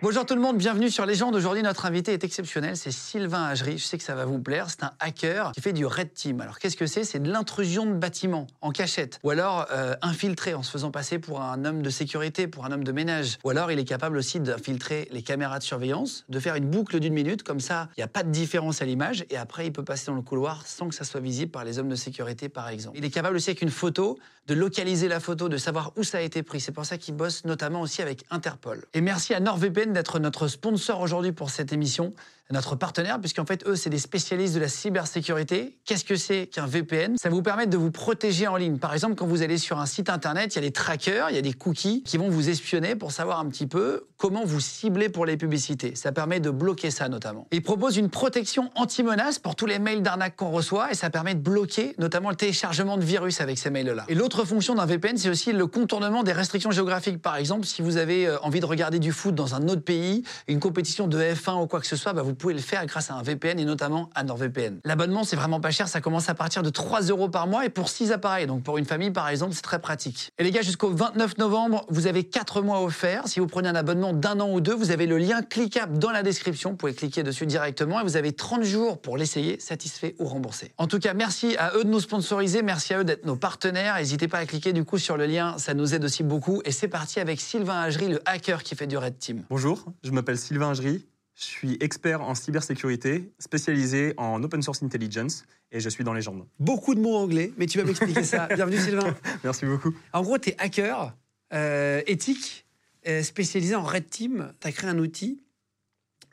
Bonjour tout le monde, bienvenue sur Légende. Aujourd'hui, notre invité est exceptionnel, c'est Sylvain Hagery. Je sais que ça va vous plaire. C'est un hacker qui fait du Red Team. Alors, qu'est-ce que c'est? C'est de l'intrusion de bâtiments en cachette. Ou alors, euh, infiltré en se faisant passer pour un homme de sécurité, pour un homme de ménage. Ou alors, il est capable aussi d'infiltrer les caméras de surveillance, de faire une boucle d'une minute. Comme ça, il n'y a pas de différence à l'image. Et après, il peut passer dans le couloir sans que ça soit visible par les hommes de sécurité, par exemple. Il est capable aussi, avec une photo, de localiser la photo, de savoir où ça a été pris. C'est pour ça qu'il bosse notamment aussi avec Interpol. Et merci à NordVPN d'être notre sponsor aujourd'hui pour cette émission, notre partenaire, puisqu'en fait, eux, c'est des spécialistes de la cybersécurité. Qu'est-ce que c'est qu'un VPN Ça vous permet de vous protéger en ligne. Par exemple, quand vous allez sur un site internet, il y a des trackers, il y a des cookies qui vont vous espionner pour savoir un petit peu comment vous cibler pour les publicités. Ça permet de bloquer ça notamment. Ils proposent une protection anti-menace pour tous les mails d'arnaque qu'on reçoit et ça permet de bloquer notamment le téléchargement de virus avec ces mails-là. Et l'autre fonction d'un VPN, c'est aussi le contournement des restrictions géographiques. Par exemple, si vous avez euh, envie de regarder du foot dans un autre pays, une compétition de F1 ou quoi que ce soit, bah, vous pouvez le faire grâce à un VPN et notamment à NordVPN. L'abonnement, c'est vraiment pas cher, ça commence à partir de 3 euros par mois et pour 6 appareils. Donc pour une famille, par exemple, c'est très pratique. Et les gars, jusqu'au 29 novembre, vous avez 4 mois offerts. Si vous prenez un abonnement d'un an ou deux, vous avez le lien cliquable dans la description. Vous pouvez cliquer dessus directement et vous avez 30 jours pour l'essayer, satisfait ou remboursé. En tout cas, merci à eux de nous sponsoriser, merci à eux d'être nos partenaires. N'hésitez pas à cliquer du coup sur le lien, ça nous aide aussi beaucoup. Et c'est parti avec Sylvain Hagery, le hacker qui fait du Red Team. Bonjour, je m'appelle Sylvain Hagery. Je suis expert en cybersécurité, spécialisé en open source intelligence et je suis dans Légende. Beaucoup de mots anglais, mais tu vas m'expliquer ça. Bienvenue Sylvain. Merci beaucoup. En gros, tu es hacker euh, éthique, euh, spécialisé en Red Team. Tu as créé un outil,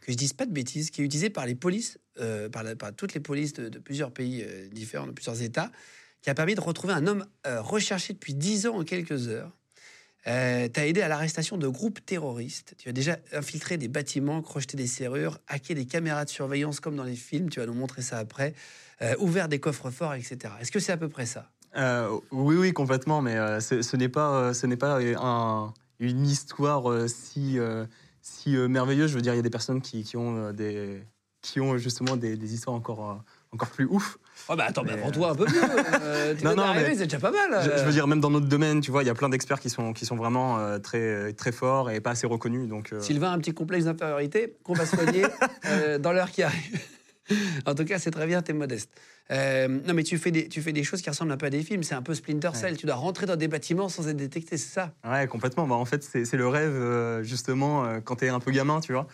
que je dise pas de bêtises, qui est utilisé par les polices, euh, par, la- par toutes les polices de, de plusieurs pays différents, de plusieurs États, qui a permis de retrouver un homme recherché depuis 10 ans en quelques heures. Tu as aidé à l'arrestation de groupes terroristes. Tu as déjà infiltré des bâtiments, crocheté des serrures, hacké des caméras de surveillance comme dans les films. Tu vas nous montrer ça après. euh, ouvert des coffres forts, etc. Est-ce que c'est à peu près ça? Euh, oui, oui, complètement, mais euh, ce, n'est pas, euh, ce n'est pas un- une histoire euh, si, euh, si euh, merveilleuse. Je veux dire, il y a des personnes qui, ont, euh, des, qui ont justement des, histoires encore, euh, encore plus ouf. Oh bah attends, Mais, bah, toi un peu mieux. Euh, Non, non, mais- c'est déjà pas mal. Je, je euh. veux dire, même dans notre domaine, tu vois, il y a plein d'experts qui sont, qui sont vraiment euh, très, très forts et pas assez reconnus. Donc, euh, Sylvain a un petit complexe d'infériorité qu'on va soigner euh, dans l'heure qui arrive. en tout cas, c'est très bien, t'es modeste. Euh, non, mais tu fais, des, tu fais des choses qui ressemblent un peu à des films. C'est un peu Splinter Cell. Tu dois rentrer dans des bâtiments sans être détecté, c'est ça? Ouais, complètement. Bah, en fait, c'est c'est le rêve, euh, justement, euh, quand tu es un peu gamin, tu vois,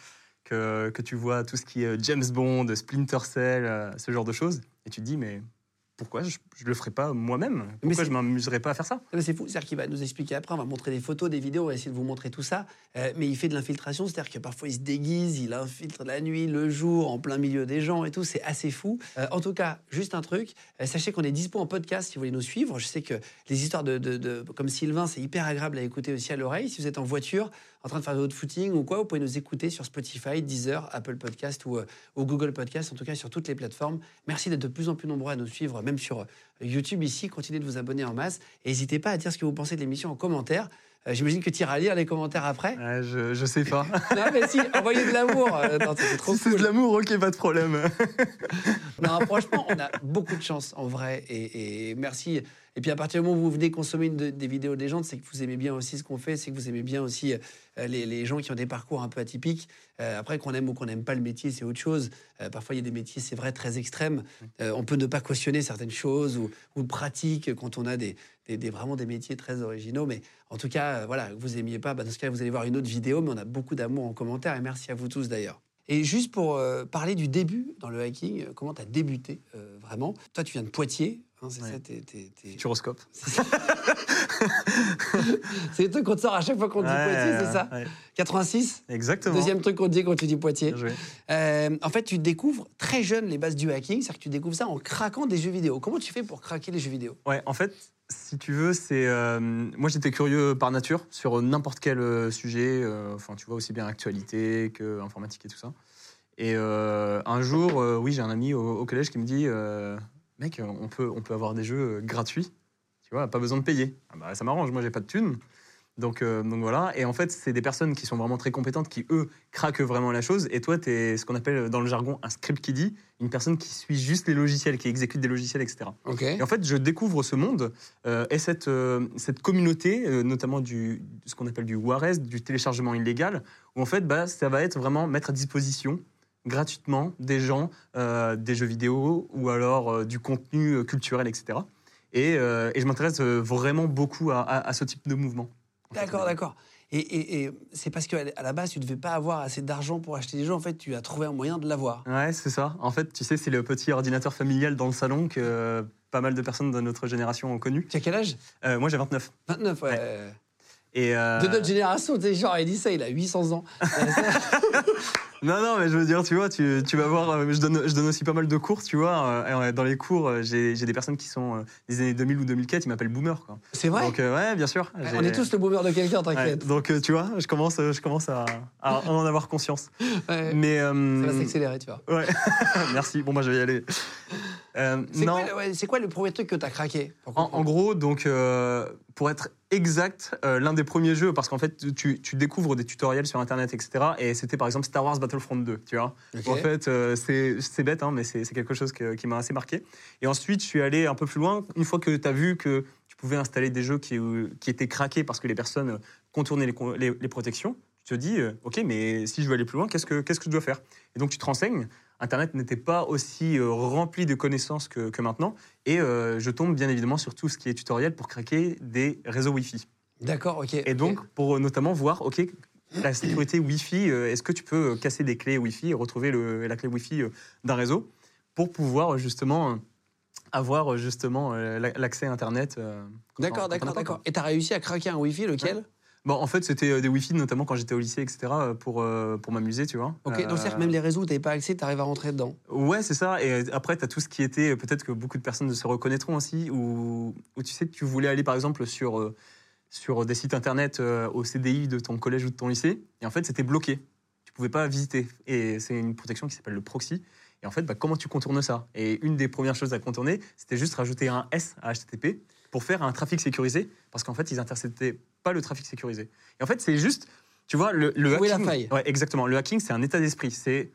que, que tu vois tout ce qui est euh, James Bond, Splinter Cell, euh, ce genre de choses. Et tu te dis, mais pourquoi je ne le ferais pas moi-même? Pourquoi je m'amuserais pas à faire ça? Mais C'est fou, c'est-à-dire qu'il va nous expliquer après, on va montrer des photos, des vidéos, on va essayer de vous montrer tout ça. Euh, mais il fait de l'infiltration, c'est-à-dire que parfois il se déguise, il infiltre la nuit, le jour, en plein milieu des gens et tout, c'est assez fou. Euh, en tout cas, juste un truc, euh, sachez qu'on est dispo en podcast si vous voulez nous suivre. Je sais que les histoires de, de- de- comme Sylvain, c'est hyper agréable à écouter aussi à l'oreille. Si vous êtes en voiture, en train de faire votre footing ou quoi, vous pouvez nous écouter sur Spotify, Deezer, Apple Podcast ou, euh, ou Google Podcast, en tout cas sur toutes les plateformes. Merci d'être de plus en plus nombreux à nous suivre, même sur euh, YouTube ici. Continuez de vous abonner en masse. Et n'hésitez pas à dire ce que vous pensez de l'émission en commentaire. Euh, J'imagine que tu iras lire les commentaires après. Je, je sais pas. non, mais si, envoyez de l'amour. C'est trop si c'est cool. de l'amour, ok, pas de problème. Non, franchement, on a beaucoup de chance en vrai. Et, et merci. Et puis à partir du moment où vous venez consommer de- des vidéos des gens, c'est que vous aimez bien aussi ce qu'on fait, c'est que vous aimez bien aussi euh, les, les gens qui ont des parcours un peu atypiques. Euh, après, qu'on aime ou qu'on n'aime pas le métier, c'est autre chose. Euh, parfois, il y a des métiers, c'est vrai, très extrêmes. On peut ne pas cautionner certaines choses ou, ou pratiques quand on a des, des- vraiment des métiers très originaux. Mais en tout cas, voilà, vous aimiez pas, bah, dans ce cas, vous allez voir une autre vidéo. Mais on a beaucoup d'amour en commentaire. Et merci à vous tous d'ailleurs. Et juste pour euh, parler du début dans le hacking, euh, comment tu as débuté euh, vraiment? Toi, tu viens de Poitiers, hein, c'est Ouais. ça t'es- Futuroscope. C'est le truc qu'on te sort à chaque fois qu'on te dit Ouais, Poitiers, c'est ça? ouais. 86 Exactement. Deuxième truc qu'on te dit quand tu dis Poitiers. Bien joué. En fait, tu découvres très jeune les bases du hacking, c'est-à-dire que tu découvres ça en craquant des jeux vidéo. Comment tu fais pour craquer les jeux vidéo? Ouais, en fait, si tu veux, c'est. euh, moi, j'étais curieux par nature sur n'importe quel euh, sujet. euh, Enfin, tu vois, aussi bien actualité que informatique et tout ça. Et un jour, oui, j'ai un ami au, collège qui me dit Mec, on peut, on peut avoir des jeux gratuits. Tu vois, pas besoin de payer. Ah bah, ça m'arrange, moi, j'ai pas de thunes. Donc, euh, donc voilà. Et en fait, c'est des personnes qui sont vraiment très compétentes, qui, eux, craquent vraiment la chose. Et toi, tu es ce qu'on appelle dans le jargon un script qui dit, une personne qui suit juste les logiciels, qui exécute des logiciels, etc. Et en fait, je découvre ce monde euh, et cette, euh, cette communauté, euh, notamment du, ce qu'on appelle du WARES, du téléchargement illégal, où en fait, bah, ça va être vraiment mettre à disposition gratuitement des gens, des jeux vidéo ou alors du contenu culturel, etc. Et, et je m'intéresse vraiment beaucoup à, à- à ce type de mouvement. D'accord, d'accord. Et, et- et c'est parce qu'à à la base, tu ne devais pas avoir assez d'argent pour acheter des jeux. En fait, tu as trouvé un moyen de l'avoir. Ouais, c'est ça. En fait, tu sais, c'est le petit ordinateur familial dans le salon que euh, pas mal de personnes de notre génération ont connu. Tu as quel âge? Euh, moi, j'ai 29. 29, ouais. Et, euh, De notre génération, tu sais, genre, il dit ça, il a 800 ans. Non, non, mais je veux dire, tu vois, tu, tu vas voir, euh, je donne, je donne aussi pas mal de cours, tu vois. euh, dans les cours, j'ai des personnes qui sont des années 2000 ou 2004, ils m'appellent boomer, quoi. c'est vrai Donc, euh, ouais, bien sûr. On est tous le boomer de quelqu'un, Ouais, t'inquiète. donc, tu vois, je commence, je commence à, à en avoir conscience. Ouais. Mais. euh, Ça va s'accélérer, tu vois. Ouais, merci. Bon, bah, je vais y aller. Euh, C'est quoi, le- ouais, c'est quoi le premier truc que tu as craqué En, gros, donc, euh, pour être exact, euh, l'un des premiers jeux, parce qu'en fait, tu, tu découvres des tutoriels sur Internet, etc. Et c'était par exemple Star Wars Battlefront 2, tu vois. En fait, euh, c'est bête, hein, mais c'est quelque chose que- qui m'a assez marqué. Et ensuite, je suis allé un peu plus loin. Une fois que tu as vu que tu pouvais installer des jeux qui, qui étaient craqués parce que les personnes contournaient les, con- les- les protections, tu te dis, OK, mais si je veux aller plus loin, qu'est-ce que, qu'est-ce que je dois faire? Et donc, tu te renseignes. Internet n'était pas aussi euh, rempli de connaissances que, que maintenant. Et euh, je tombe bien évidemment sur tout ce qui est tutoriel pour craquer des réseaux Wi-Fi. D'accord, ok. Et donc, pour euh, notamment voir, OK, la sécurité Wi-Fi, est-ce que tu peux casser des clés Wi-Fi et retrouver le- la clé Wi-Fi d'un réseau pour pouvoir justement avoir justement la- l'accès à Internet D'accord, d'accord, d'accord. Et tu as réussi à craquer un Wi-Fi, lequel? Bon, en fait, c'était euh, des Wi-Fi, notamment quand j'étais au lycée, etc., euh, pour, euh, pour m'amuser, tu vois. Ok, donc c'est-à-dire que même les réseaux où tu n'avais pas accès, tu arrives à rentrer dedans. Ouais, c'est ça. Et après, tu as tout ce qui était, peut-être que beaucoup de personnes se reconnaîtront aussi, où, où tu sais, tu voulais aller par exemple sur, sur des sites internet au CDI de ton collège ou de ton lycée, et en fait, c'était bloqué. Tu pouvais pas visiter. Et c'est une protection qui s'appelle le proxy. Et en fait, bah, comment tu contournes ça? Et une des premières choses à contourner, c'était juste rajouter un S à HTTP pour faire un trafic sécurisé, parce qu'en fait, ils interceptaient pas le trafic sécurisé. Et en fait, c'est juste, tu vois, le, le Trouver la hacking. faille. Ouais, exactement. Le hacking, c'est un état d'esprit. C'est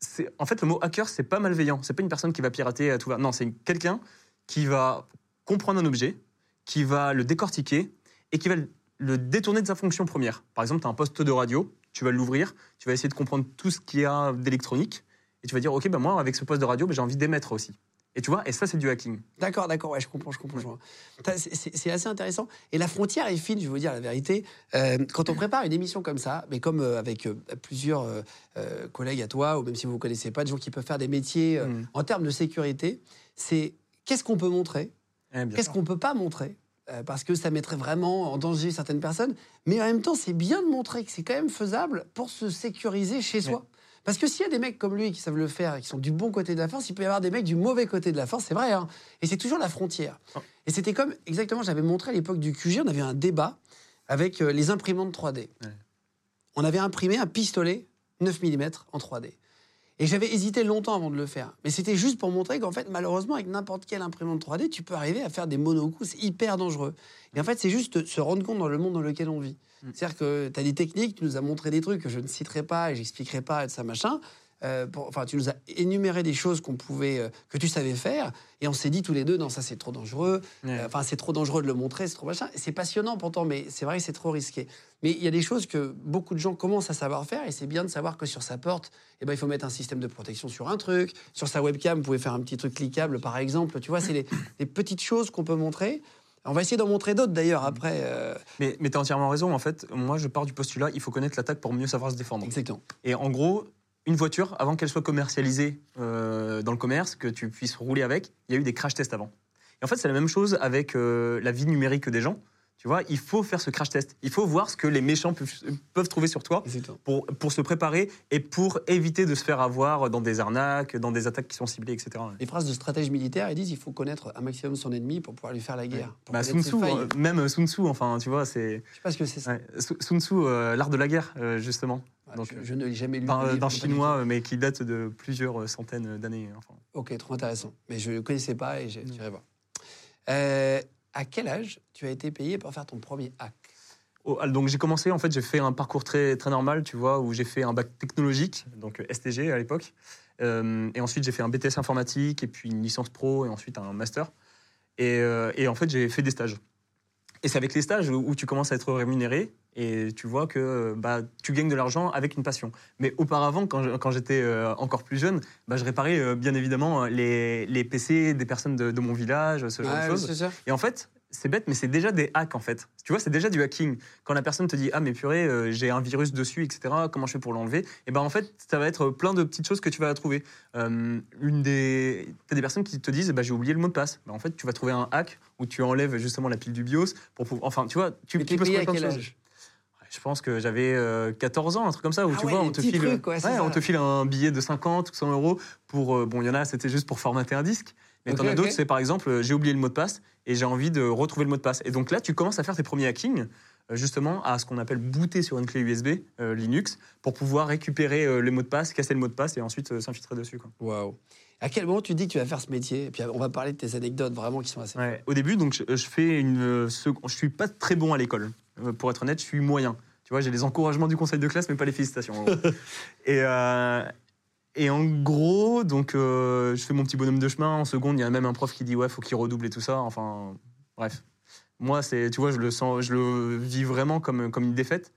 c'est- en fait le mot hacker c'est pas malveillant c'est pas une personne qui va pirater à tout va non c'est quelqu'un qui va comprendre un objet qui va le décortiquer et qui va le- le détourner de sa fonction première par exemple tu as un poste de radio tu vas l'ouvrir tu vas essayer de comprendre tout ce qu'il y a d'électronique et tu vas dire ok ben moi avec ce poste de radio ben, j'ai envie d'émettre aussi et tu vois et ça c'est du hacking D'accord, d'accord, ouais, je comprends, je comprends. c'est- assez intéressant. Et la frontière est fine, je vais vous dire la vérité. Euh, quand on prépare une émission comme ça, mais comme euh, avec euh, plusieurs collègues à toi, ou même si vous ne connaissez pas, des gens qui peuvent faire des métiers Mm. en termes de sécurité, c'est qu'est-ce qu'on peut montrer, Eh, qu'est-ce qu'on ne peut pas montrer. parce que ça mettrait vraiment en danger certaines personnes. Mais en même temps, c'est bien de montrer que c'est quand même faisable pour se sécuriser chez soi. Parce que s'il y a des mecs comme lui qui savent le faire, et qui sont du bon côté de la force, il peut y avoir des mecs du mauvais côté de la force, c'est vrai. hein. Et c'est toujours la frontière. Oh. Et c'était comme, exactement, j'avais montré à l'époque du QG, on avait un débat avec euh, les imprimantes 3D. Ouais. On avait imprimé un pistolet 9 mm en 3D. Et j'avais hésité longtemps avant de le faire. Mais c'était juste pour montrer qu'en fait, malheureusement, avec n'importe quelle imprimante 3D, tu peux arriver à faire des monocoups. C'est hyper dangereux. Et en fait, c'est juste se rendre compte dans le monde dans lequel on vit. Mm. C'est-à-dire que tu as des techniques, tu nous as montré des trucs que je ne citerai pas et j'expliquerai pas et ça machin. Euh, pour- enfin, tu nous as énuméré des choses qu'on pouvait, euh, que tu savais faire, et on s'est dit tous les deux, non, ça c'est trop dangereux. Ouais. Euh, Enfin, c'est trop dangereux de le montrer, c'est trop machin. C'est passionnant pourtant, mais c'est vrai que c'est trop risqué. Mais il y a des choses que beaucoup de gens commencent à savoir faire, et c'est bien de savoir que sur sa porte, eh ben, il faut mettre un système de protection sur un truc. Sur sa webcam, vous pouvez faire un petit truc cliquable, par exemple. Tu vois, c'est les, les petites choses qu'on peut montrer. On va essayer d'en montrer d'autres d'ailleurs après. euh, mais, mais tu as entièrement raison en fait moi je pars du postulat il faut connaître l'attaque pour mieux savoir se défendre exactement. Et en gros, une voiture, avant qu'elle soit commercialisée euh, dans le commerce, que tu puisses rouler avec, il y a eu des crash tests avant. Et en fait, c'est la même chose avec euh, la vie numérique des gens. Tu vois, il faut faire ce crash test. Il faut voir ce que les méchants peuvent, trouver sur toi pour, pour se préparer et pour éviter de se faire avoir dans des arnaques, dans des attaques qui sont ciblées, etc. Les phrases de stratège militaire, ils disent il faut connaître un maximum son ennemi pour pouvoir lui faire la guerre. Bah, Sun Tzu, euh, même Sun Tzu, enfin, tu vois, c'est Je sais pas ce que c'est ça. ouais, Sun Tzu, euh, l'art de la guerre, euh, justement, Donc, je, je ne l'ai jamais lu. d'un le chinois, euh, mais qui date de plusieurs centaines d'années. Enfin. tout. Ok, trop intéressant. Mais je ne connaissais pas et j'ai- j'irai voir. Euh, à quel âge tu as été payé pour faire ton premier hack? Oh, ah, donc j'ai commencé, en fait, j'ai fait un parcours très, très normal, tu vois, où j'ai fait un bac technologique, donc euh, STG à l'époque. Euh, et ensuite, j'ai fait un BTS informatique, et puis une licence pro, et ensuite un master. Et, euh, et en fait, j'ai fait des stages. Et c'est avec les stages où, où tu commences à être rémunéré, et tu vois que bah, tu gagnes de l'argent avec une passion. Mais auparavant, quand j'étais euh, encore plus jeune, bah, je réparais euh, bien évidemment les, les PC des personnes de, de mon village, ce genre Ah, de choses. Et en fait, c'est bête, mais c'est déjà des hacks en fait. Tu vois, c'est déjà du hacking. Quand la personne te dit ah mais purée, euh, j'ai un virus dessus, etc. Comment je fais pour l'enlever? Et ben en fait, ça va être plein de petites choses que tu vas trouver. Euh, une des, t'as des personnes qui te disent bah j'ai oublié le mot de passe. Ben, en fait, tu vas trouver un hack où tu enlèves justement la pile du BIOS pour pouvoir. Enfin, tu vois, tu, Mais tu peux à de quel âge? Je pense que j'avais euh, 14 ans, un truc comme ça, où Ah tu ouais, vois, on te, file, trucs, quoi, ouais, on te file un billet de 50 ou 100 euros pour. euh, bon, il y en a, c'était juste pour formater un disque. Mais Ok, t'en as ok. d'autres, c'est par exemple, euh, j'ai oublié le mot de passe et j'ai envie de retrouver le mot de passe. Et donc là, tu commences à faire tes premiers hackings, euh, justement, à ce qu'on appelle booter sur une clé USB euh, Linux pour pouvoir récupérer euh, les mots de passe, casser le mot de passe et ensuite euh, s'infiltrer dessus. Waouh. À quel moment tu dis que tu vas faire ce métier? Et puis on va parler de tes anecdotes vraiment qui sont assez. Ouais. Au début, donc, je, je fais une. euh, Je suis pas très bon à l'école. Euh, Pour être honnête, je suis moyen. Tu vois, j'ai les encouragements du conseil de classe, mais pas les félicitations. en gros. et, euh, et en gros, donc, euh, je fais mon petit bonhomme de chemin. En seconde, il y a même un prof qui dit ouais, faut qu'il redouble et tout ça. Enfin, bref. Moi, c'est, tu vois, je le sens, je le vis vraiment comme, comme une défaite.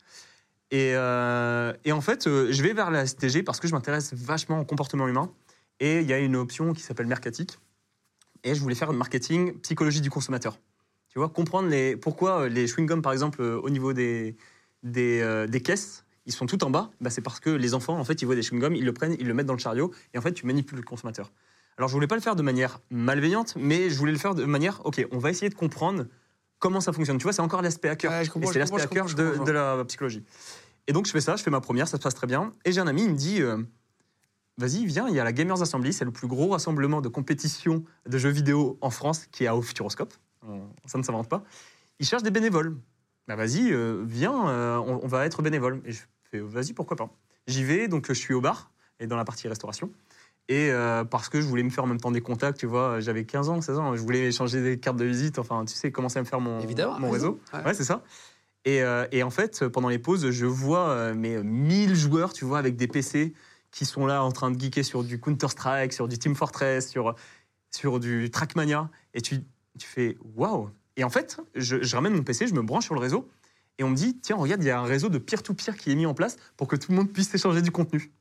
Et, euh, et en fait, je vais vers la STG parce que je m'intéresse vachement au comportement humain. Et il y a une option qui s'appelle Mercatique. Et je voulais faire le marketing psychologie du consommateur. Tu vois, comprendre les, pourquoi les chewing-gums, par exemple, au niveau des, des, euh, des caisses, ils sont tout en bas. Bah, c'est parce que les enfants, en fait, ils voient des chewing-gums, ils le prennent, ils le mettent dans le chariot, et en fait, tu manipules le consommateur. Alors, je voulais pas le faire de manière malveillante, mais je voulais le faire de manière, ok, on va essayer de comprendre comment ça fonctionne. Tu vois, c'est encore l'aspect hacker. Ouais, et c'est l'aspect hacker de, de la psychologie. Et donc, je fais ça, je fais ma première, ça se passe très bien. Et j'ai un ami, il me dit, euh, vas-y, viens, il y a la Gamers Assembly, c'est le plus gros rassemblement de compétition de jeux vidéo en France qui est au Futuroscope. Ça ne s'invente pas. Il cherche des bénévoles. Bah vas-y, euh, viens, euh, on, on va être bénévole. Et je fais, vas-y, pourquoi pas. J'y vais, donc je suis au bar et dans la partie restauration. Et euh, parce que je voulais me faire en même temps des contacts, tu vois, j'avais 15 ans, 16 ans, je voulais échanger des cartes de visite, enfin, tu sais, commencer à me faire mon, Évidemment. mon raison. réseau. Ouais. Ouais, c'est ça. Et, et en fait, pendant les pauses, je vois mes 1000 joueurs, tu vois, avec des PC qui sont là en train de geeker sur du Counter-Strike, sur du Team Fortress, sur, sur du Trackmania. Et tu, tu fais waouh Et en fait, je, je ramène mon PC, je me branche sur le réseau. Et on me dit, tiens, regarde, il y a un réseau de peer-to-peer qui est mis en place pour que tout le monde puisse échanger du contenu.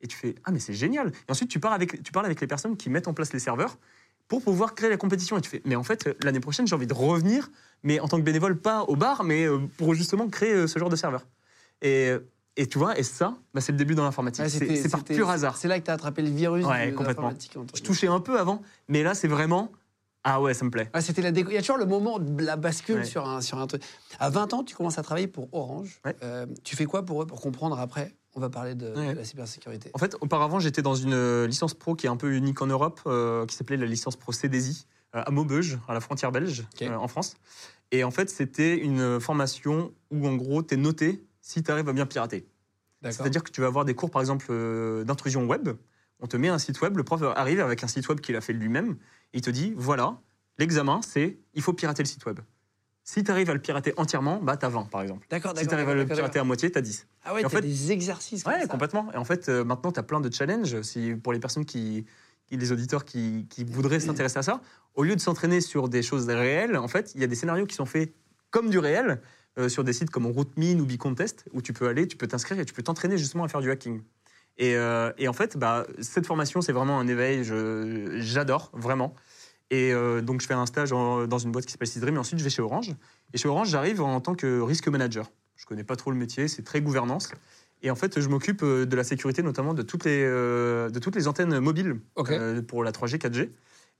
Et tu fais, ah, mais c'est génial. Et ensuite, tu, pars avec, tu parles avec les personnes qui mettent en place les serveurs pour pouvoir créer la compétition. Et tu fais, mais en fait, l'année prochaine, j'ai envie de revenir, mais en tant que bénévole, pas au bar, mais euh, pour justement créer euh, ce genre de serveur. Et, et tu vois, et ça, bah, c'est le début dans l'informatique. Ouais, C'est- par pur hasard. C'est là que tu as attrapé le virus Ouais, de l'informatique, Je touchais un peu avant, mais là, c'est vraiment, ah ouais, ça me plaît. Ah, c'était la déco- Il y a toujours le moment de la bascule Ouais. sur, un, sur un truc. À 20 ans, tu commences à travailler pour Orange. Ouais. Euh, tu fais quoi pour eux Pour comprendre après, on va parler de, Ouais. de la cybersécurité. En fait, auparavant, j'étais dans une euh, licence pro qui est un peu unique en Europe, euh, qui s'appelait la licence pro CDSI, euh, à Maubeuge, à la frontière belge, en France. Et en fait, c'était une formation où, en gros, tu es noté si tu arrives à bien pirater. D'accord. C'est-à-dire que tu vas avoir des cours, par exemple, d'intrusion web. On te met un site web, le prof arrive avec un site web qu'il a fait lui-même, il te dit voilà, l'examen, c'est il faut pirater le site web. Si tu arrives à le pirater entièrement, bah, tu as 20, par exemple. D'accord, Si tu arrives à le pirater à moitié, tu as 10. d'accord. Ah ouais, Et en t'as fait- des exercices comme Ouais, ça. complètement. Et en fait, euh, maintenant, tu as plein de challenges. Si, pour les personnes qui, qui- les auditeurs qui, qui voudraient s'intéresser à ça, au lieu de s'entraîner sur des choses réelles, en fait, il y a des scénarios qui sont faits comme du réel euh, sur des sites comme RouteMine ou Bicontest, où tu peux aller, tu peux t'inscrire et tu peux t'entraîner justement à faire du hacking. Et, euh, et en fait, bah, cette formation, c'est vraiment un éveil. J'adore, vraiment. Et euh, donc, je fais un stage en- dans une boîte qui s'appelle Sidream, et ensuite, je vais chez Orange. Et chez Orange, j'arrive en tant que risque manager. Je connais pas trop le métier, c'est très gouvernance. Et en fait, je m'occupe euh, de la sécurité, notamment de toutes les, euh, de toutes les antennes mobiles euh, pour la 3G, 4G.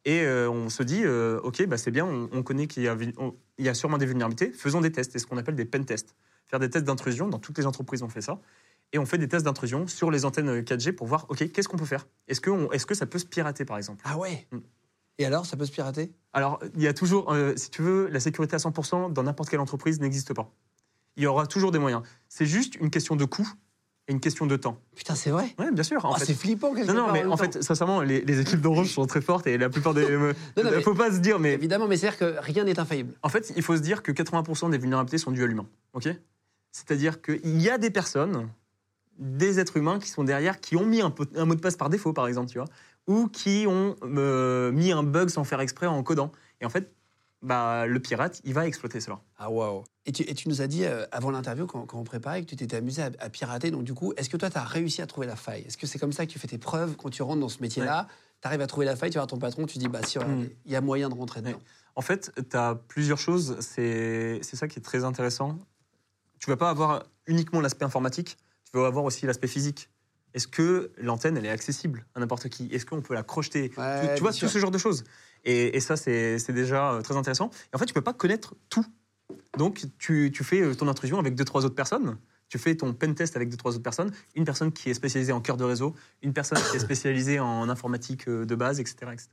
Et euh, on se dit, OK, bah, c'est bien, on, on connaît qu'il y, y a sûrement des vulnérabilités, faisons des tests, c'est ce qu'on appelle des pen tests. Faire des tests d'intrusion, dans toutes les entreprises on fait ça. Et on fait des tests d'intrusion sur les antennes 4G pour voir, OK, qu'est-ce qu'on peut faire? Est-ce que, on- est-ce que ça peut se pirater, par exemple? Ah ouais? Mm. Et alors, ça peut se pirater? Alors, il y a toujours, euh, si tu veux, la sécurité à 100% dans n'importe quelle entreprise n'existe pas. Il y aura toujours des moyens. C'est juste une question de coût et une question de temps. Putain, c'est vrai? Oui, bien sûr. Fait. C'est flippant, quelque Non, non, mais en fait, sincèrement, les, les équipes d'Orange sont très fortes et la plupart des. Il non, mais- faut pas se dire, mais Évidemment, mais c'est-à-dire que rien n'est infaillible. en fait, il faut se dire que 80% des vulnérabilités sont dues à l'humain. Ok? C'est-à-dire qu'il y a des personnes, des êtres humains qui sont derrière, qui ont mis un, mot de passe par défaut, par exemple, tu vois, ou qui ont euh, mis un bug sans faire exprès en codant. Et en fait, bah, le pirate, il va exploiter cela. Ah waouh et tu, et tu nous as dit euh, avant l'interview, quand, quand on préparait, que tu t'étais amusé à, à pirater. Donc du coup, est-ce que toi, tu as réussi à trouver la faille? Est-ce que c'est comme ça que tu fais tes preuves quand tu rentres dans ce métier-là? Tu arrives à trouver la faille, tu vas voir ton patron, tu dis, bah si, Mm. il y a moyen de rentrer dedans. Ouais. En fait, tu as plusieurs choses. C'est c'est ça qui est très intéressant. Tu vas pas avoir uniquement l'aspect informatique, tu vas avoir aussi l'aspect physique. Est-ce que l'antenne, elle est accessible à n'importe qui? Est-ce qu'on peut la crocheter? Ouais, Tu, tu vois, sûr. tout ce genre de choses. Et, et ça, c'est déjà euh, très intéressant. Et en fait, tu peux pas connaître tout. Donc, tu, tu fais euh, ton intrusion avec deux, trois autres personnes. Tu fais ton pen test avec deux, trois autres personnes. Une personne qui est spécialisée en cœur de réseau, une personne qui est spécialisée en informatique euh, de base, etc. etc.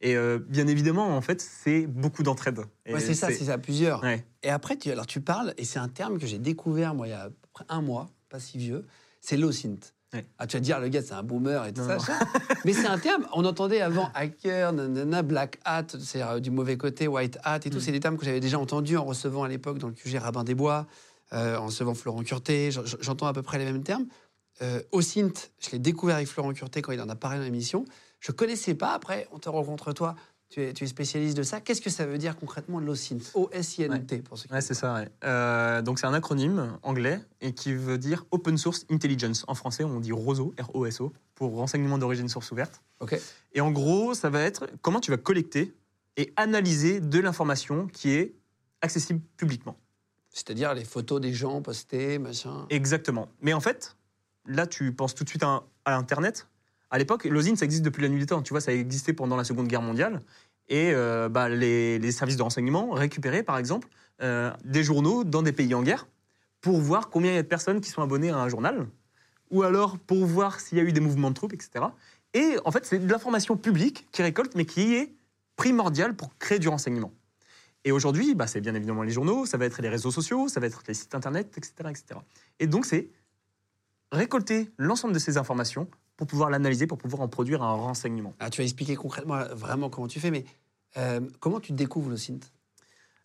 Et euh, bien évidemment, en fait, c'est beaucoup d'entraide. Ouais, c'est ça, c'est ça, plusieurs. Ouais. Et après, tu, alors tu parles, et c'est un terme que j'ai découvert, moi, il y a un mois, pas si vieux, c'est low synth. Ouais. Ah, tu vas dire, le gars, c'est un boomer et tout Non, ça. non. Mais c'est un terme, on entendait avant hacker, nanana, black hat, c'est euh, du mauvais côté, white hat et tout. Mm. C'est des termes que j'avais déjà entendus en recevant à l'époque dans le QG Rabin des Bois, euh, en recevant Florent Curté. J'entends à peu près les mêmes termes. Euh, OSINT, je l'ai découvert avec Florent Curté quand il en a parlé dans l'émission. Je connaissais pas. Après, on te rencontre toi. Tu es, tu es spécialiste de ça. Qu'est-ce que ça veut dire concrètement l'OSINT O-S-I-N-T, pour ceux qui Ouais, c'est ça. ouais. Euh, donc, c'est un acronyme anglais et qui veut dire Open Source Intelligence. En français, on dit ROSO, R-O-S-O, pour renseignement d'origine source ouverte. Ok. Et en gros, ça va être comment tu vas collecter et analyser de l'information qui est accessible publiquement. C'est-à-dire les photos des gens postées, machin. Exactement. Mais en fait, là, tu penses tout de suite à, à Internet. À l'époque, l'OSINT, ça existe depuis la nuit des temps. Tu vois, ça a existé pendant la Seconde Guerre mondiale. Et euh, bah, les, services de renseignement récupéraient, par exemple, euh, des journaux dans des pays en guerre pour voir combien il y a de personnes qui sont abonnées à un journal, ou alors pour voir s'il y a eu des mouvements de troupes, etc. Et en fait, c'est de l'information publique qui récolte, mais qui est primordiale pour créer du renseignement. Et aujourd'hui, bah, c'est bien évidemment les journaux, ça va être les réseaux sociaux, ça va être les sites internet, etc. etc. Et donc, c'est récolter l'ensemble de ces informations pour pouvoir l'analyser, pour pouvoir en produire un renseignement. Ah, tu vas expliquer concrètement euh, vraiment comment tu fais, mais euh, comment tu découvres l'OSINT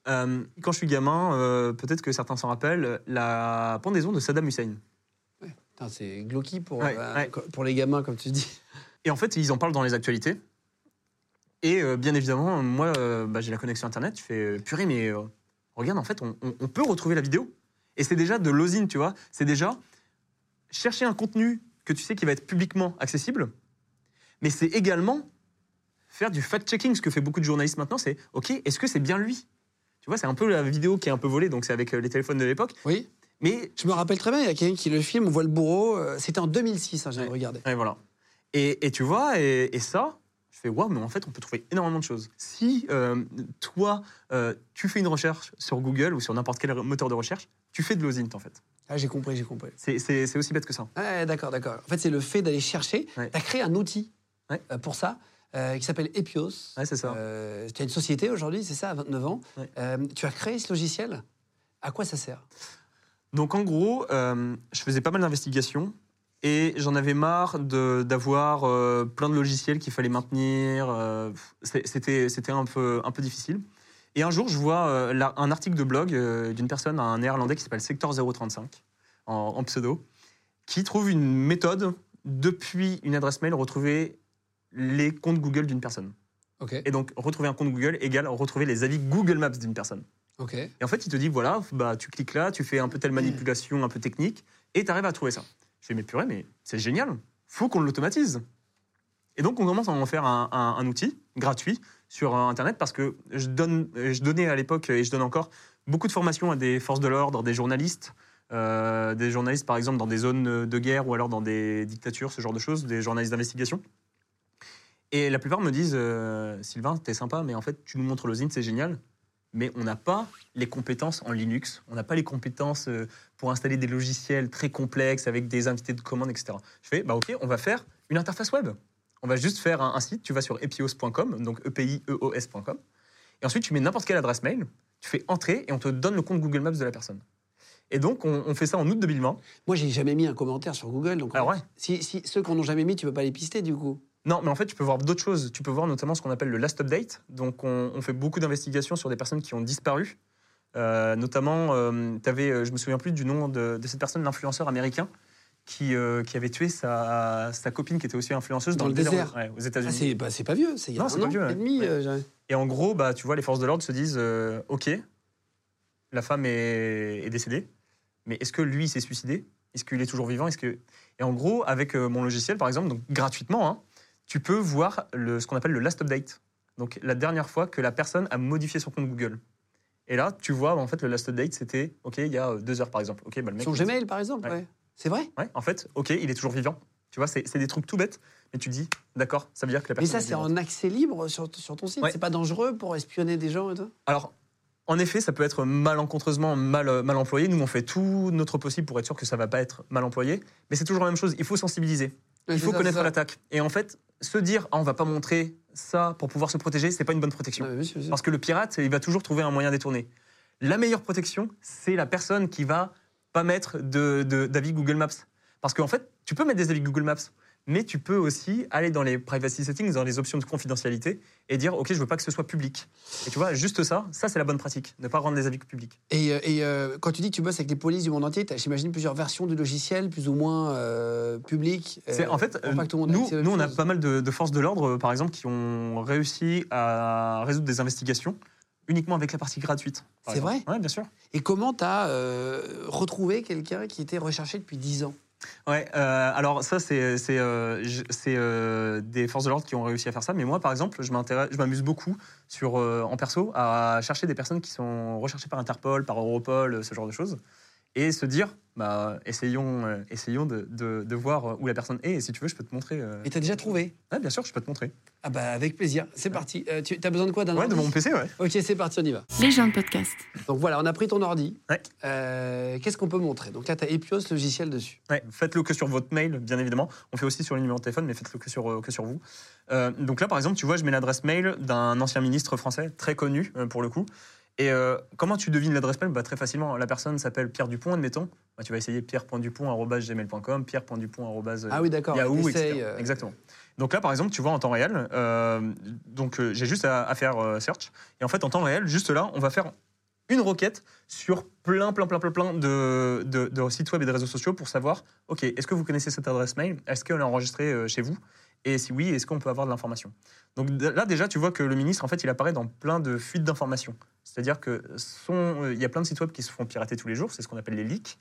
Euh, quand je suis gamin, euh, peut-être que certains s'en rappellent, la pendaison de Saddam Hussein. Putain, C'est glauqui pour, Ouais, ouais. pour les gamins, comme tu dis. Et en fait, ils en parlent dans les actualités. Et bien évidemment, moi, bah, j'ai la connexion Internet. Je fais purée, mais regarde, en fait, on, on- on peut retrouver la vidéo. Et c'est déjà de l'osine, tu vois. C'est déjà chercher un contenu que tu sais qui va être publiquement accessible. Mais c'est également faire du fact-checking. Ce que fait beaucoup de journalistes maintenant, c'est OK, est-ce que c'est bien lui? Tu vois, c'est un peu la vidéo qui est un peu volée, donc c'est avec euh, les téléphones de l'époque. Oui. Mais Je me rappelle très bien, il y a quelqu'un qui le filme, on voit le bourreau. euh, C'était en 2006, hein, j'avais Ouais. regardé. Ouais, voilà. Et, et tu vois, et, et ça, je fais waouh, mais en fait, on peut trouver énormément de choses. Si euh, toi, euh, tu fais une recherche sur Google ou sur n'importe quel moteur de recherche, tu fais de l'OSINT en fait. Ah, j'ai compris, j'ai compris. C'est- aussi bête que ça. Ouais, d'accord, d'accord. En fait, c'est le fait d'aller chercher. Ouais. Tu as créé un outil Ouais. euh, pour ça euh, qui s'appelle Epios. Ouais, c'est ça. Euh, tu as une société aujourd'hui, c'est ça, à 29 ans. Ouais. Euh, tu as créé ce logiciel. À quoi ça sert? Donc en gros, je faisais pas mal d'investigations et j'en avais marre de- d'avoir plein de logiciels qu'il fallait maintenir. c'était un peu, un peu difficile. Et un jour, je vois euh, là, un article de blog euh, d'une personne, un néerlandais qui s'appelle Sector 035, en, en pseudo, qui trouve une méthode depuis une adresse mail retrouver les comptes Google d'une personne. Ok. Et donc, retrouver un compte Google égale retrouver les avis Google Maps d'une personne. Ok. Et en fait, il te dit voilà, bah, tu cliques là, tu fais un peu telle manipulation un peu technique, et tu arrives à trouver ça. Je fais mais purée, mais c'est génial, faut qu'on l'automatise. Et donc, on commence à en faire un, un- un outil gratuit sur Internet parce que je, donne, je donnais à l'époque et je donne encore beaucoup de formations à des forces de l'ordre, des journalistes, euh, des journalistes, par exemple, dans des zones de guerre ou alors dans des dictatures, ce genre de choses, des journalistes d'investigation. Et la plupart me disent euh, Sylvain, t'es sympa, mais en fait, tu nous montres le Zine, c'est génial. Mais on n'a pas les compétences en Linux, on n'a pas les compétences euh, pour installer des logiciels très complexes avec des invités de commande, etc. Je fais, bah ok, on va faire une interface web. On va juste faire un, un site, tu vas sur epios.com, donc epieos.com, et ensuite tu mets n'importe quelle adresse mail, tu fais entrer et on te donne le compte Google Maps de la personne. Et donc on, on fait ça en août 2020. Moi, j'ai jamais mis un commentaire sur Google. Donc, en fait, ouais? si, si ceux qu'on n'ont jamais mis, tu peux pas les pister du coup. Non, mais en fait, tu peux voir d'autres choses. Tu peux voir notamment ce qu'on appelle le last update. Donc, on, on fait beaucoup d'investigations sur des personnes qui ont disparu. Euh, notamment, euh, t'avais, euh, je me souviens plus du nom de, de cette personne, l'influenceur américain, qui, euh, qui avait tué sa, sa copine qui était aussi influenceuse Dans dans, le désert, désert. ouais, aux Ah, États-Unis. c'est bah, c'est pas vieux, c'est il y a Non, un an vieux, et demi. Ouais. euh, Et en gros, bah, tu vois, les forces de l'ordre se disent euh, Ok, la femme est, est décédée, mais est-ce que lui s'est suicidé? Est-ce qu'il est toujours vivant? Est-ce que... Et en gros, avec mon logiciel, par exemple, donc gratuitement, hein, tu peux voir le, ce qu'on appelle le last update. Donc la dernière fois que la personne a modifié son compte Google. Et là, tu vois, en fait, le last update, c'était OK, il y a deux heures, par exemple. OK, bah, le mec. Son il- Gmail, par exemple, Ouais. ouais. C'est vrai? Ouais, en fait, OK, il est toujours vivant. Tu vois, c'est des trucs tout bêtes, mais tu dis, d'accord, ça veut dire que la Mais personne. ça, est c'est en accès libre sur, sur ton site. Ouais. C'est pas dangereux pour espionner des gens et tout? Alors, en effet, ça peut être malencontreusement mal, mal employé. Nous, on fait tout notre possible pour être sûr que ça va pas être mal employé. Mais c'est toujours la même chose. Il faut sensibiliser. Il faut ça, connaître ça. l'attaque. Et en fait, se dire, ah, on va pas montrer ça pour pouvoir se protéger, c'est pas une bonne protection. Parce que le pirate, il va toujours trouver un moyen détourné. La meilleure protection, c'est la personne qui va pas mettre de- de- d'avis Google Maps. Parce qu'en fait, tu peux mettre des avis Google Maps, mais tu peux aussi aller dans les privacy settings, dans les options de confidentialité, et dire, OK, je veux pas que ce soit public. Et tu vois, juste ça, ça c'est la bonne pratique, ne pas rendre les avis publics. Et, euh, et, euh, quand tu dis que tu bosses avec les polices du monde entier, j'imagine, plusieurs versions du logiciel, plus ou moins euh. C'est- euh, en fait, nous, nous, on a pas mal de, de forces de l'ordre, euh, par exemple, qui ont réussi à résoudre des investigations uniquement avec la partie gratuite. C'est vrai Ouais, bien sûr. Et comment tu as retrouvé quelqu'un qui était recherché depuis 10 ans? Ouais, euh, alors ça, c'est euh, c'est, euh, des forces de l'ordre qui ont réussi à faire ça. Mais moi, par exemple, je m'amuse beaucoup sur, euh, en perso à chercher des personnes qui sont recherchées par Interpol, par Europol, ce genre de choses. Et se dire, bah, essayons, euh, essayons de, de- de voir où la personne est. Et si tu veux, je peux te montrer. euh, Et tu as déjà trouvé? Ouais, bien sûr, je peux te montrer. Ah bah avec plaisir, c'est parti. Euh, tu as besoin de quoi d'un Ouais, de ordi? mon PC, ouais. Ok, c'est parti, on y va. Les gens de podcast. Donc voilà, on a pris ton ordi. Ouais. Euh, Qu'est-ce qu'on peut montrer? Donc là, tu as Epios logiciel dessus. Ouais, faites-le que sur votre mail, bien évidemment. On fait aussi sur le numéro de téléphone, mais faites-le que sur, que sur vous. Euh, donc là, par exemple, tu vois, je mets l'adresse mail d'un ancien ministre français, très connu euh, pour le coup. Et euh, comment tu devines l'adresse mail? Bah, Très facilement. La personne s'appelle Pierre Dupont, admettons. Bah, tu vas essayer pierre.dupont.gmail.com, pierre.dupont.yahoo, Ah oui, d'accord. etc. t'essayes, euh, Exactement. Donc là, par exemple, tu vois en temps réel, euh, donc euh, j'ai juste à, à faire euh, search. Et en fait, en temps réel, juste là, on va faire une requête sur plein, plein, plein, plein, plein de, de, de sites web et de réseaux sociaux pour savoir, OK, est-ce que vous connaissez cette adresse mail? Est-ce qu'elle est enregistrée euh, chez vous? Et si oui, est-ce qu'on peut avoir de l'information? Donc là, déjà, tu vois que le ministre, en fait, il apparaît dans plein de fuites d'informations. C'est-à-dire que son, euh, il y a plein de sites web qui se font pirater tous les jours, c'est ce qu'on appelle les leaks.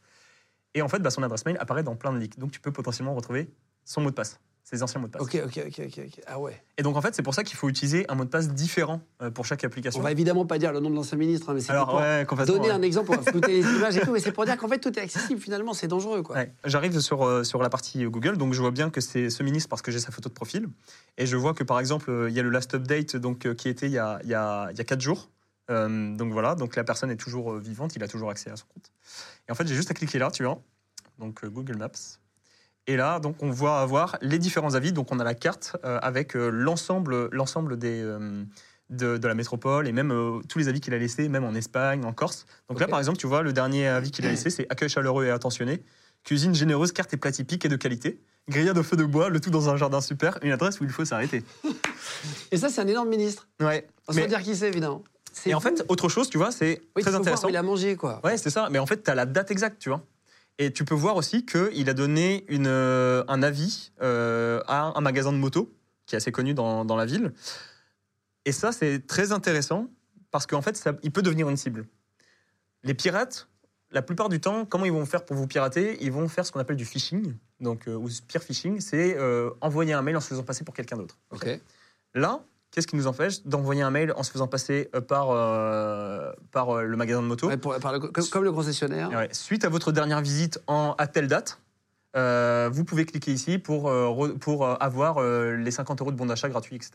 Et en fait, bah, son adresse mail apparaît dans plein de leaks. Donc tu peux potentiellement retrouver son mot de passe, ses anciens mots de passe. Ok, ok, ok, ok. ok. Ah ouais. Et donc en fait, c'est pour ça qu'il faut utiliser un mot de passe différent euh, pour chaque application. On va évidemment pas dire le nom de l'ancien ministre, hein, mais c'est Alors pour ouais, complètement. donner ouais. un exemple, va flouter les images et tout, mais c'est pour dire qu'en fait tout est accessible finalement, c'est dangereux quoi. Ouais. J'arrive sur, euh, sur la partie euh, Google, donc je vois bien que c'est ce ministre parce que j'ai sa photo de profil. Et je vois que par exemple, euh, il y a le last update donc, qui était il y a, il y a, il y a 4 jours. Donc voilà, donc la personne est toujours vivante, il a toujours accès à son compte. Et en fait, j'ai juste à cliquer là, tu vois, donc Google Maps. Et là, donc on voit avoir les différents avis. Donc on a la carte euh, avec euh, l'ensemble, l'ensemble des euh, de, de la métropole et même tous les avis qu'il a laissés, même en Espagne, en Corse. Donc là, par exemple, tu vois, le dernier avis qu'il a laissé, c'est accueil chaleureux et attentionné, cuisine généreuse, carte et plat typique et de qualité, grillade au feu de bois, le tout dans un jardin super, une adresse où il faut s'arrêter. Et ça c'est un énorme ministre. Ouais. On Mais- va dire qui c'est évidemment. Et en fait, autre chose, tu vois, c'est oui, très voir intéressant. où il a mangé quoi. Ouais, c'est ça. Mais en fait, tu as la date exacte, tu vois. Et tu peux voir aussi qu'il a donné une, euh, un avis euh, à un magasin de moto qui est assez connu dans, dans la ville. Et ça, c'est très intéressant parce qu'en fait, ça, il peut devenir une cible. Les pirates, la plupart du temps, comment ils vont faire pour vous pirater? Ils vont faire ce qu'on appelle du phishing, donc, euh, ou spear phishing, c'est euh, envoyer un mail en se faisant passer pour quelqu'un d'autre. Ok. Là, qu'est-ce qui nous empêche d'envoyer un mail en se faisant passer euh, par, euh, par euh, le magasin de moto Ouais, pour- par le- comme, comme le concessionnaire. Ouais. Suite à votre dernière visite en, à telle date, euh, vous pouvez cliquer ici pour, pour avoir les 50 euros de bon d'achat gratuit, etc.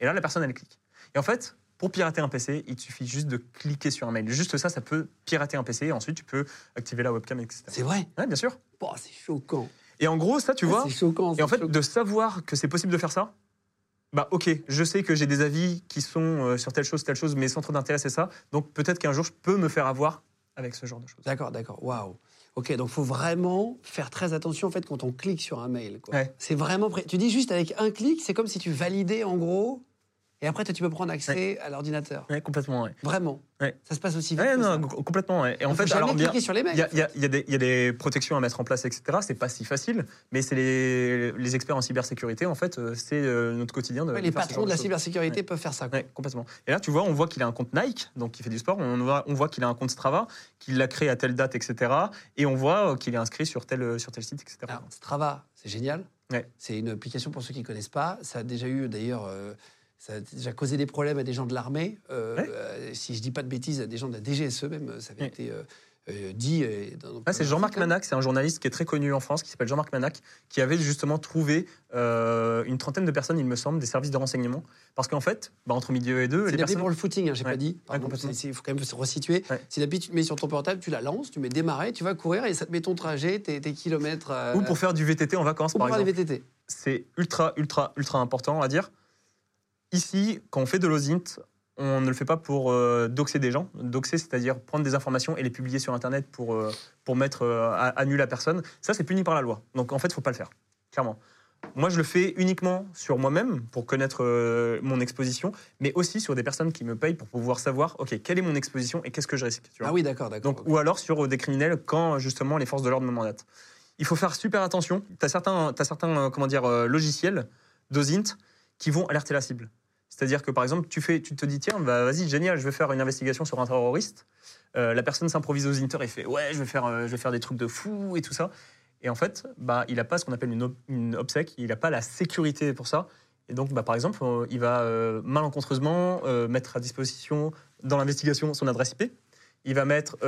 Et là, la personne, elle clique. Et en fait, pour pirater un PC, il te suffit juste de cliquer sur un mail. Juste ça, ça peut pirater un PC et ensuite tu peux activer la webcam, etc. C'est vrai? Ouais, bien sûr. Bon, c'est choquant. Et en gros, ça, tu Ah, vois, C'est choquant. et en fait, choquant. de savoir que c'est possible de faire ça, bah ok, je sais que j'ai des avis qui sont euh, sur telle chose, telle chose, mes centres d'intérêt, c'est ça. Donc peut-être qu'un jour, je peux me faire avoir avec ce genre de choses. D'accord, d'accord. Waouh. Ok, donc faut vraiment faire très attention en fait quand on clique sur un mail. Ouais. C'est vraiment. Tu dis juste avec un clic, c'est comme si tu validais en gros, et après toi, tu peux prendre accès à l'ordinateur. Ouais, complètement, ouais. Vraiment. Ouais. Ça se passe aussi vite. Non, ça. complètement. Et en fait, alors, cliquer sur les mails. il y a, il y il y des- il y a des protections à mettre en place, etc. C'est pas si facile, mais c'est les, les experts en cybersécurité, en fait, euh, c'est euh, notre quotidien de. Les patrons de la cybersécurité peuvent faire ça. complètement. Et là, tu vois, on voit qu'il a un compte Nike, donc il fait du sport. On voit, on voit qu'il a un compte Strava, qu'il l'a créé à telle date, etc. Et on voit euh, qu'il est inscrit sur tel, sur tel site, etc. Alors, Strava, c'est génial. C'est une application pour ceux qui ne connaissent pas. Ça a déjà eu d'ailleurs. euh, ça a déjà causé des problèmes à des gens de l'armée. Euh, Ouais. euh, si je dis pas de bêtises, à des gens de la DGSE même, euh, ça avait Ouais. été euh, dit. Ouais, c'est Jean-Marc. Manac, c'est un journaliste qui est très connu en France, qui s'appelle Jean-Marc Manac, qui avait justement trouvé une trentaine de personnes, il me semble, des services de renseignement. Parce qu'en fait, bah, entre milieu et deux, C'est les personnes. pour le footing, hein, j'ai Ouais. pas dit. Il faut quand même se resituer. C'est l'appli, tu te mets sur ton portable, tu la lances, tu mets démarrer, tu vas courir et ça te met ton trajet, tes, tes kilomètres. Ou pour faire du VTT en vacances, ou par pour faire exemple. des VTT. c'est ultra, ultra, ultra important à dire. Ici, quand on fait de l'OSINT, on ne le fait pas pour euh, doxer des gens. Doxer, c'est-à-dire prendre des informations et les publier sur Internet pour, euh, pour mettre euh, à, à nu la personne. Ça, c'est puni par la loi. Donc, en fait, il ne faut pas le faire, clairement. Moi, je le fais uniquement sur moi-même pour connaître mon exposition, mais aussi sur des personnes qui me payent pour pouvoir savoir, OK, quelle est mon exposition et qu'est-ce que je risque. tu vois. Ah oui, d'accord, d'accord. Donc, ou alors sur des criminels quand justement les forces de l'ordre me mandatent. Il faut faire super attention. Tu as certains, t'as certains comment dire, logiciels d'OSINT qui vont alerter la cible. C'est-à-dire que par exemple, tu, fais, tu te dis, tiens, bah, vas-y, génial, je vais faire une investigation sur un terroriste. Euh, la personne s'improvise aux Inter et fait, ouais, je vais, faire, euh, je vais faire des trucs de fou et tout ça. Et en fait, bah, il n'a pas ce qu'on appelle une, OPSEC, il n'a pas la sécurité pour ça. Et donc, bah, par exemple, euh, il va malencontreusement mettre à disposition dans l'investigation son adresse IP. Il va mettre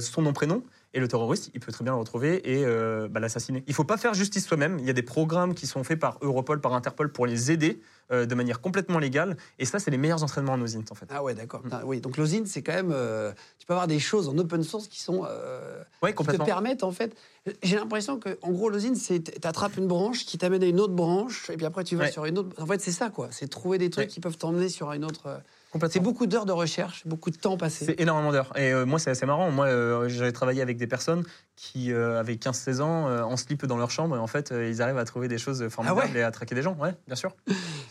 son nom, prénom. Et le terroriste, il peut très bien le retrouver et euh, bah, l'assassiner. Il ne faut pas faire justice soi-même. Il y a des programmes qui sont faits par Europol, par Interpol pour les aider euh, de manière complètement légale. Et ça, c'est les meilleurs entraînements en OSINT, en fait. Ah ouais, d'accord. Putain, Oui, donc l'osine, c'est quand même. euh, tu peux avoir des choses en open source qui sont. Oui, qui te permettent en fait. J'ai l'impression que en gros l'osine, c'est tu attrapes une branche qui t'amène à une autre branche et puis après tu vas Ouais. sur une autre. En fait, c'est ça quoi. C'est trouver des trucs Ouais. qui peuvent t'emmener sur une autre. Complètement. C'est beaucoup d'heures de recherche, beaucoup de temps passé. C'est énormément d'heures. Et euh, moi, c'est assez marrant. Moi, euh, j'avais travaillé avec des personnes qui euh, avaient 15-16 ans, euh, en slip dans leur chambre, et en fait, euh, ils arrivent à trouver des choses formidables Ah ouais et à traquer des gens. Ouais, bien sûr.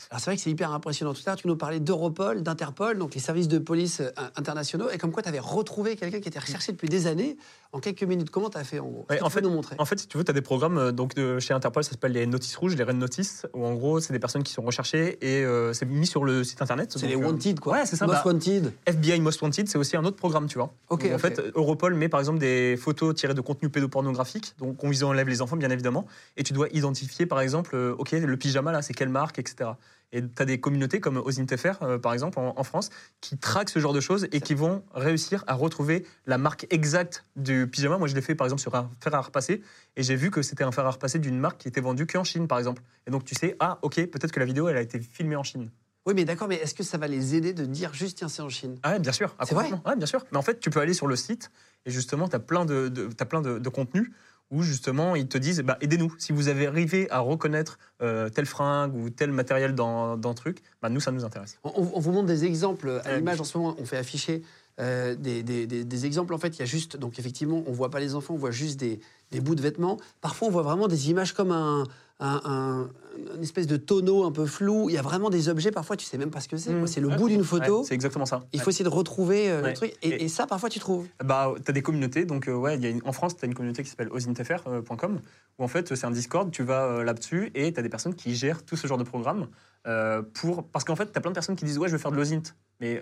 Alors c'est vrai que c'est hyper impressionnant. Tout à l'heure, tu nous parlais d'Europol, d'Interpol, donc les services de police euh, internationaux, et comme quoi tu avais retrouvé quelqu'un qui était recherché depuis des années en quelques minutes. Comment tu as fait en gros? Ouais, en fait- nous montrer? En fait, si tu veux, tu as des programmes euh, donc, de, chez Interpol, ça s'appelle les notices rouges, les red notices, où en gros, c'est des personnes qui sont recherchées et euh, c'est mis sur le site internet. C'est les euh, wanted quoi. Ouais, c'est ça. Most bah, wanted. FBI Most Wanted, c'est aussi un autre programme, tu vois. Ok, Donc, en fait, Europol met par exemple des photos tirées de pédopornographique, donc on enlève les enfants, bien évidemment, et tu dois identifier par exemple, euh, ok, le pyjama là, c'est quelle marque, etc. Et tu as des communautés comme OSINTFR, euh, par exemple, en, en France, qui traquent ce genre de choses et qui vont réussir à retrouver la marque exacte du pyjama. Moi, je l'ai fait par exemple sur un fer à repasser, et j'ai vu que c'était un fer à repasser d'une marque qui était vendue qu'en Chine, par exemple. Et donc tu sais, ah, ok, peut-être que la vidéo, elle a été filmée en Chine. Oui, mais d'accord, mais est-ce que ça va les aider de dire juste tiens, c'est en Chine? Ah ouais, bien sûr. C'est vrai? Ouais, bien sûr. Mais en fait, tu peux aller sur le site et justement, tu as plein de, de- plein de, de contenus où justement, ils te disent bah, aidez-nous. Si vous avez arrivé à reconnaître euh, telle fringue ou tel matériel dans, dans un truc, bah, nous, ça nous intéresse. on, on vous montre des exemples à l'image en ce moment. On fait afficher euh, des, des- des- des exemples. En fait, il y a juste, donc effectivement, on voit pas les enfants, on voit juste des, des bouts de vêtements. Parfois, on voit vraiment des images comme un, un- un- une espèce de tonneau un peu flou. Il y a vraiment des objets. Parfois, tu sais même pas ce que c'est. Mmh. C'est le Ouais, bout d'une photo. Ouais, c'est exactement ça. il Ouais. faut essayer de retrouver euh, le truc. Et, Et- et ça, parfois, tu trouves. Bah, tu as des communautés. Donc, euh, ouais, il y a une- en France, tu as une communauté qui s'appelle osintfr.com où en fait, c'est un Discord. Tu vas euh, là-dessus et tu as des personnes qui gèrent tout ce genre de programme. euh, pour... Parce qu'en fait, tu as plein de personnes qui disent Ouais, je vais faire de l'osint. Mais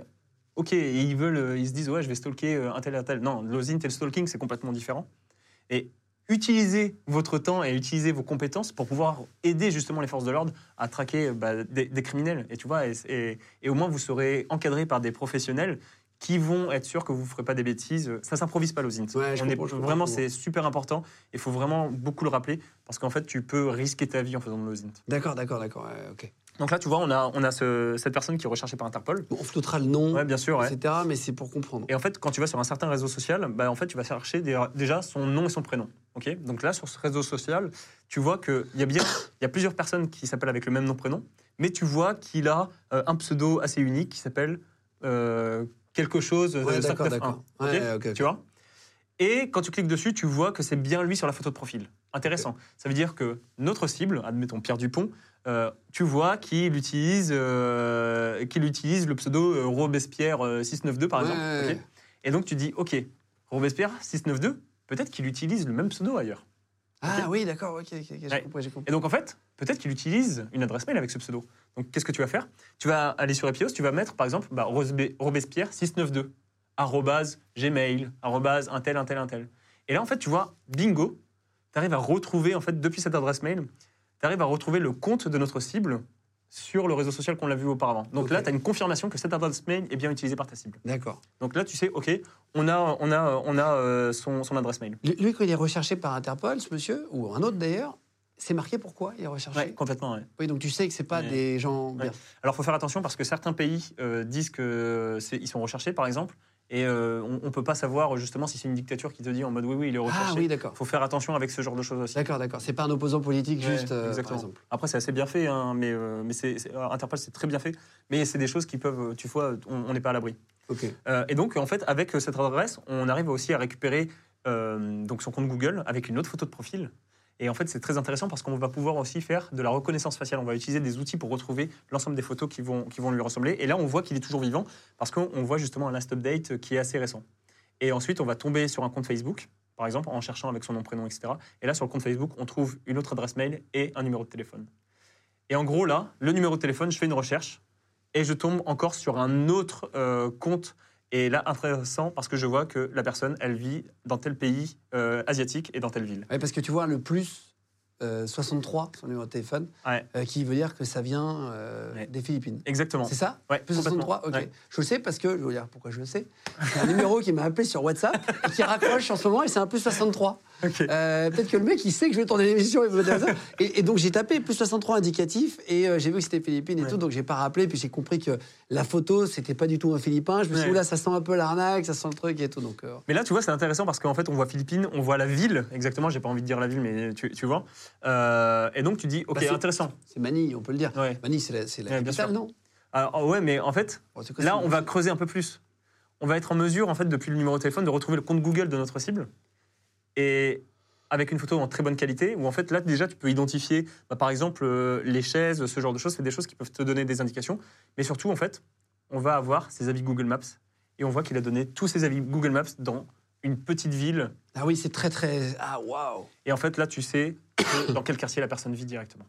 ok, et ils, veulent, ils se disent Ouais, je vais stalker un tel et un tel. Non, l'osint et le stalking, c'est complètement différent. Et utilisez votre temps et utilisez vos compétences pour pouvoir aider justement les forces de l'ordre à traquer bah, des, des criminels. Et tu vois, et, et- et au moins vous serez encadré par des professionnels qui vont être sûrs que vous ne ferez pas des bêtises. Ça s'improvise pas l'OSINT. Ouais, vraiment, c'est super important. Il faut vraiment beaucoup le rappeler parce qu'en fait, tu peux risquer ta vie en faisant de l'OSINT. D'accord, d'accord, d'accord. ok. Donc là, tu vois, on a, on a ce- cette personne qui est recherchée par Interpol. Bon, on flottera le nom, Ouais, bien sûr. ouais. etc. Mais c'est pour comprendre. Et en fait, quand tu vas sur un certain réseau social, bah, en fait, tu vas chercher des- déjà son nom et son prénom. ok? Donc là, sur ce réseau social, tu vois qu'il y, a bien- il y a plusieurs personnes qui s'appellent avec le même nom-prénom, mais tu vois qu'il a euh, un pseudo assez unique qui s'appelle euh, quelque chose de Ouais, d'accord, 591, d'accord. Tu vois? Et quand tu cliques dessus, tu vois que c'est bien lui sur la photo de profil. Intéressant. Ça veut dire que notre cible, admettons Pierre Dupont, euh, tu vois qu'il utilise, euh, qu'il utilise le pseudo euh, Robespierre euh, 692 par Ouais, exemple. et donc tu dis, ok, Robespierre 692, peut-être qu'il utilise le même pseudo ailleurs. Ah oui, d'accord, ok, ok, ok, j'ai Ouais. compris. Et donc en fait, peut-être qu'il utilise une adresse mail avec ce pseudo. Donc qu'est-ce que tu vas faire? Tu vas aller sur Epios, tu vas mettre par exemple bah, Robespierre 692, arrobase gmail, arrobase un tel, un tel, un tel. Et là en fait, tu vois, bingo, tu arrives à retrouver en fait depuis cette adresse mail, tu arrives à retrouver le compte de notre cible sur le réseau social qu'on l'a vu auparavant. Donc là, tu as une confirmation que cette adresse mail est bien utilisée par ta cible. D'accord. Donc là, tu sais, ok, on a, on a, on a euh, son, son adresse mail. Lui, quand il est recherché par Interpol, ce monsieur, ou un autre d'ailleurs, c'est marqué pourquoi il est recherché? Ouais, complètement. ouais. Oui, donc tu sais que c'est pas Ouais. des gens bien. Alors, il faut faire attention parce que certains pays euh, disent qu'ils sont recherchés, par exemple, et euh, on ne peut pas savoir justement si c'est une dictature qui te dit en mode oui, oui, il est recherché. Ah oui, d'accord. Il faut faire attention avec ce genre de choses aussi. D'accord, d'accord. C'est pas un opposant politique, Ouais, juste, euh, par exactement. exemple. Après, c'est assez bien fait, hein, mais, euh, mais c'est, Interpol, c'est très bien fait. Mais c'est des choses qui peuvent, tu vois, on n'est pas à l'abri. Ok. Euh, et donc, en fait, avec cette adresse, on arrive aussi à récupérer euh, donc son compte Google avec une autre photo de profil. Et en fait, c'est très intéressant parce qu'on va pouvoir aussi faire de la reconnaissance faciale. On va utiliser des outils pour retrouver l'ensemble des photos qui vont, qui vont lui ressembler. Et là, on voit qu'il est toujours vivant parce qu'on on voit justement un last update qui est assez récent. Et ensuite, on va tomber sur un compte Facebook, par exemple, en cherchant avec son nom, prénom, etc. Et là, sur le compte Facebook, on trouve une autre adresse mail et un numéro de téléphone. Et en gros, là, le numéro de téléphone, je fais une recherche et je tombe encore sur un autre euh, compte. Et là, intéressant parce que je vois que la personne, elle vit dans tel pays euh, asiatique et dans telle ville. Ouais, parce que tu vois le plus euh, 63, son numéro de téléphone, Ouais. euh, qui veut dire que ça vient euh, Ouais. des Philippines. Exactement. C'est ça Ouais, Plus complètement. 63 Ok. Je le sais parce que, je vais vous dire pourquoi je le sais. C'est un numéro qui m'a appelé sur WhatsApp et qui raccroche en ce moment et c'est un plus 63. Euh, Peut-être que le mec, il sait que je vais tourner l'émission. Et, et donc, j'ai tapé plus 63 indicatif et euh, j'ai vu que c'était Philippines et Ouais. tout. Donc, j'ai pas rappelé. Puis, j'ai compris que la photo, c'était pas du tout un Philippin. Je me suis dit, Ouais. là, ça sent un peu l'arnaque, ça sent le truc et tout. Donc, euh, Mais là, tu vois, c'est intéressant parce qu'en fait, on voit Philippines, on voit la ville, exactement, j'ai pas envie de dire la ville, mais tu, tu vois. Et donc, tu dis, ok, Bah, c'est- intéressant. c'est Manille, on peut le dire. Ouais. Manille, c'est la, c'est la capitale, sûr. non? Alors, oh, ouais, mais en fait, Bon, quoi, là, on va creuser un peu plus. On va être en mesure, en fait, depuis le numéro de téléphone, de retrouver le compte Google de notre cible. Et avec une photo en très bonne qualité, où en fait, là, déjà, tu peux identifier, bah, par exemple, euh, les chaises, ce genre de choses. C'est des choses qui peuvent te donner des indications. Mais surtout, en fait, on va avoir ses avis Google Maps. Et on voit qu'il a donné tous ses avis Google Maps dans une petite ville. Ah oui, c'est très, très. Ah, waouh Et en fait, là, tu sais dans quel quartier la personne vit directement.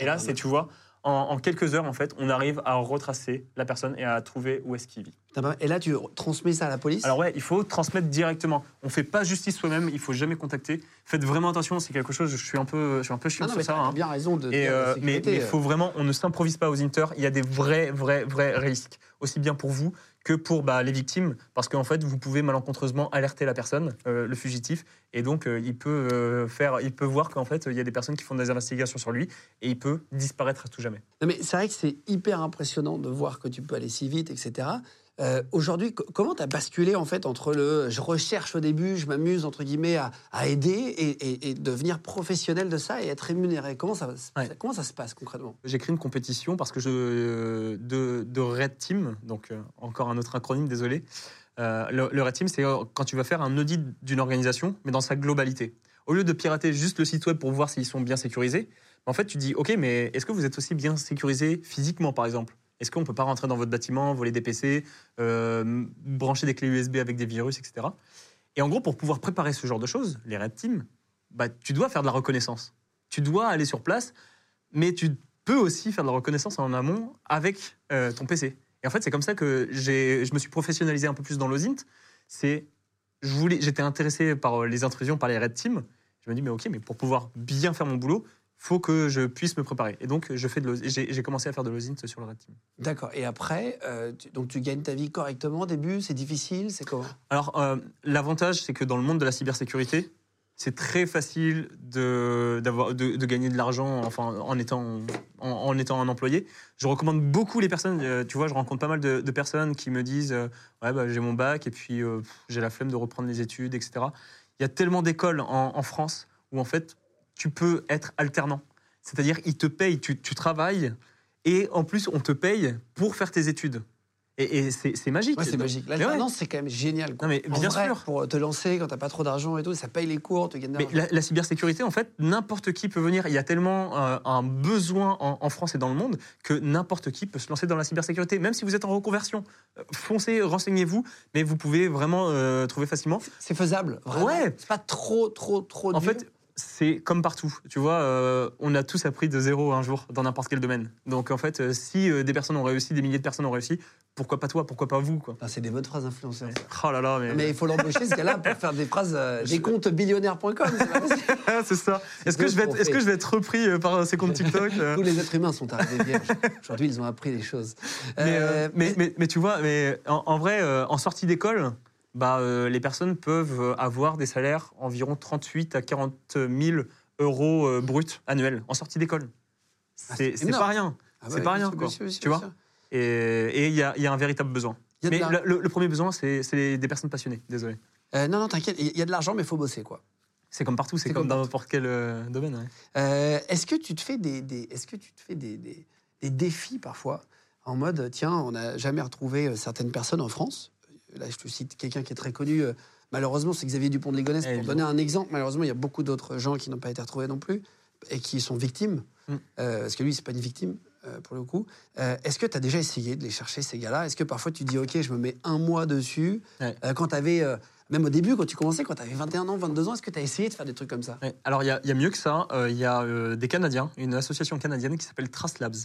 Et là, c'est, tu vois, en, en quelques heures, en fait, on arrive à retracer la personne et à trouver où est-ce qu'il vit. Et là, tu transmets ça à la police Alors ouais, il faut transmettre directement. On fait pas justice soi-même, il faut jamais contacter. Faites vraiment attention, c'est quelque chose, je suis un peu, je suis un peu chiant Ah non, sur mais ça. t'as hein. bien raison de. Et euh, mais il faut vraiment, on ne s'improvise pas aux inter. Il y a des vrais, vrais, vrais risques, aussi bien pour vous que pour bah, les victimes, parce qu'en fait, vous pouvez malencontreusement alerter la personne, euh, le fugitif, et donc euh, il peut euh, faire, il peut voir qu'en fait, il y a des personnes qui font des investigations sur lui, et il peut disparaître à tout jamais. Mais c'est vrai que c'est hyper impressionnant de voir que tu peux aller si vite, etc. Euh, Aujourd'hui, co- comment tu as basculé en fait entre le je recherche au début, je m'amuse entre guillemets à, à aider et, et- et devenir professionnel de ça et être rémunéré? Comment ça, Ouais. ça- comment ça se passe concrètement? J'ai créé une compétition parce que je euh, de, de Red Team, donc euh, encore un autre acronyme, désolé. Euh, le, le Red Team, c'est quand tu vas faire un audit d'une organisation, mais dans sa globalité. Au lieu de pirater juste le site web pour voir s'ils sont bien sécurisés, en fait, tu dis, OK, mais est-ce que vous êtes aussi bien sécurisé physiquement, par exemple? Est-ce qu'on ne peut pas rentrer dans votre bâtiment, voler des PC, euh, brancher des clés USB avec des virus, etc. Et en gros, pour pouvoir préparer ce genre de choses, les Red Team, bah, tu dois faire de la reconnaissance. Tu dois aller sur place, mais tu peux aussi faire de la reconnaissance en amont avec euh, ton PC. Et en fait, c'est comme ça que je me suis professionnalisé un peu plus dans l'OSINT. C'est j'étais intéressé par les intrusions, par les red teams. Je me dis, mais ok, mais pour pouvoir bien faire mon boulot, faut que je puisse me préparer. Et donc, je fais de j'ai commencé à faire de l'osint sur le red team. D'accord. Et après, euh, tu- donc tu gagnes ta vie correctement au début C'est difficile C'est comment? Alors, euh, l'avantage, c'est que dans le monde de la cybersécurité, c'est très facile de, d'avoir, de, de gagner de l'argent enfin, en, étant, en, en étant un employé. Je recommande beaucoup les personnes, euh, tu vois, je rencontre pas mal de, de personnes qui me disent Ouais, bah, j'ai mon bac et puis j'ai la flemme de reprendre les études, etc. Il y a tellement d'écoles en, en France où, en fait, tu peux être alternant. C'est-à-dire, ils te payent, tu, tu travailles et en plus, on te paye pour faire tes études. Et, et c'est, magique. Ouais, c'est magique. Mais ouais. L'alternance, c'est quand même génial. quoi. Non, mais En bien vrai, sûr. Pour te lancer quand t'as pas trop d'argent et tout, ça paye les cours, tu gagnes de Mais l'argent. la, la cybersécurité, en fait, n'importe qui peut venir. Il y a tellement euh, un besoin en, en France et dans le monde que n'importe qui peut se lancer dans la cybersécurité, même si vous êtes en reconversion. Euh, Foncez, renseignez-vous, mais vous pouvez vraiment euh, trouver facilement. C'est faisable, vraiment. Ouais. C'est pas trop, trop, trop En dur. fait, c'est comme partout. Tu vois, euh, on a tous appris de zéro un jour dans n'importe quel domaine. Donc, en fait, euh, si euh, des personnes ont réussi, des milliers de personnes ont réussi, pourquoi pas toi Pourquoi pas vous quoi? Putain, c'est des bonnes phrases influenceurs. ça. Oh là là, mais, Mais il faut l'embaucher, ce gars-là, pour faire des phrases, euh, des comptes billionnaires.com. c'est. Ah, c'est ça. Est-ce que, je vais être- est-ce que je vais être repris euh, par ces comptes TikTok Tous les êtres humains sont arrivés vierges. Aujourd'hui, ils ont appris des choses. Mais, mais, mais, mais tu vois, mais en, en vrai, en sortie d'école, bah, euh, les personnes peuvent euh, avoir des salaires environ 38 à 40 000 euros euh, bruts annuels en sortie d'école. Ah, C'est énorme. pas rien. Ah c'est ouais, pas rien, quoi. sûr, Tu vois? Et il y a, il y a un véritable besoin. Mais la- le, premier besoin, c'est des personnes passionnées. Désolé. Euh, non, non, t'inquiète, il y a de l'argent, mais il faut bosser, quoi. C'est comme partout, c'est comme, comme dans n'importe quel domaine. ouais. Est-ce que tu te fais des, des- est-ce que tu te fais des, des- des défis parfois en mode tiens on n'a jamais retrouvé certaines personnes en France? Là je te cite quelqu'un qui est très connu euh, malheureusement c'est Xavier Dupont de Ligonnès Eh, pour donner un exemple malheureusement il y a beaucoup d'autres gens qui n'ont pas été retrouvés non plus et qui sont victimes Mm. Euh, parce que lui c'est pas une victime euh, pour le coup est-ce que tu as déjà essayé de les chercher ces gars-là? Est-ce que parfois tu dis ok je me mets un mois dessus? Ouais. Quand tu avais même au début quand tu commençais quand tu avais 21 ans 22 ans est-ce que tu as essayé de faire des trucs comme ça? Ouais. Alors, il y, a- il y a mieux que ça. Il y a des Canadiens, une association canadienne qui s'appelle Trace Labs.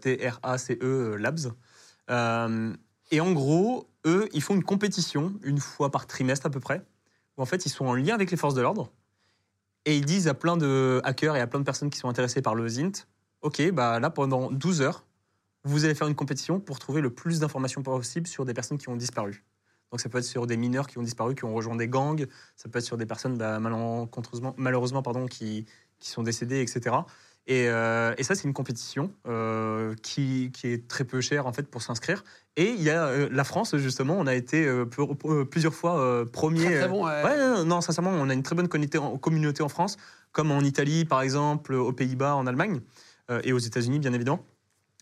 T-R-A-C-E Labs. Euh, et en gros, eux, ils font une compétition une fois par trimestre à peu près, où en fait, ils sont en lien avec les forces de l'ordre. Et ils disent à plein de hackers et à plein de personnes qui sont intéressées par le ZINT Ok, bah là, pendant 12 heures, vous allez faire une compétition pour trouver le plus d'informations possible sur des personnes qui ont disparu. Donc ça peut être sur des mineurs qui ont disparu, qui ont rejoint des gangs, ça peut être sur des personnes bah, malencontreusement, malheureusement pardon, qui, qui sont décédées, etc. Et, euh, et ça, c'est une compétition euh, qui, qui est très peu chère en fait pour s'inscrire. Et il y a euh, la France justement, on a été plusieurs fois premier. très, très bon ouais. Ouais, non, sincèrement, on a une très bonne communauté en, France, comme en Italie, par exemple, aux Pays-Bas, en Allemagne, et aux États-Unis, bien évidemment.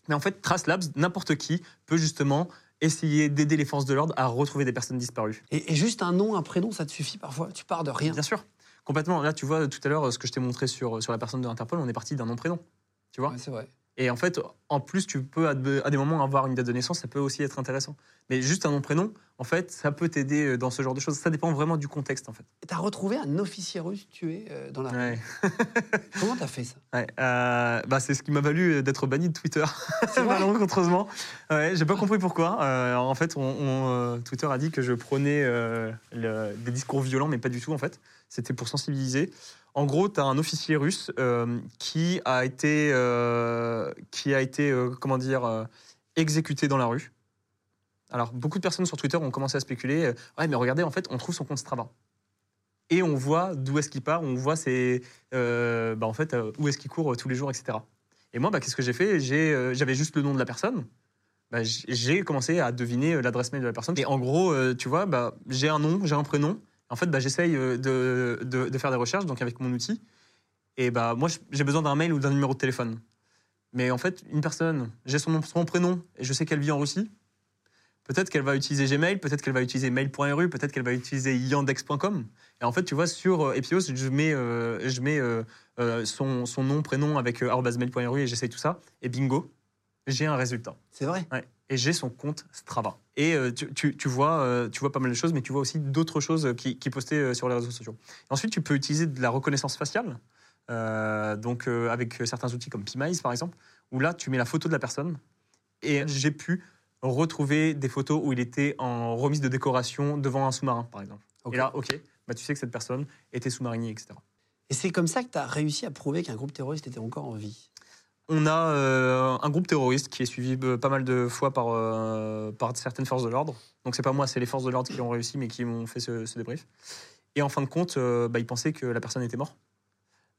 Mais en fait, Trace Labs, n'importe qui peut justement essayer d'aider les forces de l'ordre à retrouver des personnes disparues. Et, et juste un nom, un prénom, ça te suffit parfois? Tu pars de rien. Bien sûr, complètement. Là, tu vois, tout à l'heure, ce que je t'ai montré sur, sur la personne de Interpol, on est parti d'un nom-prénom. Tu vois Ouais, c'est vrai. Et en fait, en plus, tu peux à des moments avoir une date de naissance, ça peut aussi être intéressant. Mais juste un nom-prénom, en fait, ça peut t'aider euh, dans ce genre de choses. Ça dépend vraiment du contexte, en fait. T'as retrouvé un officier russe tué euh, dans la rue. Ouais. Comment t'as fait ça? Ouais, euh, bah c'est ce qui m'a valu d'être banni de Twitter, malencontreusement. Ouais, j'ai pas compris pourquoi. Euh, en fait, on, on, Twitter a dit que je prenais le- des discours violents, mais pas du tout en fait. C'était pour sensibiliser. En gros, tu as un officier russe qui a été, qui a été comment dire, exécuté dans la rue. Alors, beaucoup de personnes sur Twitter ont commencé à spéculer. euh, ouais, mais regardez, en fait, on trouve son compte Strava. Et on voit d'où est-ce qu'il part, on voit ses, euh, bah, en fait, euh, où est-ce qu'il court tous les jours, etc. Et moi, bah, qu'est-ce que j'ai fait? J'avais juste le nom de la personne. Bah, j'ai commencé à deviner l'adresse mail de la personne. Et en gros, tu vois, bah, j'ai un nom, j'ai un prénom. En fait, bah, j'essaye de, de- de faire des recherches donc avec mon outil. Et bah, moi, j'ai besoin d'un mail ou d'un numéro de téléphone. Mais en fait, une personne, j'ai son son prénom et je sais qu'elle vit en Russie. Peut-être qu'elle va utiliser Gmail, peut-être qu'elle va utiliser mail.ru, peut-être qu'elle va utiliser yandex.com. Et en fait, tu vois, sur euh, Epios, je mets, euh, je mets euh, son, son nom, prénom avec mail.ru et j'essaye tout ça. Et bingo, j'ai un résultat. C'est vrai. Ouais. Et j'ai son compte Strava. Et euh, tu, tu- tu vois, tu vois pas mal de choses, mais tu vois aussi d'autres choses qui, qui postaient sur les réseaux sociaux. Et ensuite, tu peux utiliser de la reconnaissance faciale, donc avec certains outils comme PMICE par exemple, où là, tu mets la photo de la personne. Et j'ai pu retrouver des photos où il était en remise de décoration devant un sous-marin, par exemple. Ok. Et là, ok, bah, tu sais que cette personne était sous-marinée, etc. Et c'est comme ça que tu as réussi à prouver qu'un groupe terroriste était encore en vie? On a euh, un groupe terroriste qui est suivi euh, pas mal de fois par, euh, par certaines forces de l'ordre. Donc c'est pas moi, c'est les forces de l'ordre qui ont réussi, mais qui m'ont fait ce, ce débrief. Et en fin de compte, euh, bah, ils pensaient que la personne était morte.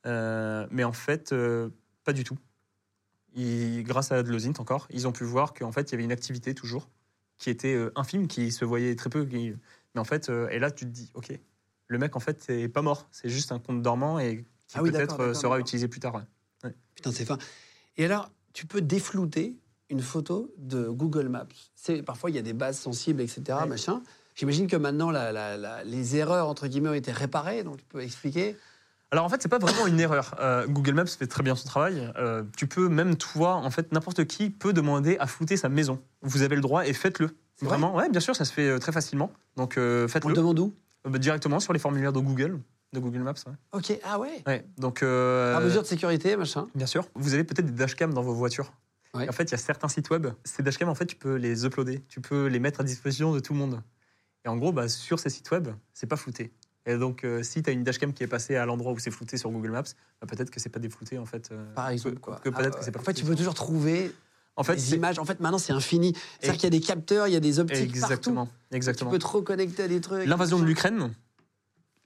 Mais en fait, pas du tout. Ils- grâce à de l'OSINT encore, ils ont pu voir qu'en fait, il y avait une activité toujours qui était euh, infime, qui se voyait très peu. qui- Mais en fait, euh, et là, tu te dis, ok, le mec, en fait, n'est pas mort. C'est juste un compte dormant et qui Ah oui, peut-être euh, sera utilisé plus tard. ouais. Putain, c'est fin. Et alors, tu peux déflouter une photo de Google Maps. C'est parfois il y a des bases sensibles, etc. Ouais. Machin. J'imagine que maintenant la- la- la- les erreurs entre guillemets ont été réparées, donc tu peux expliquer. Alors en fait, c'est pas vraiment une erreur. Euh, Google Maps fait très bien son travail. Euh, tu peux même toi, en fait, n'importe qui peut demander à flouter sa maison. Vous avez le droit et faites-le. C'est vrai Vraiment, ouais, bien sûr, ça se fait euh, très facilement. Donc euh, On le faites-le demande où? Bah, directement sur les formulaires de Google, de Google Maps. Ouais. Ok, ah ouais. Ouais, donc Par mesure de sécurité, machin. bien sûr, vous avez peut-être des dashcams dans vos voitures. Ouais. En fait, il y a certains sites web. Ces dashcams, en fait, tu peux les uploader, tu peux les mettre à disposition de tout le monde. Et en gros, bah, sur ces sites web, c'est pas flouté. Et donc, euh, si tu as une dashcam qui est passée à l'endroit où c'est flouté sur Google Maps, bah, peut-être que c'est pas déflouté en fait. euh, Par exemple, que- quoi. que peut-être Ah que c'est pas En fait, tu peux toujours trouver En fait, images. En fait, maintenant, c'est infini. C'est-à-dire qu'il y a des capteurs, il y a des optiques exactement, partout. exactement. Tu peux te reconnecter à des trucs. L'invasion de l'Ukraine,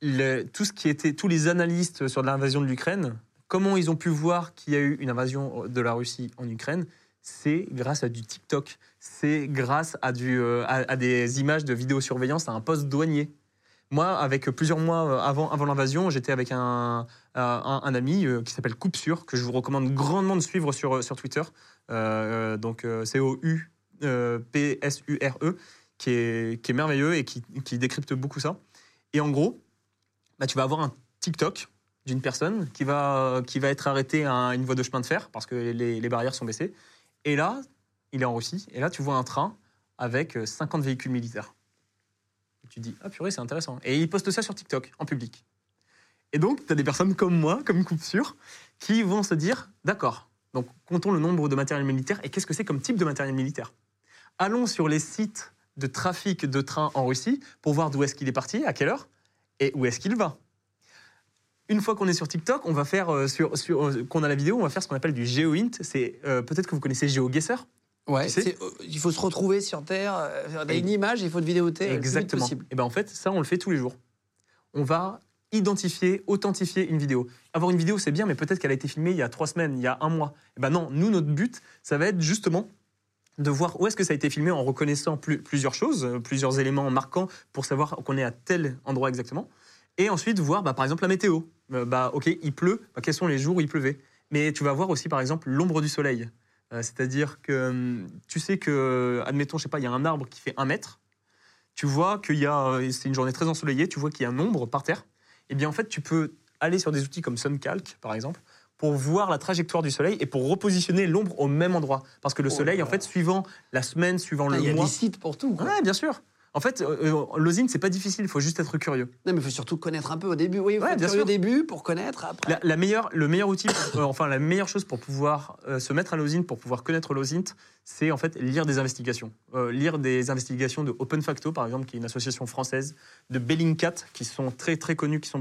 le- tout ce qui était, tous les analystes sur l'invasion de l'Ukraine, comment ils ont pu voir qu'il y a eu une invasion de la Russie en Ukraine C'est grâce à du TikTok, c'est grâce à, du, euh, à, à des images de vidéosurveillance à un poste douanier. Moi, avec plusieurs mois euh, avant, l'invasion, j'étais avec un, un ami euh, qui s'appelle Coupe Sûr, que je vous recommande grandement de suivre sur, Twitter. Euh, donc, euh, C-O-U-P-S-U-R-E, qui est, merveilleux et qui, décrypte beaucoup ça. Et en gros, bah, tu vas avoir un TikTok d'une personne qui va, être arrêtée à une voie de chemin de fer parce que les, barrières sont baissées. Et là, il est en Russie, et là, tu vois un train avec euh, 50 véhicules militaires. Tu dis, ah purée, c'est intéressant. Et il poste ça sur TikTok, en public. Et donc, tu as des personnes comme moi, comme Coupe Sûre, qui vont se dire, d'accord, donc comptons le nombre de matériel militaire, et qu'est-ce que c'est comme type de matériel militaire? Allons sur les sites de trafic de trains en Russie pour voir d'où est-ce qu'il est parti, à quelle heure, et où est-ce qu'il va. Une fois qu'on est sur TikTok, on va faire euh, sur, sur euh, qu'on a la vidéo, on va faire ce qu'on appelle du GeoInt. C'est euh, peut-être que vous connaissez GeoGuessr. Ouais, Tu sais c'est- euh, il faut se retrouver sur Terre, euh, faire Et- une image, il faut le plus vite Exactement. Et ben en fait, ça on le fait tous les jours. On va identifier, authentifier une vidéo. Avoir une vidéo c'est bien, mais peut-être qu'elle a été filmée il y a trois semaines, il y a un mois. Et ben non, nous notre but, ça va être justement de voir où est-ce que ça a été filmé en reconnaissant plus- plusieurs choses, euh, plusieurs éléments marquants pour savoir qu'on est à tel endroit exactement. Et ensuite voir, bah, par exemple, la météo. Euh, bah, ok, il pleut. Bah, quels sont les jours où il pleuvait? Mais tu vas voir aussi, par exemple, l'ombre du soleil. Euh, C'est-à-dire que hum, tu sais que, admettons, je sais pas, il y a un arbre qui fait un mètre. Tu vois qu'il y a, euh, c'est une journée très ensoleillée. Tu vois qu'il y a un ombre par terre. Et bien, en fait, tu peux aller sur des outils comme SunCalc, par exemple, pour voir la trajectoire du soleil et pour repositionner l'ombre au même endroit. Parce que le Oh soleil, en fait, suivant la semaine, suivant Putain, le Il y a mois. des sites pour tout. quoi. Ouais, bien sûr. En fait, euh, euh, l'osine, c'est pas difficile, il faut juste être curieux. Non, mais il faut surtout connaître un peu au début. Oui, il faut Ouais, être bien curieux au sûr. début pour connaître après. La, la meilleure, le meilleur outil, pour- euh, enfin la meilleure chose pour pouvoir euh, se mettre à l'osine, pour pouvoir connaître l'osint, c'est en fait lire des investigations. Lire des investigations de Open Facto, par exemple, qui est une association française, de Bellingcat, qui sont très très connus, qui sont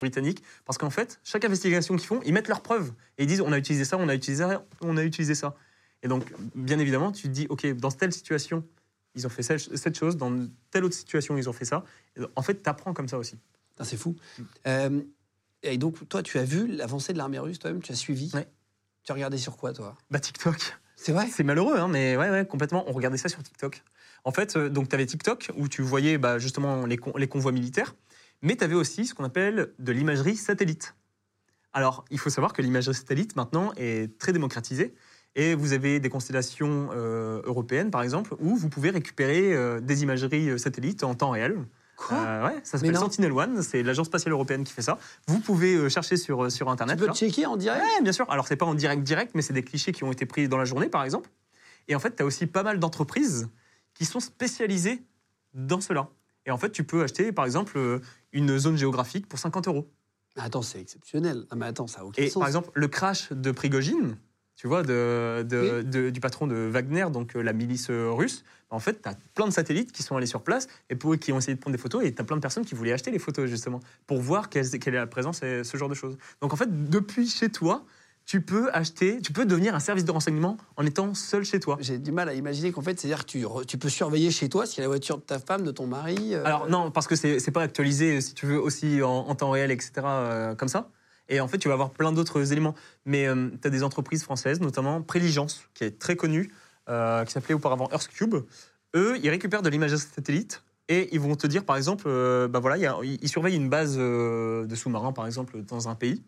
Britanniques, parce qu'en fait, chaque investigation qu'ils font, ils mettent leurs preuves et ils disent on a utilisé ça, on a utilisé ça, on a utilisé ça. Et donc, bien évidemment, tu te dis ok, dans telle situation, ils ont fait cette chose, dans telle autre situation, ils ont fait ça. Et en fait, tu apprends comme ça aussi. Putain, C'est fou. Euh, et donc, toi, tu as vu l'avancée de l'armée russe toi-même Tu as suivi? Ouais. Tu as regardé sur quoi, toi? Bah, TikTok. C'est vrai? C'est malheureux, hein, mais ouais, ouais, complètement. On regardait ça sur TikTok. En fait, euh, donc tu avais TikTok où tu voyais bah, justement les, con- les convois militaires, mais tu avais aussi ce qu'on appelle de l'imagerie satellite. Alors, il faut savoir que l'imagerie satellite maintenant est très démocratisée Et vous avez des constellations euh, européennes, par exemple, où vous pouvez récupérer euh, des imageries euh, satellites en temps réel. Quoi? Euh, ouais, ça s'appelle. Sentinel One, c'est l'agence spatiale européenne qui fait ça. Vous pouvez chercher sur, sur Tu Internet. peux là. checker en direct? Ouais, bien sûr. Alors, c'est pas en direct direct, mais c'est des clichés qui ont été pris dans la journée, par exemple. Et en fait, tu as aussi pas mal d'entreprises qui sont spécialisées dans cela. Et en fait, tu peux acheter, par exemple, une zone géographique pour 50 euros. Mais Attends, c'est exceptionnel. Non, mais attends, ça a aucun Et sens. par exemple, le crash de Prigogine, tu vois, de, de- de- du patron de Wagner, donc euh, la milice euh, russe, en fait, tu as plein de satellites qui sont allés sur place et pour, qui ont essayé de prendre des photos et tu as plein de personnes qui voulaient acheter les photos, justement, pour voir quelle, quelle est la présence et ce genre de choses. Donc en fait, depuis chez toi, tu peux acheter, tu peux devenir un service de renseignement en étant seul chez toi. J'ai du mal à imaginer qu'en fait, c'est-à-dire que tu, peux surveiller chez toi s'il y a la voiture de ta femme, de ton mari. euh, Alors non, parce que c'est pas actualisé, si tu veux, aussi en, en temps réel, etc., euh, comme ça. Et en fait, tu vas avoir plein d'autres éléments. Mais tu as des entreprises françaises, notamment Préligence, qui est très connue, euh, qui s'appelait auparavant Earthcube. Eux, ils récupèrent de l'image satellite et ils vont te dire, par exemple, euh, bah voilà, il y a- ils surveillent une base euh, de sous-marins, par exemple, dans un pays.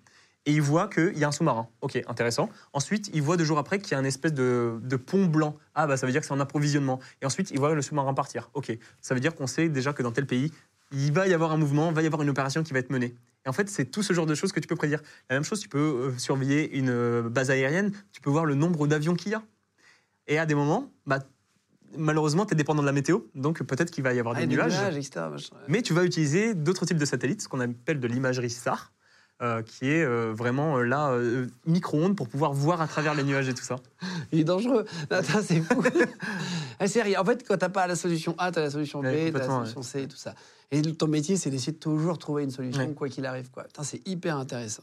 Et ils voient qu'il y a un sous-marin. Ok, intéressant. Ensuite, ils voient deux jours après qu'il y a un espèce de, de pont blanc. Ah, bah ça veut dire que c'est en approvisionnement. Et ensuite, ils voient le sous-marin partir. Ok, ça veut dire qu'on sait déjà que dans tel pays, il va y avoir un mouvement, il va y avoir une opération qui va être menée. Et en fait, c'est tout ce genre de choses que tu peux prédire. La même chose, tu peux euh, surveiller une euh, base aérienne, tu peux voir le nombre d'avions qu'il y a. Et à des moments, bah, malheureusement, tu es dépendant de la météo, donc peut-être qu'il va y avoir ah, des des nuages. nuages, etc. Mais tu vas utiliser d'autres types de satellites, ce qu'on appelle de l'imagerie SAR, euh, qui est euh, vraiment euh, là, euh, micro-ondes, pour pouvoir voir à travers les nuages et tout ça. Il est dangereux. C'est fou. C'est rien. En fait, quand t'as pas la solution A, t'as la solution B, Ouais, t'as la solution C, tout ça. Et ton métier, c'est d'essayer de toujours trouver une solution, Ouais. quoi qu'il arrive. Quoi. C'est hyper intéressant.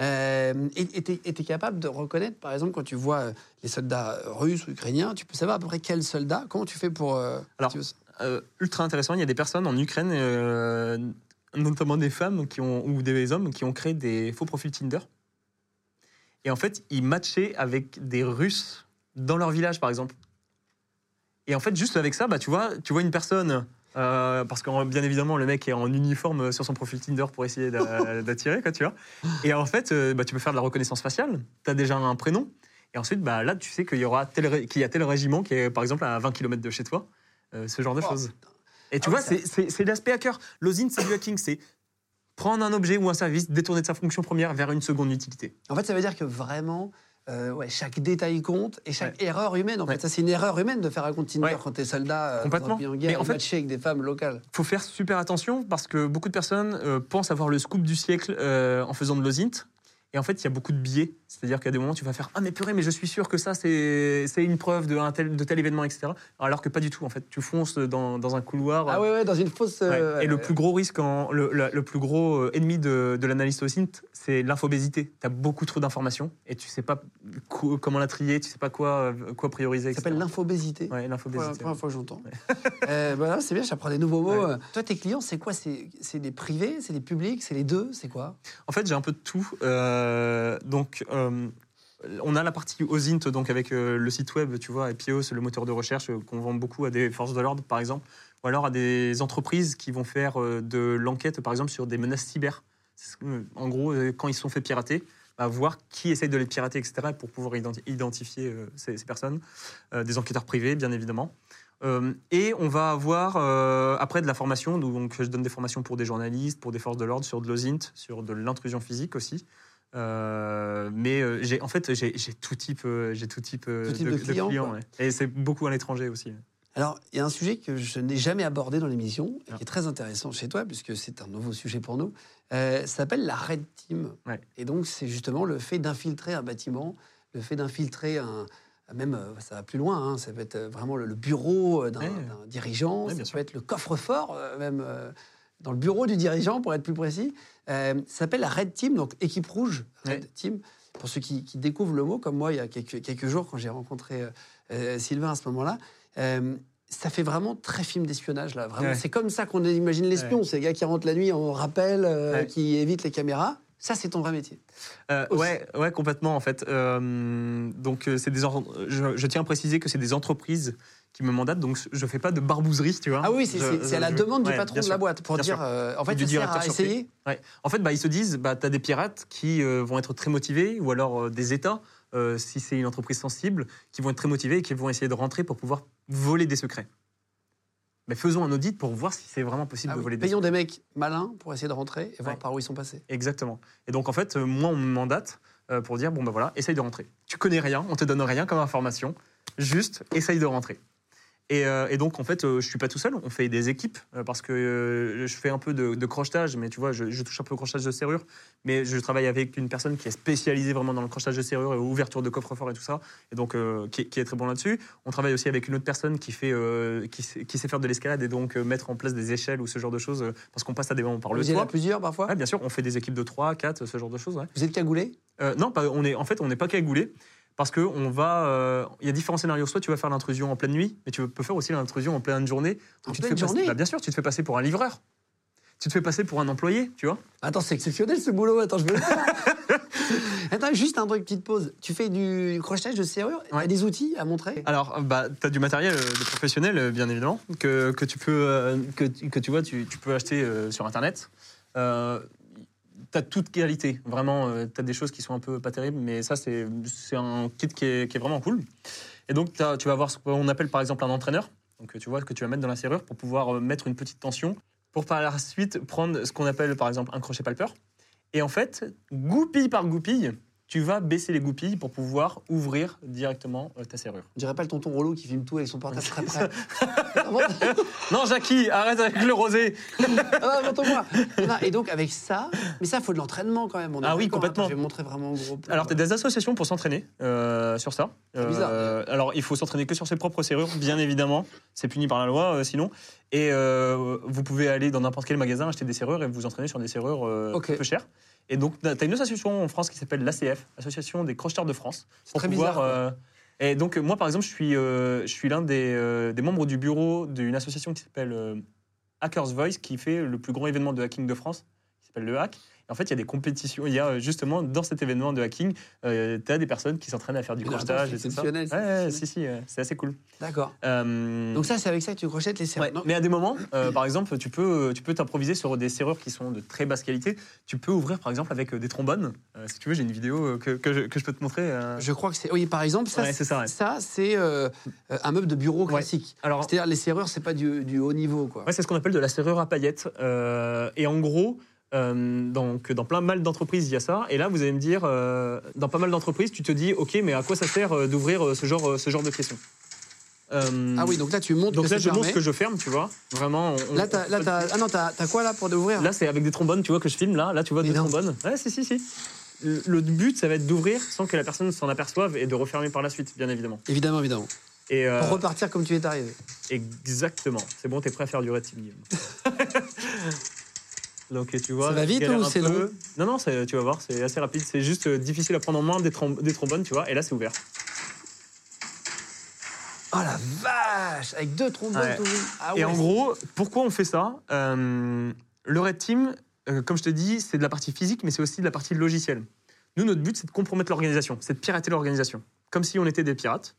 Euh, et et et t'es capable de reconnaître, par exemple, quand tu vois les soldats russes ou ukrainiens, tu peux savoir à peu près quel soldat. Comment tu fais pour. euh, Alors, tu Euh, ultra intéressant, il y a des personnes en Ukraine, notamment des femmes qui ont, ou des hommes, qui ont créé des faux profils Tinder. Et en fait, ils matchaient avec des Russes dans leur village, par exemple. Et en fait, juste avec ça, bah, tu, vois, tu vois une personne, euh, parce que bien évidemment, le mec est en uniforme sur son profil Tinder pour essayer d'a- d'attirer, quoi, tu vois. Et en fait, euh, bah, tu peux faire de la reconnaissance faciale, tu as déjà un prénom. Et ensuite, bah, là, tu sais qu'il y, aura tel, ré- qu'il y a tel régiment qui est, par exemple, à 20 km de chez toi. Euh, ce genre de Oh, choses. Et tu Ah vois, c'est- l'aspect hacker. L'osine, c'est du hacking. C'est prendre un objet ou un service, détourner de sa fonction première vers une seconde utilité. En fait, ça veut dire que vraiment, euh, ouais, chaque détail compte et chaque erreur humaine. En Ouais. fait, ça, c'est une erreur humaine de faire un Ouais. quand t'es soldat euh, dans Complètement. un en Mais guerre en fait- matcher avec des femmes locales. faut faire super attention parce que beaucoup de personnes euh, pensent avoir le scoop du siècle en faisant de l'osint. Et en fait, il y a beaucoup de biais. C'est-à-dire qu'à des moments, tu vas faire Ah, mais purée, mais je suis sûr que ça, c'est une preuve de, un tel, de tel événement, etc. Alors que pas du tout, en fait. Tu fonces dans, dans un couloir. Ah ouais, ouais, dans une fausse. Ouais. euh, et le ouais. plus gros risque, en- le, le- le plus gros euh, ennemi de, de l'analyste OSINT, c'est l'infobésité. Tu as beaucoup trop d'informations et tu sais pas co- comment la trier, tu sais pas quoi, euh, quoi prioriser. Ça s'appelle l'infobésité. Ouais, C'est la l'infobésité. première fois que j'entends. Euh, bah c'est bien, j'apprends des nouveaux mots. Ouais. Toi, tes clients, c'est quoi? C'est des privés, c'est des publics, c'est les deux, c'est quoi? En fait, j'ai un peu de tout. Euh, donc, euh, on a la partie OSINT, donc avec euh, le site web, tu vois, Epios, le moteur de recherche euh, qu'on vend beaucoup à des forces de l'ordre, par exemple, ou alors à des entreprises qui vont faire de l'enquête, par exemple, sur des menaces cyber. En gros, quand ils sont fait pirater, bah, voir qui essaye de les pirater, etc., pour pouvoir identi- identifier ces, personnes. Des enquêteurs privés, bien évidemment. Et on va avoir après de la formation, donc je donne des formations pour des journalistes, pour des forces de l'ordre, sur de l'OSINT, sur de l'intrusion physique aussi. Euh, mais euh, j'ai en fait j'ai tout type euh, j'ai tout type, Tout type de clients, ouais. et c'est beaucoup à l'étranger aussi. Alors, il y a un sujet que je n'ai jamais abordé dans l'émission et Ah. qui est très intéressant chez toi, puisque c'est un nouveau sujet pour nous. Ça s'appelle la Red Team. Ouais. Et donc, c'est justement le fait d'infiltrer un bâtiment, le fait d'infiltrer un. Même, ça va plus loin, hein, ça peut être vraiment le, le bureau d'un Ouais. dirigeant, ça peut sûr. être le coffre-fort, même dans le bureau du dirigeant, pour être plus précis. Euh, ça s'appelle la Red Team, donc équipe rouge, Red Ouais. Team. Pour ceux qui, qui découvrent le mot, comme moi, il y a quelques, quelques jours, quand j'ai rencontré euh, euh, Sylvain à ce moment-là, euh, ça fait vraiment très film d'espionnage là. Vraiment, Ouais. c'est comme ça qu'on imagine l'espion. C'est le gars qui rentre la nuit en rappel, Ouais. qui évite les caméras. Ça, c'est ton vrai métier. Euh, ouais, ouais, complètement en fait. Euh, donc euh, c'est des je, je tiens à préciser que c'est des entreprises qui me mandatent, donc je fais pas de barbouzerie, tu vois. Ah oui, c'est à la je- demande du patron de la boîte pour dire, euh, en fait, ça sert à essayer. Ouais. En fait, bah, ils se disent, bah, tu as des pirates qui vont être très motivés, ou alors des États si c'est une entreprise sensible, qui vont être très motivés et qui vont essayer de rentrer pour pouvoir voler des secrets. Mais faisons un audit pour voir si c'est vraiment possible Ah de oui, voler des Payons des mecs malins pour essayer de rentrer et voir Ouais. par où ils sont passés. Exactement. Et donc, en fait, euh, moi, on me mandate euh, pour dire bon, ben voilà, essaye de rentrer. Tu connais rien, on te donne rien comme information, juste essaye de rentrer. Et, euh, et donc, en fait, euh, je suis pas tout seul, on fait des équipes euh, parce que euh, je fais un peu de, de crochetage, mais tu vois, je, je touche un peu au crochetage de serrure, mais je travaille avec une personne qui est spécialisée vraiment dans le crochetage de serrure et ouverture de coffre-fort et tout ça, et donc qui, est- qui est très bon là-dessus. On travaille aussi avec une autre personne qui, fait, qui, sait, qui sait faire de l'escalade et donc mettre en place des échelles ou ce genre de choses, parce qu'on passe à des moments par le Vous toit. plusieurs parfois Ouais, bien sûr, on fait des équipes de 3, 4, ce genre de choses. ouais. Vous êtes cagoulés? Euh, non, pas- on est, en fait, on n'est pas cagoulé. Parce que on va, euh, il y a différents scénarios. Soit tu vas faire l'intrusion en pleine nuit, mais tu peux faire aussi l'intrusion en pleine journée. En tu te pleine fais passer- journée bah, Bien sûr, tu te fais passer pour un livreur. Tu te fais passer pour un employé, tu vois. Attends, c'est exceptionnel ce boulot. Attends, je veux le faire. Attends, juste un truc, petite pause. Tu fais du crochetage de serrure? T'as Ouais. des outils à montrer? Alors, bah, tu as du matériel euh, de professionnel, euh, bien évidemment, que, que tu peux, que, que tu vois, tu, tu peux acheter euh, sur Internet. Euh, as toute qualité, vraiment. tu as des choses qui sont un peu pas terribles, mais ça, c'est un kit qui est, qui est vraiment cool. Et donc, tu vas avoir ce qu'on appelle par exemple un entraîneur, donc tu vois, que tu vas mettre dans la serrure pour pouvoir euh, mettre une petite tension, pour par la suite prendre ce qu'on appelle par exemple un crochet palpeur. Et en fait, goupille par goupille, tu vas baisser les goupilles pour pouvoir ouvrir directement euh, ta serrure. Je dirais pas le tonton Rollo qui filme tout avec son portable très près. Non, Jackie, arrête avec le rosé. ah. Non, Et donc, avec ça, mais ça, il faut de l'entraînement quand même. on Ah oui, d'accord. complètement. Je vais montrer vraiment en gros. Alors, tu as des associations pour s'entraîner euh, sur ça. C'est bizarre. alors, il faut s'entraîner que sur ses propres serrures, bien évidemment. C'est puni par la loi, euh, sinon. Et euh, vous pouvez aller dans n'importe quel magasin acheter des serrures et vous entraîner sur des serrures euh, peu chères. Et donc, tu as une association en France qui s'appelle l'ACF, Association des crocheteurs de France. C'est très pouvoir, bizarre. euh, et donc, moi, par exemple, je suis, je suis l'un des, des membres du bureau d'une association qui s'appelle Hackers Voice, qui fait le plus grand événement de hacking de France, qui s'appelle le Hack. En fait, il y a des compétitions. Il y a euh, justement, dans cet événement de hacking, tu as des personnes qui s'entraînent à faire du attends, crochetage c'est ça. exceptionnel, Ouais, exceptionnel. si, si, euh, c'est assez cool. D'accord. Euh, Donc, ça, c'est avec ça que tu crochettes les serrures. Ouais, mais à des moments, euh, par exemple, tu peux tu peux t'improviser sur des serrures qui sont de très basse qualité. Tu peux ouvrir, par exemple, avec euh, des trombones. Euh, si tu veux, j'ai une vidéo euh, que, que je, que je peux te montrer. euh. Je crois que c'est. Oui, par exemple, ça, Ouais, c'est ça, ça c'est euh, euh, un meuble de bureau classique. Alors, C'est-à-dire, les serrures, c'est pas du, du haut niveau, quoi. C'est ce qu'on appelle de la serrure à paillettes. Euh, et en gros, euh, donc, dans plein mal d'entreprises, il y a ça. Et là, vous allez me dire, euh, dans pas mal d'entreprises, tu te dis, OK, mais à quoi ça sert euh, d'ouvrir euh, ce genre, ce genre de question Euh, Ah oui, donc là, tu montres donc que là, je montre fermé. ce que je ferme, tu vois. Vraiment. on- Là, t'as, là, t'as- ah non, t'as, t'as quoi là pour ouvrir Là, c'est avec des trombones, tu vois, que je filme. Là, là tu vois Mais deux non. trombones. Ouais, si, si, si. Le le but, ça va être d'ouvrir sans que la personne s'en aperçoive et de refermer par la suite, bien évidemment. Évidemment, évidemment. Et euh, Pour repartir comme tu es arrivé. exactement. C'est bon, t'es prêt à faire du red team, Guillaume. Donc, tu vois. Ça va vite ou un c'est long Non, non, tu vas voir, c'est assez rapide. C'est juste euh, difficile à prendre en main des, trom- des trombones, tu vois. Et là, c'est ouvert. Oh la vache Avec deux trombones Ouais. ah Et en gros, pourquoi on fait ça? Euh, Le Red Team, euh, comme je te dis, c'est de la partie physique, mais c'est aussi de la partie logicielle. Nous, notre but, c'est de compromettre l'organisation, c'est de pirater l'organisation, comme si on était des pirates.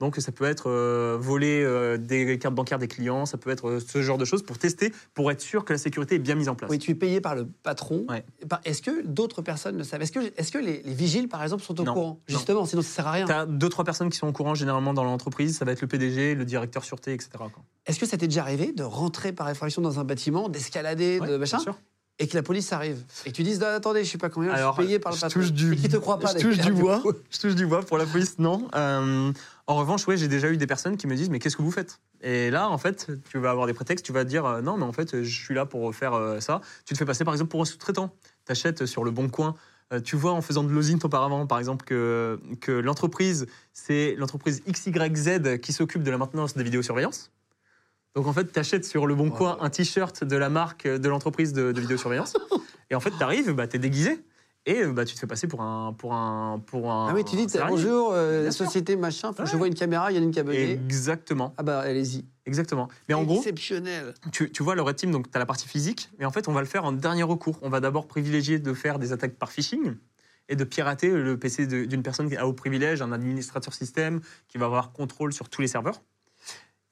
Donc, ça peut être euh, voler euh, des cartes bancaires des clients, ça peut être euh, ce genre de choses pour tester, pour être sûr que la sécurité est bien mise en place. Oui, tu es payé par le patron. Ouais. Est-ce que d'autres personnes le savent? Est-ce que, les, les vigiles, par exemple, sont au Non. courant? Non. Justement, sinon ça sert à rien. Tu as deux, trois personnes qui sont au courant généralement dans l'entreprise, ça va être le PDG, le directeur sûreté, etc. Est-ce que ça t'est déjà arrivé de rentrer par effraction dans un bâtiment, d'escalader, Ouais, de bien machin, sûr. et que la police arrive? Et que tu dises attendez, je suis pas combien, Alors, je suis payé par le patron. du- et qui te croit pas. Je touche du bois. Je touche du bois pour la police, non. Euh, en revanche, ouais, j'ai déjà eu des personnes qui me disent mais qu'est-ce que vous faites? Et là, en fait, tu vas avoir des prétextes. Tu vas dire euh, non, mais en fait, je suis là pour faire euh, ça. Tu te fais passer par exemple pour un sous-traitant. T'achètes sur le bon coin. Euh, tu vois en faisant de l'osint auparavant, par exemple, que, que l'entreprise, c'est l'entreprise XYZ qui s'occupe de la maintenance des vidéosurveillance. Donc en fait, tu achètes sur le bon coin un t-shirt de la marque de l'entreprise de, de vidéosurveillance. et en fait, tu arrives, bah, tu es déguisé. Et euh, bah, tu te fais passer pour un. Pour un, pour un Ah oui, tu dis bonjour, euh, la société machin, je vois une caméra, il y a une cabinée. Exactement, Ah bah allez-y. exactement. Mais en gros, Exceptionnel. tu, tu vois, le Red Team, donc tu as la partie physique, mais en fait, on va le faire en dernier recours. On va d'abord privilégier de faire des attaques par phishing et de pirater le PC d'une personne qui a au privilège, un administrateur système, qui va avoir contrôle sur tous les serveurs.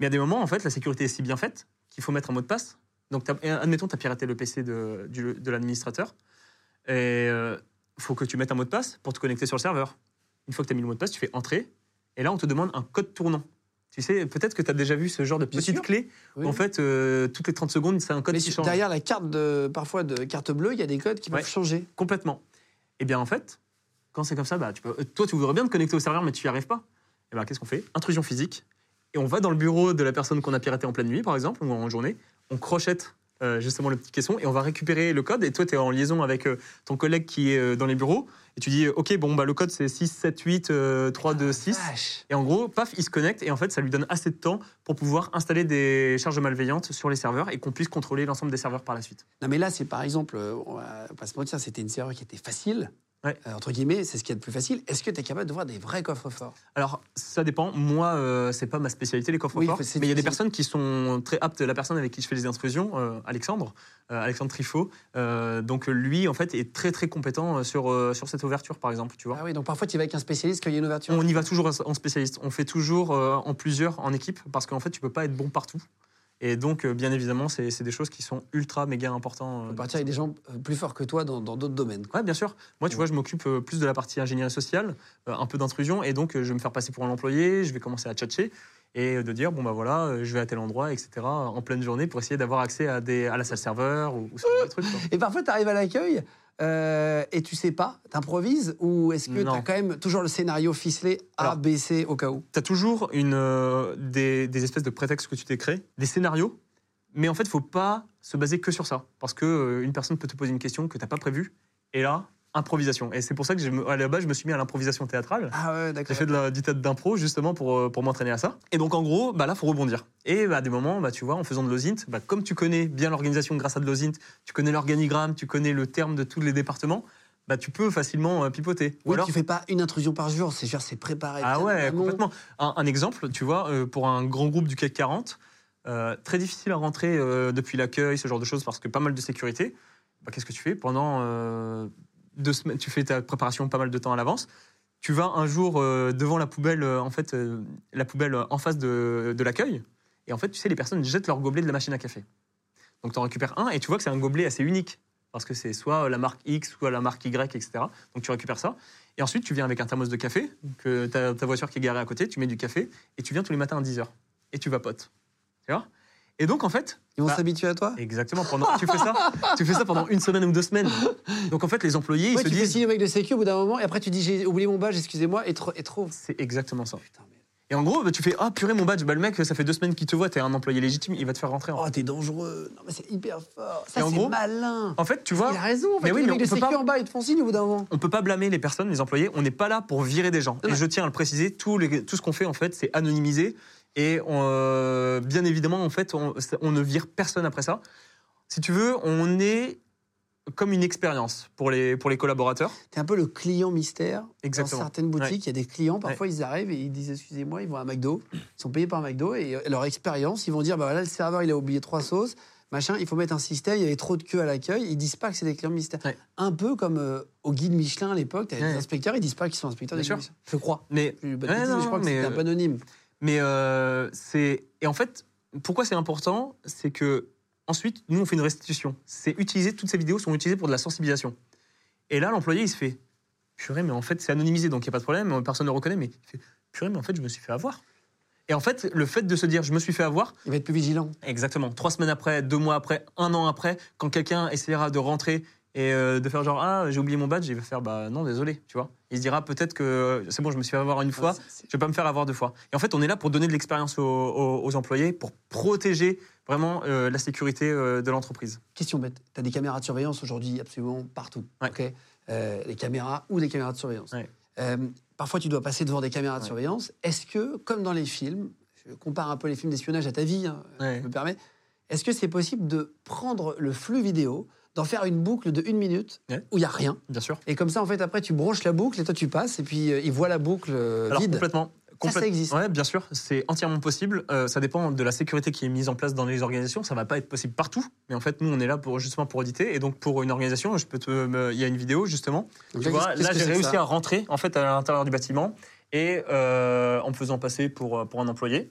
Mais à des moments, en fait, la sécurité est si bien faite qu'il faut mettre un mot de passe. Donc, admettons, tu as piraté le PC de, de l'administrateur, et il faut que tu mettes un mot de passe pour te connecter sur le serveur. Une fois que tu as mis le mot de passe, tu fais entrer. Et là, on te demande un code tournant. Tu sais, peut-être que tu as déjà vu ce genre de Bien petite sûr. clé. Oui. où En fait, euh, toutes les 30 secondes, c'est un code Mais qui change. derrière la carte de, parfois de carte bleue, il y a des codes qui peuvent Ouais. changer. Complètement. Et bien en fait, quand c'est comme ça, bah, tu peux, euh, toi tu voudrais bien te connecter au serveur, mais tu n'y arrives pas. Et ben qu'est-ce qu'on fait? Intrusion physique. Et on va dans le bureau de la personne qu'on a piraté en pleine nuit, par exemple, ou en journée. On crochette euh, justement le petit caisson et on va récupérer le code. Et toi, tu es en liaison avec euh, ton collègue qui est euh, dans les bureaux. Et tu dis, OK, bon, bah, le code c'est 6, 7, 8, euh, 3, 2, 6. Vache. Et en gros, paf, il se connecte et en fait, ça lui donne assez de temps pour pouvoir installer des charges malveillantes sur les serveurs et qu'on puisse contrôler l'ensemble des serveurs par la suite. Non, mais là, c'est par exemple, on va pas se mentir, c'était une serrure qui était facile. Ouais. Euh, entre guillemets, c'est ce qui est le plus facile. Est-ce que tu es capable de voir des vrais coffres forts? Alors, ça dépend. Moi, euh, c'est pas ma spécialité, les coffres Oui, forts. Mais il y a des personnes qui sont très aptes. La personne avec qui je fais les intrusions, euh, Alexandre, euh, Alexandre Trifot, donc lui, en fait, est très très compétent sur, sur cette ouverture, par exemple. Tu vois. Ah oui, donc parfois tu vas avec un spécialiste quand il y a une ouverture? On y va toujours en spécialiste. On fait toujours en plusieurs, en équipe, parce qu'en fait, tu peux pas être bon partout. Et donc, euh, bien évidemment, c'est des choses qui sont ultra méga importantes. On peut partir avec des gens euh, plus forts que toi dans d'autres domaines. Ouais, bien sûr. Moi, tu vois, je m'occupe euh, plus de la partie ingénierie sociale, euh, un peu d'intrusion, et donc euh, je vais me faire passer pour un employé, je vais commencer à tchatcher et euh, de dire bon bah voilà, euh, je vais à tel endroit, etc. en pleine journée pour essayer d'avoir accès à des à la salle serveur ou, ou ce genre de trucs. Et parfois tu arrives à l'accueil euh, et tu sais pas, t'improvises ou est-ce que tu Non. as quand même toujours le scénario ficelé A, Alors- B, C au cas où? T'as toujours une euh, des, des espèces de prétextes que tu t'es créés, des scénarios, mais en fait, faut pas se baser que sur ça, parce que euh, une personne peut te poser une question que t'as pas prévue, et là, improvisation. Et c'est pour ça que je me- à la base, je me suis mis à l'improvisation théâtrale. Ah ouais, J'ai d'accord. fait de la, du théâtre d'impro justement pour, euh, pour m'entraîner à ça. Et donc en gros, bah là, faut rebondir. Et bah, à des moments, bah, tu vois, en faisant de l'OSINT, bah, comme tu connais bien l'organisation grâce à de l'OSINT, tu connais l'organigramme, tu connais le terme de tous les départements, bah, tu peux facilement euh, pipoter. Ou Oui, alors- tu fais pas une intrusion par jour, c'est genre c'est préparé. ah ouais, complètement. Un, un exemple, tu vois, euh, pour un grand groupe du CAC 40, euh, très difficile à rentrer euh, depuis l'accueil, ce genre de choses, parce que pas mal de sécurité. Bah, Qu'est-ce que tu fais Pendant tu fais ta préparation pas mal de temps à l'avance. Tu vas un jour euh, devant la poubelle, euh, en fait, euh, la poubelle en face de, de l'accueil, et en fait, tu sais, les personnes jettent leur gobelet de la machine à café. Donc tu en récupères un, et tu vois que c'est un gobelet assez unique, parce que c'est soit la marque X, soit la marque Y, etc. Donc tu récupères ça. Et ensuite, tu viens avec un thermos de café, que ta, ta voiture qui est garée à côté, tu mets du café, et tu viens tous les matins à 10h. Et tu vapotes. Tu vois? Et donc, en fait. Ils vont bah, s'habituer à toi Exactement. Pendant, tu, fais ça, tu fais ça pendant une semaine ou deux semaines. Donc, en fait, les employés, ils se tu fais disent. signer au mec de sécu au bout d'un moment et après tu dis j'ai oublié mon badge, excusez-moi, et trop. Et trop. C'est exactement ça. Putain, mais- Et en gros, bah, tu fais Ah, purée, mon badge. Bah, le mec, ça fait deux semaines qu'il te voit, t'es un employé légitime, il va te faire rentrer. En, Oh, t'es dangereux. Non, mais c'est hyper fort. Ça, c'est gros- malin. en fait, tu vois. Il a raison. En fait, Mais oui, les mecs de sécu pas- en bas, ils te font signe au bout d'un moment. On peut pas blâmer les personnes, les employés. On n'est pas là pour virer des gens. Et je tiens à le préciser, tout, les- tout ce qu'on fait, en fait, c'est anonymisé. Et on, euh, bien évidemment, en fait, on, on ne vire personne après ça. Si tu veux, on est comme une expérience pour les, pour les collaborateurs. T'es un peu le client mystère. Exactement. Dans certaines boutiques, il y a des clients, parfois ils arrivent et ils disent Excusez-moi, ils vont à McDo, ils sont payés par McDo et euh, leur expérience, ils vont dire Bah voilà, le serveur il a oublié trois sauces, machin, il faut mettre un système, il y avait trop de queue à l'accueil. Ils disent pas que c'est des clients mystères. Ouais. Un peu comme euh, au guide Michelin à l'époque, Ouais. des inspecteurs, ils disent pas qu'ils sont inspecteurs Bien des sûr. Je crois. Mais, Je, non, je crois que c'était un peu anonyme. Mais euh, c'est. Et en fait, pourquoi c'est important C'est que ensuite, nous, on fait une restitution. C'est utilisé, toutes ces vidéos sont utilisées pour de la sensibilisation. Et là, l'employé, il se fait Purée, mais en fait, c'est anonymisé, donc il n'y a pas de problème, personne ne le reconnaît, mais il fait Purée, mais en fait, je me suis fait avoir. Et en fait, le fait de se dire Je me suis fait avoir, Il va être plus vigilant. Exactement. Trois semaines après, deux mois après, un an après, quand quelqu'un essaiera de rentrer et euh, de faire genre ah j'ai oublié mon badge, il va faire bah non désolé, tu vois. Il se dira peut-être que c'est bon, je me suis fait avoir une fois, je vais pas me faire avoir deux fois. Et en fait, on est là pour donner de l'expérience aux, aux- aux employés, pour protéger vraiment euh, la sécurité euh, de l'entreprise. Question bête. Tu as des caméras de surveillance aujourd'hui absolument partout. Ouais. Euh, les caméras ou des caméras de surveillance. Ouais. Euh, parfois, tu dois passer devant des caméras de Ouais. surveillance. Est-ce que, comme dans les films, je compare un peu les films d'espionnage à ta vie, hein, je me permets, est-ce que c'est possible de prendre le flux vidéo, d'en faire une boucle de une minute Ouais. où il n'y a rien Bien sûr. et comme ça, en fait, après, tu branches la boucle et toi, tu passes et puis euh, ils voient la boucle euh, Alors vide. complètement. Ça, ça existe. Ouais, bien sûr, c'est entièrement possible. Euh, ça dépend de la sécurité qui est mise en place dans les organisations. Ça va pas être possible partout, mais en fait, nous, on est là pour justement pour auditer. Et donc, pour une organisation, je peux te, me- il y a une vidéo justement. Donc Tu là, vois, là, j'ai réussi à rentrer en fait à l'intérieur du bâtiment et euh, en me faisant passer pour pour un employé.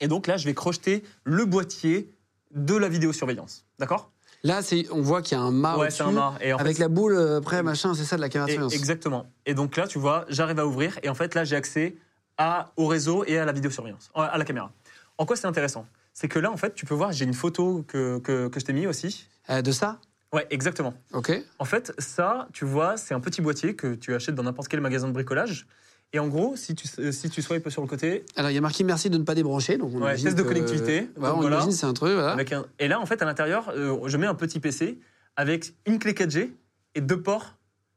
Et donc là, je vais crocheter le boîtier de la vidéosurveillance. D'accord? Là, c'est, on voit qu'il y a un mât ouais, c'est un mât. Et en avec la boule euh, après, machin, c'est ça de la caméra de surveillance. exactement. Et donc là, tu vois, j'arrive à ouvrir et en fait là, j'ai accès à, au réseau et à la vidéosurveillance, euh, à la caméra. En quoi c'est intéressant? C'est que là, en fait, tu peux voir, j'ai une photo que, que, que je t'ai mis aussi. Euh, de ça? Ouais, exactement. Ok. En fait, ça, tu vois, c'est un petit boîtier que tu achètes dans n'importe quel magasin de bricolage. Et en gros, si tu, euh, si tu swipes sur le côté, Alors, il y a marqué merci de ne pas débrancher. Donc on Ouais, test de que- connectivité. Ouais, Donc on voilà. imagine c'est un truc. Voilà. avec un... et là, en fait, à l'intérieur, euh, je mets un petit PC avec une clé 4G et deux ports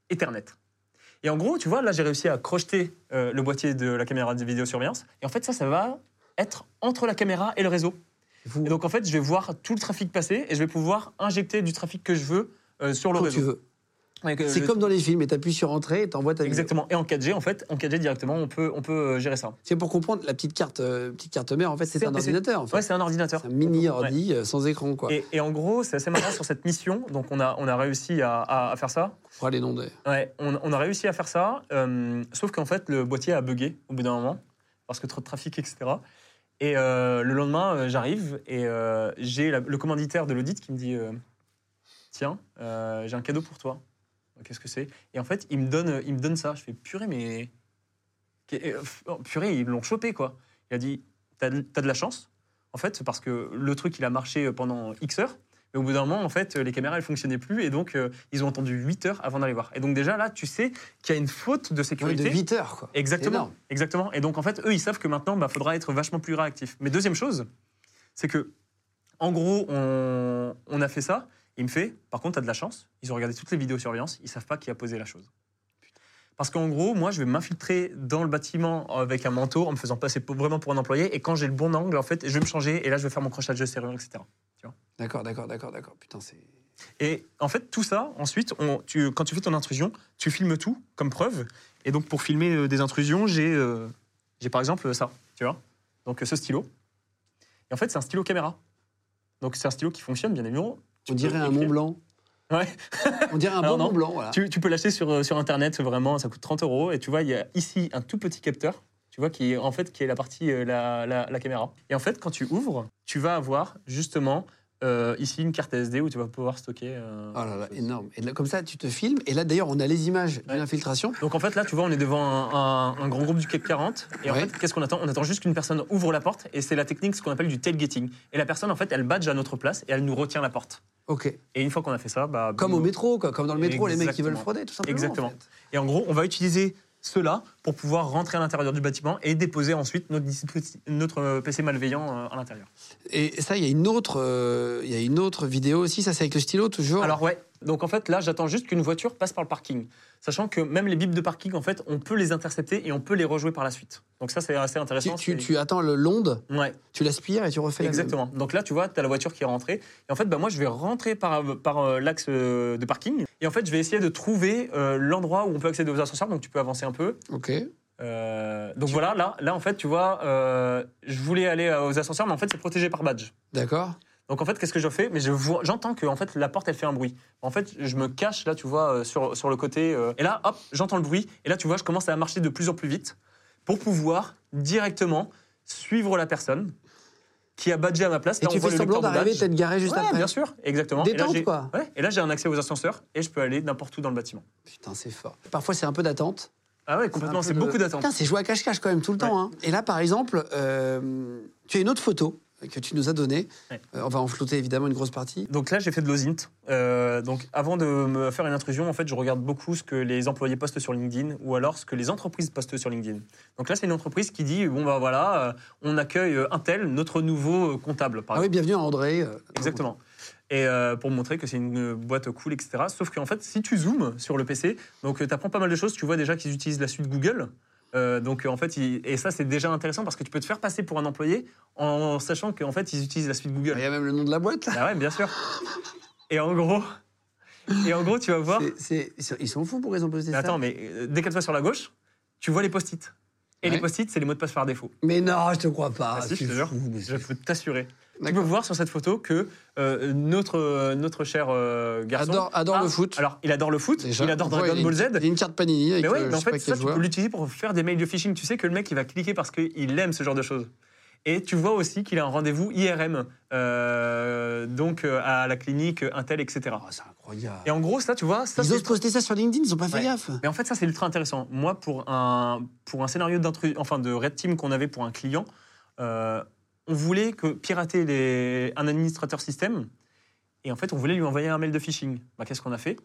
Ethernet. Et en gros, tu vois, là, j'ai réussi à crocheter euh, le boîtier de la caméra de vidéosurveillance. Et en fait, ça, ça va être entre la caméra et le réseau. Vous- Et donc, en fait, je vais voir tout le trafic passer et je vais pouvoir injecter du trafic que je veux euh, sur le quand réseau. tu veux. C'est comme dans les films, et t'appuies sur entrée et t'envoies ta vidéo. Exactement. Et en 4G, en fait, en 4G directement, on peut, on peut euh, gérer ça. C'est pour comprendre la petite carte, euh, petite carte mère. En fait, c'est un ordinateur. En fait. Ouais, c'est un ordinateur. Un mini Ouais. ordi euh, sans écran, quoi. Et, et en gros, c'est assez marrant sur cette mission. Donc, on a, on a réussi à, à- à faire ça. Fera les noms des. Ouais, on, on a réussi à faire ça. euh, sauf qu'en fait, le boîtier a bugué au bout d'un moment parce que trop de trafic, etc. Et euh, le lendemain, j'arrive et j'ai le commanditaire de l'audit qui me dit Tiens, j'ai un cadeau pour toi. Qu'est-ce que c'est? Et en fait, il me, donne, il me donne ça. Je fais Purée, mais. euh, oh, Purée, ils l'ont chopé, quoi. Il a dit T'as de de la chance, en fait, parce que le truc, il a marché pendant X heures. Mais au bout d'un moment, en fait, les caméras, elles fonctionnaient plus. Et donc, euh, ils ont attendu 8 heures avant d'aller voir. Et donc, déjà, là, tu sais qu'il y a une faute de sécurité. de 8 heures, quoi. C'est Exactement. Exactement. Et donc, en fait, eux, ils savent que maintenant, il faudra être vachement plus réactif. Mais deuxième chose, c'est que, en gros, on, on a fait ça. Il me fait, par contre, tu as de la chance. Ils ont regardé toutes les vidéosurveillance. Ils savent pas qui a posé la chose. Parce qu'en gros, moi, je vais m'infiltrer dans le bâtiment avec un manteau en me faisant passer vraiment pour un employé. Et quand j'ai le bon angle, en fait, je vais me changer. Et là, je vais faire mon crochage de serrure, etc. D'accord, d'accord, d'accord, d'accord. Putain, c'est. Et en fait, tout ça, ensuite, on- tu- quand tu fais ton intrusion, tu filmes tout comme preuve. Et donc, pour filmer euh, des intrusions, j'ai euh, j'ai par exemple ça, tu vois? Donc, ce stylo. Et en fait, c'est un stylo caméra. Donc, c'est un stylo qui fonctionne, bien évidemment. On dirait un. Mont Blanc. Ouais. On dirait un bon non. Mont Blanc, voilà. Tu, tu peux l'acheter sur, euh, sur Internet, vraiment, ça coûte 30 euros. Et tu vois, il y a ici un tout petit capteur, tu vois, qui est en fait qui est la partie, euh, la, la- la caméra. Et en fait, quand tu ouvres, tu vas avoir justement euh, ici une carte SD où tu vas pouvoir stocker. euh, Oh là là, énorme. Et là, comme ça, tu te filmes. Et là, d'ailleurs, on a les images de l'infiltration. Donc en fait là tu vois on est devant un, un- un grand groupe du CAC 40 et en Ouais. fait qu'est-ce qu'on attend? On attend juste qu'une personne ouvre la porte et c'est la technique ce qu'on appelle du tailgating. Et la personne en fait elle badge à notre place et elle nous retient la porte. Ok. Et une fois qu'on a fait ça, bah, Comme au métro, quoi. Comme dans le métro, les mecs qui veulent frauder, tout simplement. Exactement. en fait. Et en gros on va utiliser cela pour pouvoir rentrer à l'intérieur du bâtiment et déposer ensuite notre, notre euh, PC malveillant euh, à l'intérieur. Et ça, il y a une autre, euh, il y a une autre vidéo aussi. Ça, c'est avec le stylo, toujours? Alors ouais, donc en fait là j'attends juste qu'une voiture passe par le parking. Sachant que même les bips de parking en fait on peut les intercepter et on peut les rejouer par la suite. Donc ça c'est assez intéressant. tu, tu attends le l'onde, Ouais. tu l'aspires et tu refais la même. Exactement. Donc là, tu vois, tu as la voiture qui est rentrée. Et en fait, bah, moi, je vais rentrer par, par euh, l'axe euh, de parking. Et en fait, je vais essayer de trouver euh, l'endroit où on peut accéder aux ascenseurs. Donc, tu peux avancer un peu. Ok. Euh, donc voilà, là, là, en fait, tu vois, euh, je voulais aller aux ascenseurs, mais en fait, c'est protégé par badge. D'accord. Donc en fait, qu'est-ce que je fais? Mais je vois, j'entends que en fait la porte elle fait un bruit. En fait, je me cache là, tu vois, euh, sur, sur le côté. euh, et là, hop, j'entends le bruit. Et là, tu vois, je commence à marcher de plus en plus vite pour pouvoir directement suivre la personne qui a badgé à ma place. Et Là, tu on voit fais le semblant d'arriver, badge. t'être garé juste Ouais, après. bien sûr, exactement. Détente, et là, quoi. Ouais, et là, j'ai un accès aux ascenseurs et je peux aller n'importe où dans le bâtiment. Putain, c'est fort. Parfois, c'est un peu d'attente. Ah ouais, complètement. C'est de- beaucoup d'attente. Putain, c'est joué à cache-cache quand même tout le temps. hein. Et là, par exemple, euh, tu as une autre photo que tu nous as. Ouais. Euh, on va en flouter évidemment une grosse partie. Donc là, j'ai fait de l'OSINT. Euh, donc avant de me faire une intrusion, en fait, je regarde beaucoup ce que les employés postent sur LinkedIn ou alors ce que les entreprises postent sur LinkedIn. Donc là, c'est une entreprise qui dit bon bah voilà, euh, on accueille un tel, notre nouveau comptable, par Ah oui, bienvenue à André. Exactement. Et euh, pour montrer que c'est une boîte cool, etc. Sauf qu'en fait, si tu zoomes sur le PC, donc tu apprends pas mal de choses. Tu vois déjà qu'ils utilisent la suite Google. Euh, donc en fait, et ça c'est déjà intéressant parce que tu peux te faire passer pour un employé en sachant qu'en fait ils utilisent la suite Google. Il y a même le nom de la boîte là. Ah ouais, bien sûr. Et en gros, et en gros, tu vas voir. C'est- c'est- ils sont- ils sont fous pour ils ont posté Mais ça. attends, mais euh, décale-toi sur la gauche, tu vois les post-it. Et Ouais. les post-it, c'est les mots de passe par défaut. Mais non, je te crois pas. Ah, si, je te jure. Je peux t'assurer. Tu peux voir sur cette photo que euh, notre, euh, notre cher euh, garçon Adore- adore Ah, le foot. Alors, il adore le foot, Déjà, il adore Dragon Ball Z. Il a une carte Panini avec Mais euh, ouais, je mais en fait, ça, tu joueur. peux l'utiliser pour faire des mails de phishing. Tu sais que le mec, il va cliquer parce qu'il aime ce genre de choses. Et tu vois aussi qu'il a un rendez-vous IRM, euh, donc euh, à la clinique Intel, etc. Oh, c'est incroyable. Et en gros, ça, tu vois, ça, ils osent poster ça sur LinkedIn, ils ont pas fait Ouais. gaffe. Mais en fait, ça, c'est ultra intéressant. Moi, pour un, pour un scénario enfin, de Red Team qu'on avait pour un client, euh, on voulait que pirater les, un administrateur système. Et en fait, on voulait lui envoyer un mail de phishing. Bah, Qu'est-ce qu'on a fait?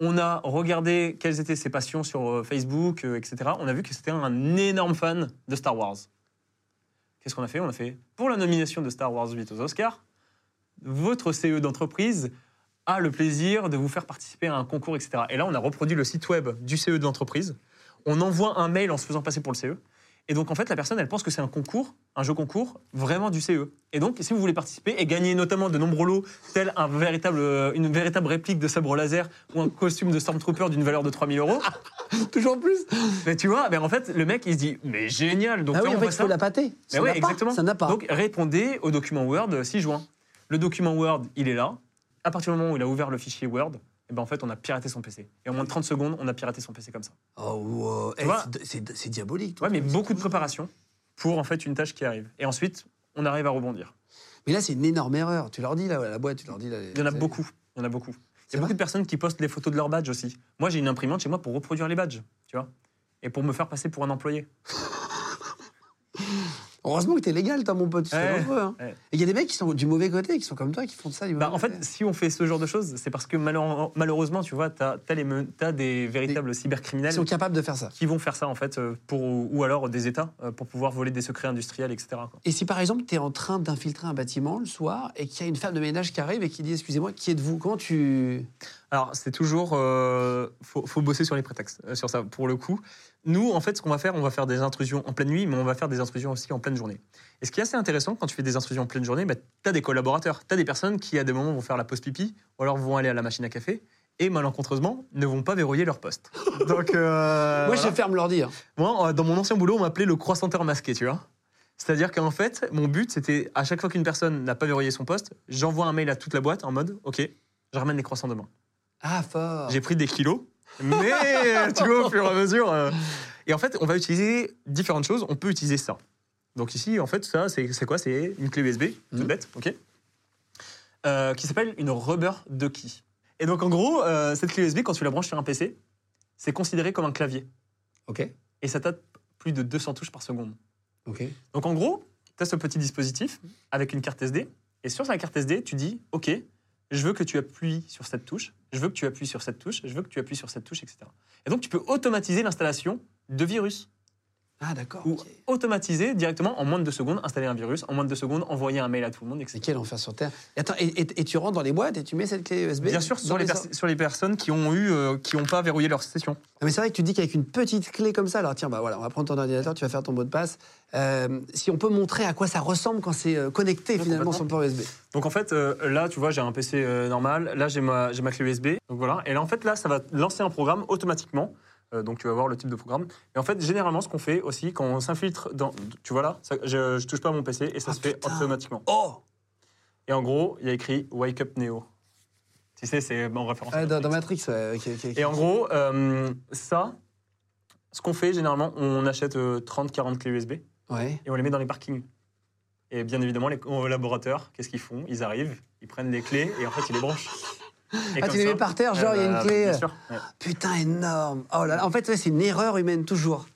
On a regardé quelles étaient ses passions sur euh, Facebook, euh, etc. On a vu que c'était un énorme fan de Star Wars. Qu'est-ce qu'on a fait? On a fait, pour la nomination de Star Wars 8 aux Oscars, votre CE d'entreprise a le plaisir de vous faire participer à un concours, etc. Et là, on a reproduit le site web du CE de l'entreprise. On envoie un mail en se faisant passer pour le CE. Et donc, en fait, la personne, elle pense que c'est un concours, un jeu concours, vraiment du CE. Et donc, si vous voulez participer et gagner notamment de nombreux lots, tels un véritable, euh, une véritable réplique de sabre laser ou un costume de Stormtrooper d'une valeur de 3000 euros, Toujours plus. mais tu vois, mais en fait, le mec, il se dit, mais génial. Donc, ah là, oui, on en fait, il faut la pâter. Mais Ça pas, exactement. Ça n'a pas. Donc répondez au document Word 6 juin. Le document Word, il est là. À partir du moment où il a ouvert le fichier Word, et ben en fait, on a piraté son PC. Et en moins de 30 secondes, on a piraté son PC comme ça. Oh, wow. Eh, c'est- diabolique. Ouais, mais beaucoup de préparation pour en fait une tâche qui arrive. Et ensuite, on arrive à rebondir. Mais là, c'est une énorme erreur. Tu leur dis, là, la boîte, tu leur dis. Là, Il y en a beaucoup. Il y en a beaucoup. Il y a beaucoup de personnes qui postent les photos de leurs badges aussi. Moi, j'ai une imprimante chez moi pour reproduire les badges, tu vois. Et pour me faire passer pour un employé. Heureusement que t'es légal, toi, mon pote. Ouais, dangereux. hein. ouais. Et il y a des mecs qui sont du mauvais côté, qui sont comme toi, qui font ça du Bah, en fait, si on fait ce genre de choses, c'est parce que malheure- malheureusement, tu vois, tu as, des véritables cybercriminels Ils sont capables de faire ça. qui vont faire ça en fait, euh, pour, ou alors des États euh, pour pouvoir voler des secrets industriels, etc. quoi. Et si par exemple, tu es en train d'infiltrer un bâtiment le soir et qu'il y a une femme de ménage qui arrive et qui dit Excusez-moi, qui êtes-vous? Comment tu. Alors c'est toujours, euh, faut, faut bosser sur les prétextes, euh, sur ça. Pour le coup, nous en fait, ce qu'on va faire, on va faire des intrusions en pleine nuit, mais on va faire des intrusions aussi en pleine journée. Et ce qui est assez intéressant quand tu fais des intrusions en pleine journée, bah, tu as des collaborateurs, tu as des personnes qui à des moments vont faire la pause pipi, ou alors vont aller à la machine à café. Et malencontreusement, ne vont pas verrouiller leur poste. Donc, euh, Moi, voilà. je ferme l'ordi. hein. Moi, euh, dans mon ancien boulot, on m'appelait le croissanteur masqué, tu vois. C'est-à-dire qu'en fait, mon but, c'était à chaque fois qu'une personne n'a pas verrouillé son poste, j'envoie un mail à toute la boîte en mode OK, je ramène les croissants demain. Ah, fort. J'ai pris des kilos, mais tu vois, au fur et à mesure. euh, Et en fait, on va utiliser différentes choses. On peut utiliser ça. Donc ici, en fait, ça, c'est c'est quoi? C'est une clé USB, toute Mhm. bête, OK? Euh, Qui s'appelle une rubber ducky. Et donc, en gros, euh, cette clé USB, quand tu la branches sur un PC, c'est considéré comme un clavier. Ok. Et ça tape plus de 200 touches par seconde. Ok. Donc en gros, tu as ce petit dispositif avec une carte SD. Et sur la carte SD, tu dis OK, je veux que tu appuies sur cette touche, je veux que tu appuies sur cette touche, je veux que tu appuies sur cette touche, etc. Et donc tu peux automatiser l'installation de virus. Ah, d'accord. Ou automatiser directement en moins de deux secondes, installer un virus, en moins de deux secondes, envoyer un mail à tout le monde, etc. C'est quel enfer sur Terre et, attends, et, et- et tu rentres dans les boîtes et tu mets cette clé USB Bien sûr, sur les, les pers- sur les personnes qui ont eu, euh, qui n'ont pas verrouillé leur session. Non, mais c'est vrai que tu dis qu'avec une petite clé comme ça, alors tiens, bah voilà, on va prendre ton ordinateur, tu vas faire ton mot de passe. Euh, si on peut montrer à quoi ça ressemble quand c'est euh, connecté Ouais, finalement sur le port USB. Donc en fait, euh, là, tu vois, j'ai un PC normal. Là, j'ai ma, ma clé USB. Donc voilà. Et là, en fait, là, ça va lancer un programme automatiquement. Euh, donc tu vas voir le type de programme. Et en fait, généralement, ce qu'on fait aussi, quand on s'infiltre dans. Tu vois là, ça- je, je touche pas à mon PC et ça Ah, se fait automatiquement. Oh Et en gros, il y a écrit Wake Up Neo. Tu sais, c'est en référence. Ouais, dans, dans Matrix. Ouais. Et en gros, euh, ça, ce qu'on fait généralement, on achète 30-40 clés USB Ouais. et on les met dans les parkings. Et bien évidemment, les collaborateurs, qu'est-ce qu'ils font? Ils arrivent, ils prennent les clés et en fait, ils les branchent. Ah, tu les mets par terre, genre, il y a une Euh, clé. Ouais. Putain, énorme. Oh là. En fait, c'est une erreur humaine, toujours.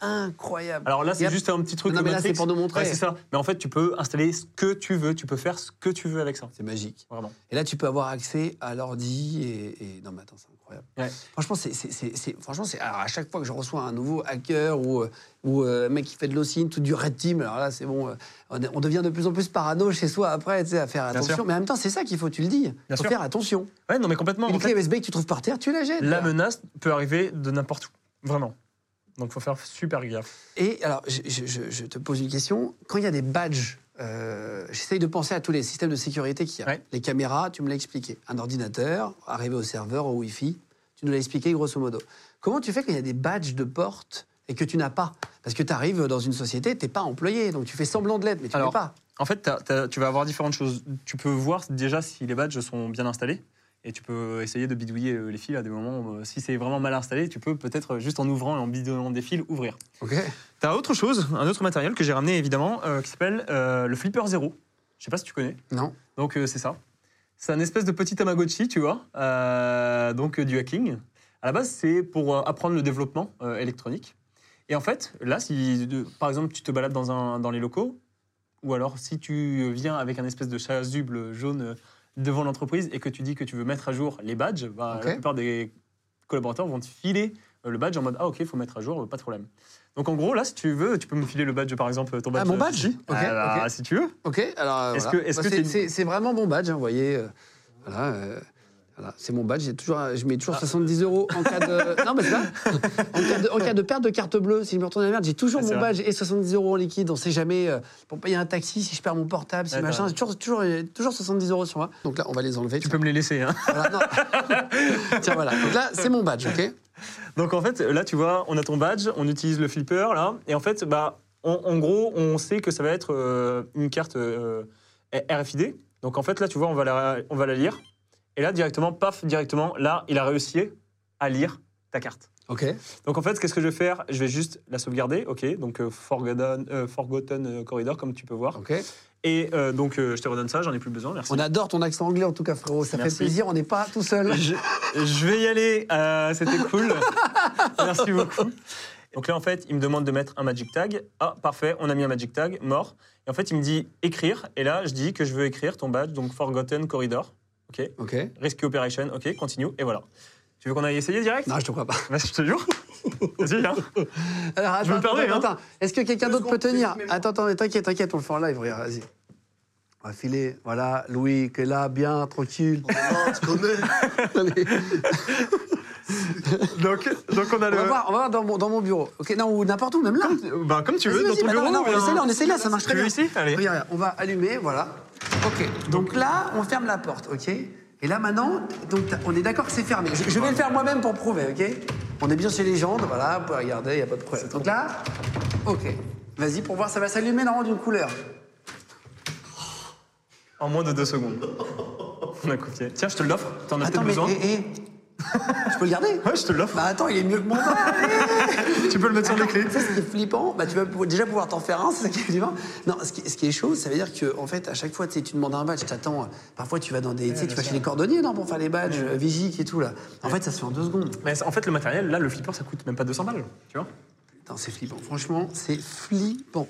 Incroyable. Alors là, c'est juste un petit truc. Non, mais là, c'est pour nous montrer. Ouais, c'est ça. Mais en fait, tu peux installer ce que tu veux. Tu peux faire ce que tu veux avec ça. C'est magique. Vraiment. Et là, tu peux avoir accès à l'ordi et, et- Non, mais attends, c'est incroyable. Ouais. Franchement, c'est, c'est- c'est- c'est- franchement, c'est... Alors, à chaque fois que je reçois un nouveau hacker ou, euh, ou euh, un mec qui fait de l'OSINT ou du Red Team, alors là, c'est bon, euh, on, devient de plus en plus parano chez soi après, tu sais, à faire attention. Mais en même temps, c'est ça qu'il faut, tu le dis. Bien faut sûr. faire attention. Ouais, non, mais complètement. Une En clé fait, USB que tu trouves par terre, tu la jettes. la là. menace peut arriver de n'importe où. Vraiment. Donc, faut faire super gaffe. Et alors, je, je- je- je te pose une question. Quand il y a des badges, euh, j'essaye de penser à tous les systèmes de sécurité qu'il y a. Ouais. Les caméras, tu me l'as expliqué. Un ordinateur, arrivé au serveur, au Wi-Fi, tu nous l'as expliqué grosso modo. Comment tu fais quand il y a des badges de porte et que tu n'as pas? Parce que tu arrives dans une société, tu n'es pas employé, donc tu fais semblant de l'être, mais tu n'es pas. En fait, tu vas avoir différentes choses. Tu peux voir déjà si les badges sont bien installés. Et tu peux essayer de bidouiller euh, les fils à des moments. où, euh, si c'est vraiment mal installé, tu peux peut-être euh, juste en ouvrant et en bidouillant des fils ouvrir. Ok. T'as autre chose, un autre matériel que j'ai ramené évidemment, euh, qui s'appelle euh, le Flipper Zero. Je sais pas si tu connais. Non. Donc euh, c'est ça. C'est un espèce de petit Tamagotchi, tu vois, euh, donc euh, du hacking. À la base, c'est pour euh, apprendre le développement euh, électronique. Et en fait, là, si de- par exemple tu te balades dans, un, dans les locaux, ou alors si tu viens avec un espèce de chasuble jaune euh, devant l'entreprise et que tu dis que tu veux mettre à jour les badges, bah, la plupart des collaborateurs vont te filer euh, le badge en mode ah ok, il faut mettre à jour, euh, pas de problème. Donc en gros, là, si tu veux, tu peux me filer le badge, par exemple, ton badge. Ah, mon euh, badge ici. Ok, Ah, bah, ok. Si tu veux. Ok, alors. euh, Est-ce voilà. que- est-ce Bah, que c'est- t'es- c'est c'est vraiment mon badge, hein, vous voyez. euh, voilà, euh, voilà, c'est mon badge. J'ai toujours, je mets toujours 70 euros en cas de. non, mais c'est ça. En cas, de, en cas de perte de carte bleue, si je me retourne à la merde, j'ai toujours Ah, mon vrai. badge et 70 euros en liquide. On sait jamais euh, pour payer un taxi si je perds mon portable, si machin. toujours, toujours, toujours 70 euros sur moi. Donc là, on va les enlever. Tu peux me les laisser. Hein. Voilà, non. Tiens, voilà. Donc là, c'est mon badge, ok? Donc en fait, là, tu vois, on a ton badge, on utilise le flipper, là, et en fait, bah, en, en gros, on sait que ça va être euh, une carte euh, RFID. Donc en fait, là, tu vois, on va la, on va la lire. Et là, directement, paf, directement, là, il a réussi à lire ta carte. Ok. Donc en fait, qu'est-ce que je vais faire? Je vais juste la sauvegarder, ok? Donc euh, forgotten, euh, forgotten euh, corridor, comme tu peux voir. Ok. Et euh, donc, je te redonne ça, j'en ai plus besoin, merci. On adore ton accent anglais en tout cas, frérot. Ça Merci. fait plaisir. On n'est pas tout seul. Je, je vais y aller, c'était cool. Merci beaucoup. Donc là, en fait, il me demande de mettre un Magic Tag. Ah, parfait, on a mis un Magic Tag, mort. Et en fait, il me dit écrire. Et là, je dis que je veux écrire ton badge, donc Forgotten Corridor. OK. Ok. Rescue Operation. OK, continue. Et voilà. Tu veux qu'on aille essayer direct? Non, je te crois pas. Vas-y, je te jure. Vas-y, hein. Alors, attends, Je me permets, attends, hein. attends. Est-ce que quelqu'un d'autre peut tenir Attends, attends, t'inquiète, t'inquiète, on le fait en live, regarde, vas-y. On va filer, voilà, Louis qui est là, bien, tranquille. Allez. Donc, donc on a On le. va voir, on va voir dans, mon, dans mon bureau. Ok, non, ou n'importe où, même là. Bah, comme tu veux, dans ton bah non, bureau. non, on essaie là, on essaie là, ça marche très Tu veux bien. ici? Allez. Regarde, on va allumer, voilà. Ok, donc là, on ferme la porte, ok Et là maintenant, donc, on est d'accord que c'est fermé. Je, je vais le faire moi-même pour prouver, ok On est bien chez Légende, voilà, vous pouvez regarder, il n'y a pas de problème. Donc là, ok. Vas-y, pour voir, ça va s'allumer normalement d'une couleur. En moins de deux secondes. On a copié. Tiens, je te l'offre. T'en as peut-être mais besoin. hé. Je peux le garder Ouais, je te l'offre. Bah attends, il est mieux que mon nom. tu peux le mettre sur les clés. Ça, ce qui est flippant, bah, tu vas déjà pouvoir t'en faire un, c'est ça qui est flippant. Non, ce qui, ce qui est chaud, ça veut dire que, en fait, à chaque fois, tu demandes un badge, t'attends. Parfois, tu vas dans des, tu vas chez les cordonniers, non, pour faire les badges, Vigic et tout, là. En fait, ça se fait en deux secondes. Mais en fait, le matériel, là, le flipper, ça coûte même pas 200 balles. Tu vois c'est flippant. Franchement, c'est flippant.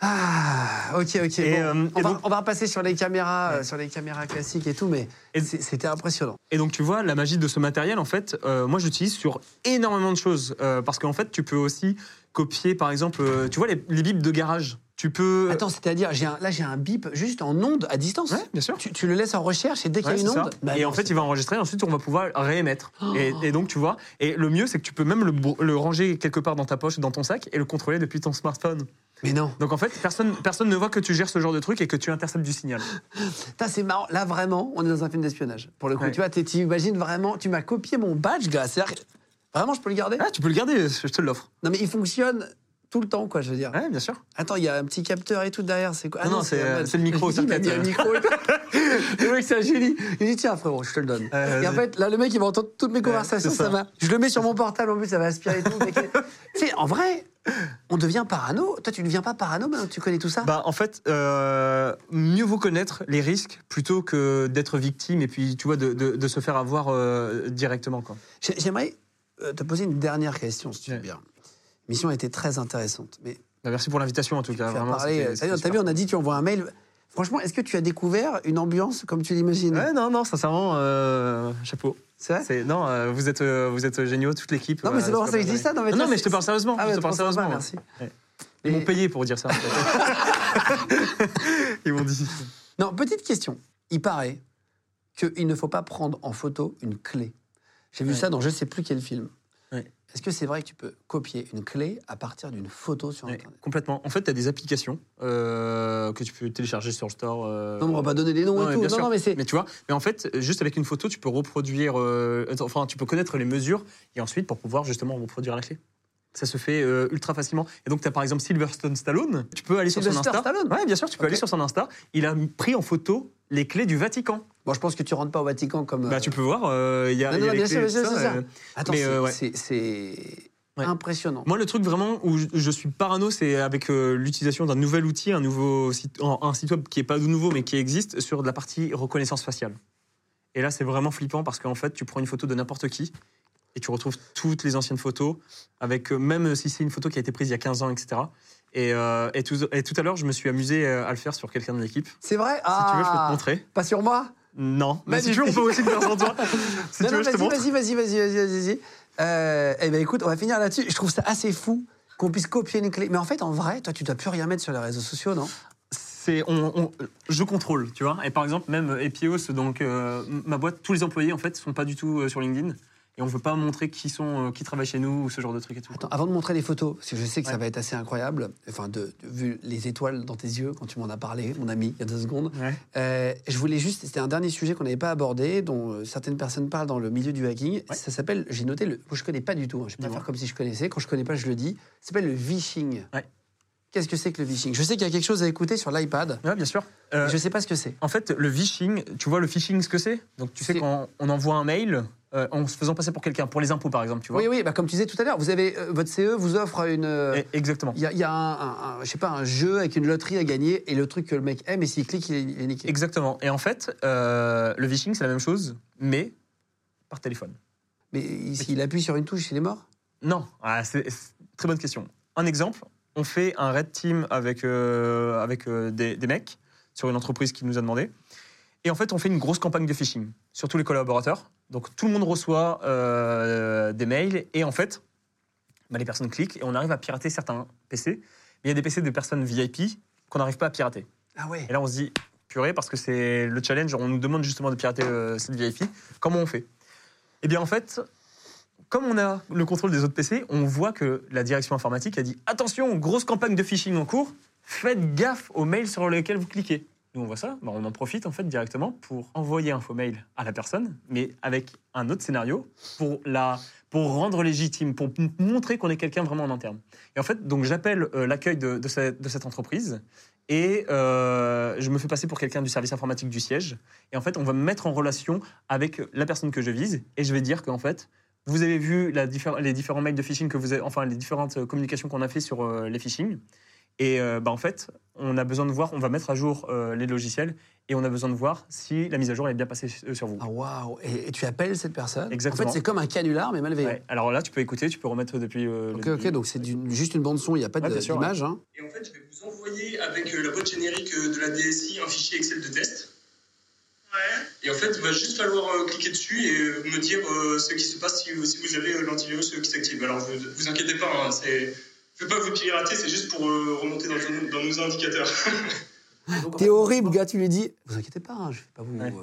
Ah, ok, ok. Et, bon, euh, on, et va, donc- on va repasser sur les caméras, euh, sur les caméras classiques et tout, mais c'était impressionnant. Et donc, tu vois, la magie de ce matériel, en fait, euh, moi, j'utilise sur énormément de choses. Parce qu'en fait, tu peux aussi copier, par exemple, tu vois, les, les bips de garage. Tu peux. Attends, c'est-à-dire, j'ai un- là, j'ai un bip juste en onde à distance. Ouais, bien sûr. Tu, tu le laisses en recherche et dès qu'il y a une onde. bah et non, en fait, il va enregistrer, ensuite, on va pouvoir réémettre. Et, et donc, tu vois, et le mieux, c'est que tu peux même le, ranger quelque part dans ta poche, dans ton sac, et le contrôler depuis ton smartphone. Mais non. Donc, en fait, personne, personne ne voit que tu gères ce genre de truc et que tu interceptes du signal. C'est marrant. Là, vraiment, on est dans un film d'espionnage. Pour le coup, Ouais. tu vois, tu imagines vraiment, tu m'as copié mon badge, gars. C'est-à-dire que- Vraiment, je peux le garder? Ah, tu peux le garder, je te l'offre. Non, mais il fonctionne tout le temps, quoi, je veux dire. Ouais, bien sûr. Attends, il y a un petit capteur et tout derrière, c'est quoi? Ah Non, non, c'est, le micro, dis, il mis un micro et tout. Le mec, c'est un génie. Il dit, tiens, frérot, je te le donne. Euh, et en fait, là, le mec, il va entendre toutes mes conversations, ça. ça. va. Je le mets sur mon portable, en plus, ça va aspirer tout. tu sais, en vrai, on devient parano. Toi, tu ne deviens pas parano que tu connais tout ça? Bah, en fait, euh, mieux vaut connaître les risques plutôt que d'être victime et puis, tu vois, de, de- de se faire avoir euh, directement. Quoi. J'ai- J'aimerais euh, te poser une dernière question, si tu veux bien. Mission a été très intéressante, mais Bah, merci pour l'invitation, en tout cas. Vraiment, parler. euh, T'as vu, on a dit, tu envoies un mail. Franchement, est-ce que tu as découvert une ambiance comme tu l'imagines? Ouais, non, non, sincèrement, euh, chapeau. C'est vrai? Non, euh, vous, êtes, euh, vous êtes géniaux, toute l'équipe. Non, mais c'est euh, pas pour ça que je dis ça. Non, mais, Non, vois, mais je te parle sérieusement. Ah je te parle trop sympa, sérieusement. merci. Ouais. Ils Et- m'ont payé pour dire ça. en fait. Ils m'ont dit. Non, petite question. Il paraît qu'il ne faut pas prendre en photo une clé. J'ai vu Ouais. ça dans je sais plus quel film. Est-ce que c'est vrai que tu peux copier une clé à partir d'une photo sur Internet? complètement. En fait, tu as des applications euh, que tu peux télécharger sur le store. euh, Non, mais on va pas donner des noms Non, et tout. Non, non, mais c'est. Mais tu vois, mais en fait, juste avec une photo, tu peux reproduire, euh, enfin, tu peux connaître les mesures et ensuite pour pouvoir justement reproduire la clé. Ça se fait ultra facilement. Et donc, tu as par exemple Sylvester Stallone. Tu peux aller sur son Insta. Stallone? Ouais, bien sûr, tu peux aller sur son Insta. Il a pris en photo les clés du Vatican. Bon, je pense que tu rentres pas au Vatican comme. Bah, euh, tu peux voir, euh, il y a. Non, y non, a bien sûr, tout c'est ça, euh, Attends, c'est euh, ouais. c'est- impressionnant. Moi, le truc vraiment où je, je suis parano, c'est avec euh, l'utilisation d'un nouvel outil, un nouveau site, un, site web qui est pas nouveau mais qui existe sur de la partie reconnaissance faciale. Et là, c'est vraiment flippant parce qu'en fait, tu prends une photo de n'importe qui et tu retrouves toutes les anciennes photos, avec euh, même si c'est une photo qui a été prise il y a 15 ans, etc. Et, euh, et, tout, et tout à l'heure, je me suis amusé euh, à le faire sur quelqu'un de l'équipe. Si C'est vrai? Tu veux, je peux te Ah montrer. Pas sur moi? Non, mais si tu veux, on peut aussi le faire sur toi. si Non, tu non, veux, je te vas-y, montre. vas-y, vas-y, vas-y, vas-y. Euh, eh ben écoute, on va finir là-dessus. Je trouve ça assez fou qu'on puisse copier une clé. Mais en fait, en vrai, toi, tu dois plus rien mettre sur les réseaux sociaux, non? On- je contrôle, tu vois. Et par exemple, même Epios, donc euh, ma boîte, tous les employés en fait sont pas du tout euh, sur LinkedIn et on veut pas montrer qui sont, euh, qui travaillent chez nous ou ce genre de trucs et tout. Attends, avant de montrer les photos, parce que je sais que ça va être assez incroyable, enfin, de, de- vu les étoiles dans tes yeux quand tu m'en as parlé, mon ami, il y a deux secondes, Ouais. euh, je voulais juste, c'était un dernier sujet qu'on n'avait pas abordé, dont euh, certaines personnes parlent dans le milieu du hacking. Ouais. Ça s'appelle, j'ai noté, le, moi, je connais pas du tout, hein, je vais pas faire comme si je connaissais, quand je connais pas, je le dis, ça s'appelle le vishing. Ouais. Qu'est-ce que c'est que le vishing Je sais qu'il y a quelque chose à écouter sur l'iPad, Ouais, bien sûr. Euh, je sais pas ce que c'est. En fait, le phishing, tu vois le phishing ce que c'est? Donc tu sais quand on envoie un mail euh, en se faisant passer pour quelqu'un, pour les impôts par exemple, tu vois. Oui, oui, bah, comme tu disais tout à l'heure, vous avez, euh, votre CE vous offre une... euh, Et- exactement. Il y a, il y a un, un- un- je sais pas, un jeu avec une loterie à gagner et le truc que le mec aime et s'il clique, il est, il est niqué. Exactement. Et en fait, le phishing c'est la même chose, mais par téléphone. Mais s'il appuie sur une touche, il est mort? Non, ah, c'est- très bonne question. Un exemple, on fait un red team avec, euh, avec euh, des, des mecs sur une entreprise qui nous a demandé. Et en fait, on fait une grosse campagne de phishing sur tous les collaborateurs. Donc tout le monde reçoit euh, des mails et en fait, bah, les personnes cliquent et on arrive à pirater certains PC. Mais il y a des PC de personnes VIP qu'on n'arrive pas à pirater. Ah ouais Et là, on se dit, purée, parce que c'est le challenge, on nous demande justement de pirater cette VIP. Comment on fait? Eh bien, en fait, comme on a le contrôle des autres PC, on voit que la direction informatique a dit attention, grosse campagne de phishing en cours, faites gaffe aux mails sur lesquels vous cliquez. Nous, on voit ça, bah, on en profite en fait directement pour envoyer un faux mail à la personne, mais avec un autre scénario pour la pour rendre légitime, pour montrer qu'on est quelqu'un vraiment en interne. Et en fait, donc j'appelle euh, l'accueil de, de cette, de cette entreprise et euh, je me fais passer pour quelqu'un du service informatique du siège. Et en fait, on va me mettre en relation avec la personne que je vise et je vais dire qu'en fait, vous avez vu la diffé- les différents mails de phishing que vous avez, enfin les différentes euh, communications qu'on a fait sur euh, les phishing. Et euh, bah, en fait, on a besoin de voir, on va mettre à jour euh, les logiciels et on a besoin de voir si la mise à jour est bien passée sur vous. Ah waouh et, et tu appelles cette personne? Exactement. En fait, c'est comme un canular, mais malveillant. Ouais. Alors là, tu peux écouter, tu peux remettre depuis. euh, Ok, le ok, donc c'est du- juste une bande-son, il n'y a pas Ouais, de- bien sûr, d'image. hein. Et en fait, je vais vous envoyer avec euh, la boîte générique de la DSI un fichier Excel de test. Et en fait, il va juste falloir euh, cliquer dessus et euh, me dire euh, ce qui se passe si, si vous avez euh, l'antivirus qui s'active. Alors, vous, vous inquiétez pas, hein, c'est, je ne veux pas vous pirater, c'est juste pour euh, remonter dans, nos- dans nos indicateurs. T'es horrible, gars, tu lui dis. Vous inquiétez pas, hein, je vais pas vous. Ouais.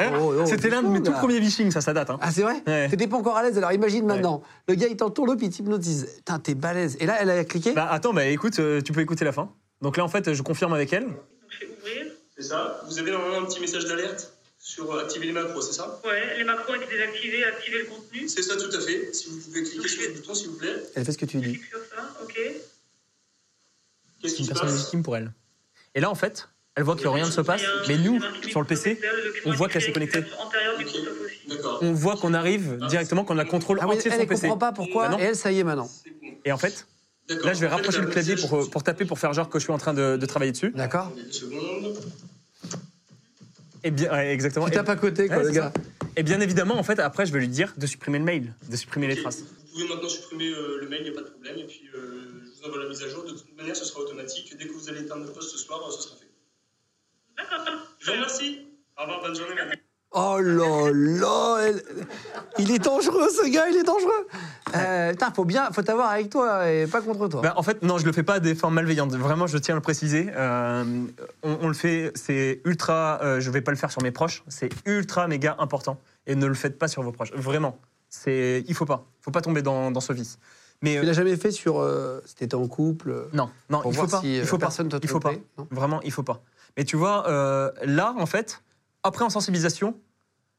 euh, oh, oh, C'était l'un de mes tout premiers phishing, ça, ça date. Hein. Ah, c'est vrai? Ouais. T'étais pas encore à l'aise, alors imagine maintenant. Le gars, il t'entoure, puis il t'hypnotise. Putain, t'es balèze. Et là, elle a cliqué? Bah, attends, bah, écoute, euh, tu peux écouter la fin. Donc là, en fait, je confirme avec elle. Donc je fais ouvrir. C'est ça. Vous avez normalement un petit message d'alerte sur activer les macros, c'est ça Ouais, les macros ont été désactivés, activer le contenu. C'est ça, tout à fait. Si vous pouvez cliquer sur ce bouton, s'il vous plaît. Elle fait ce que tu lui dis. Sur ça, ok. Qu'est-ce qui une se personne passe légitime pour elle. Et là, en fait, elle voit que rien ne se passe, mais nous, sur le PC, on voit qu'elle s'est connectée. On voit qu'on arrive directement, qu'on a le contrôle Ah oui, entier de elle, son elle PC. comprend pas pourquoi, Bah non. et elle, ça y est maintenant. Et en fait, là, je vais rapprocher le clavier pour, pour taper, pour faire genre que je suis en train de, de travailler dessus. D'accord Deux secondes. Et bien, ouais, exactement. Tu tapes à côté, quoi, Ouais, le gars. et bien évidemment, en fait, après, je vais lui dire de supprimer le mail, de supprimer les traces. Vous pouvez maintenant supprimer euh, le mail, il n'y a pas de problème. Et puis, euh, je vous envoie la mise à jour. De toute manière, ce sera automatique. Dès que vous allez éteindre le poste ce soir, euh, ce sera fait. D'accord. Je vous remercie. Au revoir, bonne journée. Oh là là elle- Il est dangereux, ce gars, il est dangereux euh, Putain, faut bien, faut t'avoir avec toi et pas contre toi. Bah, en fait, non, je le fais pas à des fins malveillantes. Vraiment, je tiens à le préciser. Euh, on, on le fait, c'est ultra. euh, je vais pas le faire sur mes proches. C'est ultra méga important. Et ne le faites pas sur vos proches. Vraiment. C'est, il faut pas. Faut pas tomber dans, dans ce vice. Mais tu l'as jamais fait sur. euh, si t'étais en couple euh, non, non, il faut pas. si, il faut pas. personne te Il faut pas. Vraiment, il faut pas. Mais tu vois, euh, là, en fait, après en sensibilisation,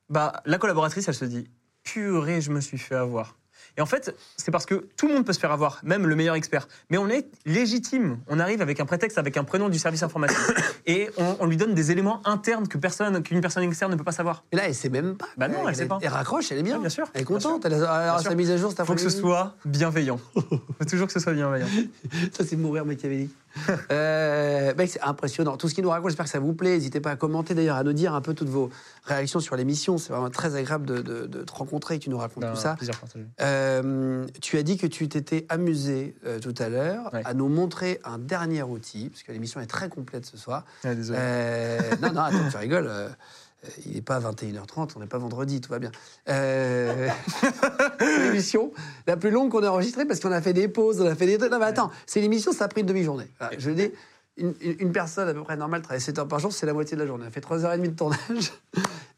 bah, la collaboratrice, elle se dit, purée, je me suis fait avoir. Et en fait, c'est parce que tout le monde peut se faire avoir, même le meilleur expert. Mais on est légitime. On arrive avec un prétexte, avec un prénom du service informatique, et on, on lui donne des éléments internes que personne, qu'une personne externe ne peut pas savoir. Et là, elle sait même pas. Bah non, elle sait pas. Elle raccroche, elle est bien. Ouais, bien sûr, Elle est contente. Elle a, sa mise à jour Il faut que ce soit bienveillant. faut toujours que ce soit bienveillant. Ça, c'est mourir machiavélique. euh, c'est impressionnant. Tout ce qu'il nous raconte, j'espère que ça vous plaît. N'hésitez pas à commenter, d'ailleurs, à nous dire un peu toutes vos réactions sur l'émission. C'est vraiment très agréable de, de- de te rencontrer et que tu nous racontes tout ça. Euh, tu as dit que tu t'étais amusé euh, tout à l'heure Ouais. à nous montrer un dernier outil, parce que l'émission est très complète ce soir. Ouais, désolé. Euh, non, non, attends, tu rigoles. euh, il n'est pas 21h30, on n'est pas vendredi, tout va bien. Euh, l'émission la plus longue qu'on a enregistrée parce qu'on a fait des pauses, on a fait des. Non, mais attends, c'est l'émission, ça a pris une demi-journée. Je dis, une, une- une personne à peu près normale travaille 7 heures par jour, c'est la moitié de la journée. On a fait 3h30 de tournage.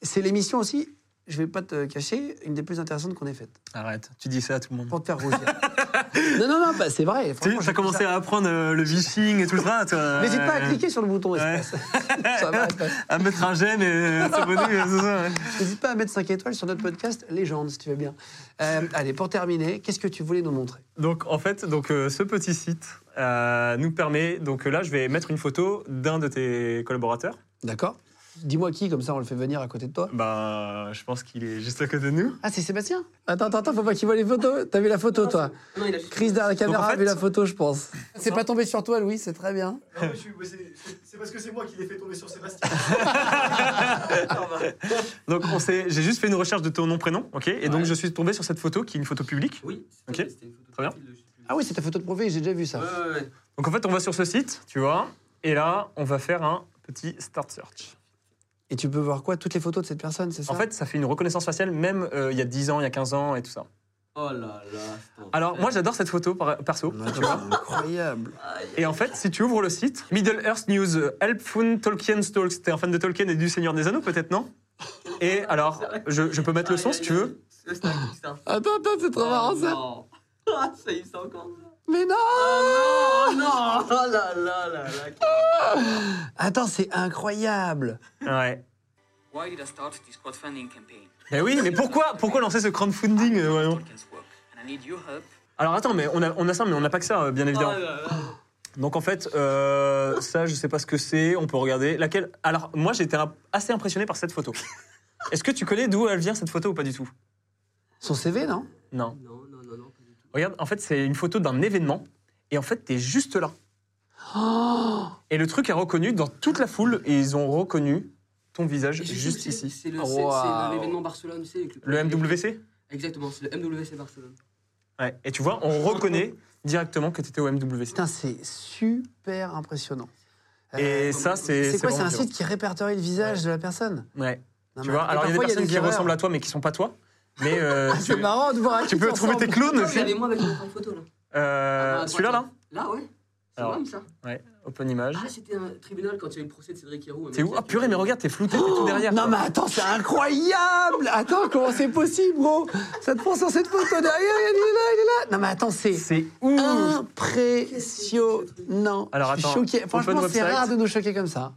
C'est l'émission aussi, je vais pas te cacher, une des plus intéressantes qu'on ait faites. Arrête, tu dis ça à tout le monde. Pour te faire rougir. non, non, non, bah, c'est vrai. Tu as j'ai commencé ça- à apprendre euh, le phishing et tout ça. toi. N'hésite pas à cliquer sur le bouton Ouais. espace. ça va, pas. À mettre un j'aime et à s'abonner, c'est ça. ouais. N'hésite pas à mettre 5 étoiles sur notre podcast Légende, si tu veux bien. Euh, allez, pour terminer, qu'est-ce que tu voulais nous montrer? Donc en fait, donc euh, ce petit site euh, nous permet. Donc euh, là, je vais mettre une photo d'un de tes collaborateurs. D'accord Dis-moi qui, comme ça on le fait venir à côté de toi. Bah, je pense qu'il est juste à côté de nous. Ah, c'est Sébastien? Attends, attends, attends, faut pas qu'il voit les photos. T'as vu la photo, toi Non, il a juste- Chris derrière la caméra en a vu la photo, je pense. C'est pas tombé sur toi, Louis, c'est très bien. C'est parce que c'est moi qui l'ai fait tomber sur Sébastien. Donc on s'est- j'ai juste fait une recherche de ton nom prénom, ok? Et donc je suis tombé sur cette photo qui est une photo publique. Oui, Ok. c'était une photo de Très bien. de-. Ah oui, c'est ta photo de profil, j'ai déjà vu ça. Ouais, ouais, ouais. Donc en fait, on va sur ce site, tu vois. Et là, on va faire un petit start search. Et tu peux voir quoi? Toutes les photos de cette personne, c'est ça? En fait, ça fait une reconnaissance faciale, même euh, il y a 10 ans, il y a 15 ans et tout ça. Oh là là. Alors moi, j'adore cette photo par- perso. tu vois Incroyable. Et en fait, si tu ouvres le site, Middle Earth News, euh, Helpful Tolkien Stalks, t'es un fan de Tolkien et du Seigneur des Anneaux peut-être, non? Et alors, je, je peux mettre le son si tu veux. Attends, attends, c'est trop marrant ça. non. Ah, ça y est, c'est encore. Mais non Oh non Oh là là là là. Attends, c'est incroyable. Ouais. Why did I start this crowdfunding campaign? Mais oui, mais pourquoi, pourquoi lancer ce crowdfunding euh, voyons? Tolkien's work, and I need your help. Alors attends, mais on a, on a ça, mais on n'a pas que ça, euh, bien Oh évidemment. là là. Donc en fait, euh, ça, je sais pas ce que c'est, on peut regarder. Laquelle? Alors, moi, j'étais assez impressionné par cette photo. Est-ce que tu connais d'où elle vient, cette photo, ou pas du tout? Son CV, non Non. Non, non, non, non, pas du tout. Regarde, en fait, c'est une photo d'un événement, et en fait, t'es juste là. Oh Et le truc est reconnu dans toute la foule, et ils ont reconnu ton visage juste ici. C'est le- l'événement Barcelone, c'est avec Le MWC Exactement, c'est le MWC Barcelone. Ouais. Et tu vois, on reconnaît directement que tu étais au MWC. Putain, c'est super impressionnant. Et Euh, ça, c'est. c'est quoi C'est un site qui répertorie le visage de la personne? Ouais. Non, Tu vois, alors il y a des personnes qui erreurs. ressemblent à toi, mais qui sont pas toi. Mais euh, Ah, tu, c'est marrant de voir un tu peux trouver tes clones aussi. Regardez moi avec mon appareil photo là. Euh, Ah, à Celui-là, là Là, ouais. C'est même ça. Ouais, open image. Ah, c'était un tribunal quand il y a eu le procès de Cédric Héroux. mec où Ah purée, mais regarde, t'es flouté, t'es tout derrière. Non quoi. mais attends, c'est incroyable Attends, comment c'est possible, gros Ça te prend sur cette photo derrière, il est là, il est là Non mais attends, c'est C'est ouf impressionnant. Alors, Je suis attends, choqué. Franchement, c'est rare de nous choquer comme ça.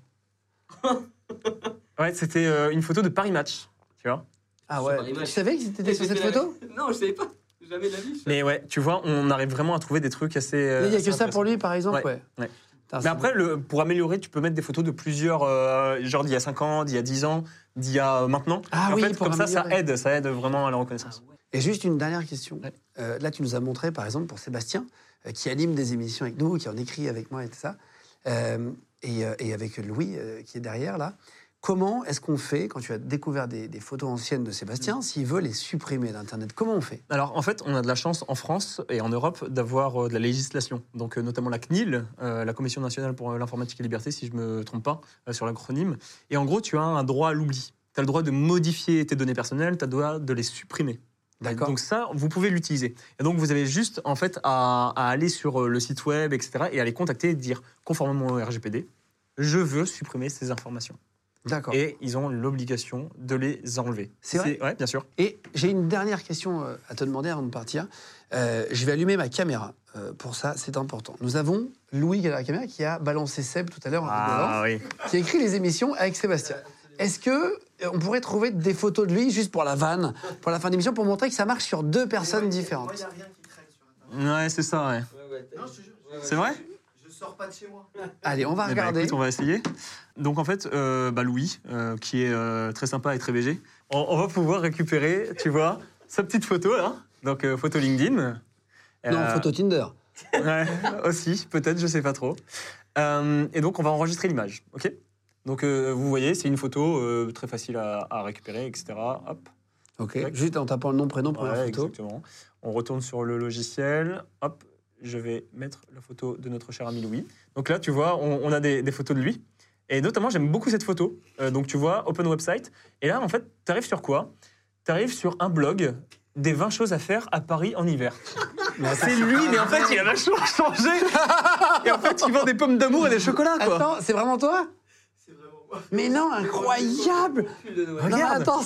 Ouais, c'était euh, une photo de Paris Match, tu vois. Ah ouais. Tu savais que c'était sur cette photo Non, je savais pas. Jamais de la vie. Mais ouais, tu vois, on arrive vraiment à trouver des trucs assez. euh, Il n'y a assez que ça pour lui, par exemple, ouais. Ouais, ouais. Putain, Mais après, le, pour améliorer, tu peux mettre des photos de plusieurs, euh, genre d'il y a 5 ans, d'il y a 10 ans, d'il y a euh, maintenant. Ah en oui, fait, pour comme ça, ça aide, ça aide vraiment à la reconnaissance. Et juste une dernière question. Ouais. Euh, là, tu nous as montré, par exemple, pour Sébastien, euh, qui anime des émissions avec nous, qui en écrit avec moi et tout ça, euh, et, euh, et avec Louis, euh, qui est derrière, là. Comment est-ce qu'on fait, quand tu as découvert des, des photos anciennes de Mm. Sébastien, s'il veut les supprimer d'Internet Comment on fait? Alors en fait, on a de la chance en France et en Europe d'avoir euh, de la législation. Donc euh, notamment la CNIL, euh, la Commission nationale pour l'informatique et liberté, si je me trompe pas sur l'acronyme. Et en gros, tu as un droit à l'oubli. Tu as le droit de modifier tes données personnelles, tu as le droit de les supprimer. D'accord. Donc ça, vous pouvez l'utiliser. Et donc vous avez juste en fait à, à aller sur le site web, etc. et à les contacter et dire, conformément au RGPD, je veux supprimer ces informations. D'accord. Et ils ont l'obligation de les enlever. C'est vrai Ouais, bien sûr. Et j'ai une dernière question euh, à te demander avant de partir. Euh, je vais allumer ma caméra. Euh, pour ça, c'est important. Nous avons Louis qui est à la caméra qui a balancé Seb tout à l'heure en Ah oui. qui a écrit les émissions avec Sébastien. Est-ce que on pourrait trouver des photos de lui juste pour la vanne, pour la fin d'émission, pour montrer que ça marche sur deux personnes différentes? Ouais, c'est ça, ouais. Non, je te jure. C'est vrai? Sors pas de chez moi. Allez, on va Eh ben, regarder. écoute, on va essayer. Donc en fait, euh, bah, Louis, euh, qui est euh, très sympa et très VG, on, on va pouvoir récupérer, tu vois, sa petite photo là. Donc euh, photo LinkedIn. Non, photo Tinder. Ouais, aussi, peut-être, je sais pas trop. Euh, et donc on va enregistrer l'image, ok? Donc euh, vous voyez, c'est une photo euh, très facile à, à récupérer, etc. Hop. Ok. Tac. Juste en tapant le nom, prénom, première Ouais, photo. exactement. On retourne sur le logiciel. Hop, je vais mettre la photo de notre cher ami Louis. Donc là, tu vois, on, on a des, des photos de lui. Et notamment, j'aime beaucoup cette photo. Euh, donc tu vois, open website. Et là, en fait, tu arrives sur quoi? Tu arrives sur un blog des 20 choses à faire à Paris en hiver. C'est lui, mais en fait, il a vachement changé. Et en fait, il vend des pommes d'amour et des chocolats, quoi. Attends, c'est vraiment toi? Mais non, incroyable. Non, mais attends,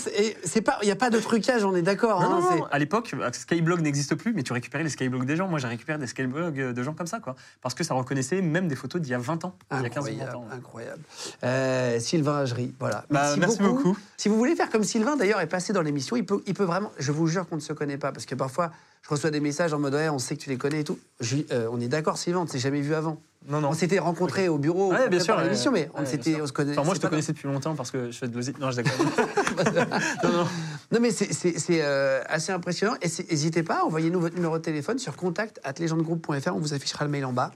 il y a pas de trucage, on est d'accord. Non, hein, non. À l'époque, Skyblog n'existe plus, mais tu récupérais les Skyblogs des gens. Moi, j'ai récupéré des Skyblogs de gens comme ça, quoi. Parce que ça reconnaissait même des photos d'il y a 20 ans. Il y a 15 ou 20 Incroyable, ans. incroyable. Euh, Sylvain Agerie, voilà. Bah, merci beaucoup. Si vous voulez faire comme Sylvain, d'ailleurs, est passé dans l'émission, il peut, il peut vraiment. Je vous jure qu'on ne se connaît pas, parce que parfois, je reçois des messages en mode ouais, on sait que tu les connais et tout. Je- euh, on est d'accord, Sylvain, on ne s'est jamais vu avant. Non, non. On s'était rencontrés au bureau, Ouais, bien sûr. préparer l'émission, mais on s'était, on se connaît. Enfin, moi, je te connaissais depuis longtemps parce que je fais de l'osite. Non, je non, non. Non, mais c'est- euh, assez impressionnant. Et n'hésitez pas, envoyez-nous votre numéro de téléphone sur contact@legendegroup.fr. On vous affichera le mail en bas.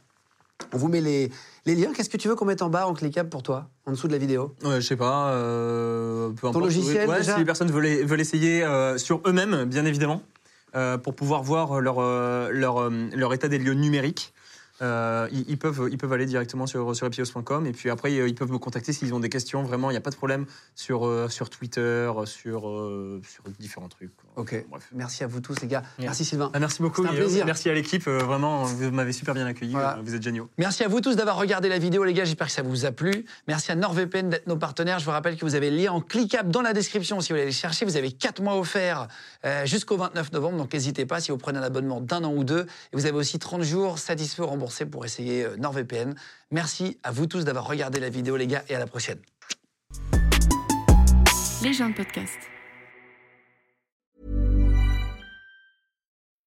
On vous met les, les liens. Qu'est-ce que tu veux qu'on mette en bas, en cliquable pour toi, en dessous de la vidéo? Ouais, je sais pas. euh, peu importe. logiciel, Ouais, déjà? si les personnes veulent, veulent essayer euh, sur eux-mêmes, bien évidemment, euh, pour pouvoir voir leur, leur, leur état des lieux numériques. Euh, ils, peuvent, ils peuvent aller directement sur, sur epios.com et puis après euh, ils peuvent me contacter s'ils ont des questions. Vraiment, il n'y a pas de problème sur, euh, sur Twitter, sur différents trucs. Ok. Bref. Merci à vous tous, les gars. Yeah. Merci, Sylvain. Ah, merci beaucoup. Un plaisir. Merci à l'équipe. euh, vraiment, vous m'avez super bien accueilli. Voilà. euh, Vous êtes géniaux. Merci à vous tous d'avoir regardé la vidéo, les gars. J'espère que ça vous a plu. Merci à NordVPN d'être nos partenaires. Je vous rappelle que vous avez le lien en cliquable dans la description si vous voulez les chercher. Vous avez 4 mois offerts euh, jusqu'au 29 novembre. Donc n'hésitez pas si vous prenez un abonnement d'un an ou deux. Et vous avez aussi 30 jours satisfaits ou remboursés pour essayer euh, NordVPN. Merci à vous tous d'avoir regardé la vidéo, les gars, et à la prochaine. Légende podcast.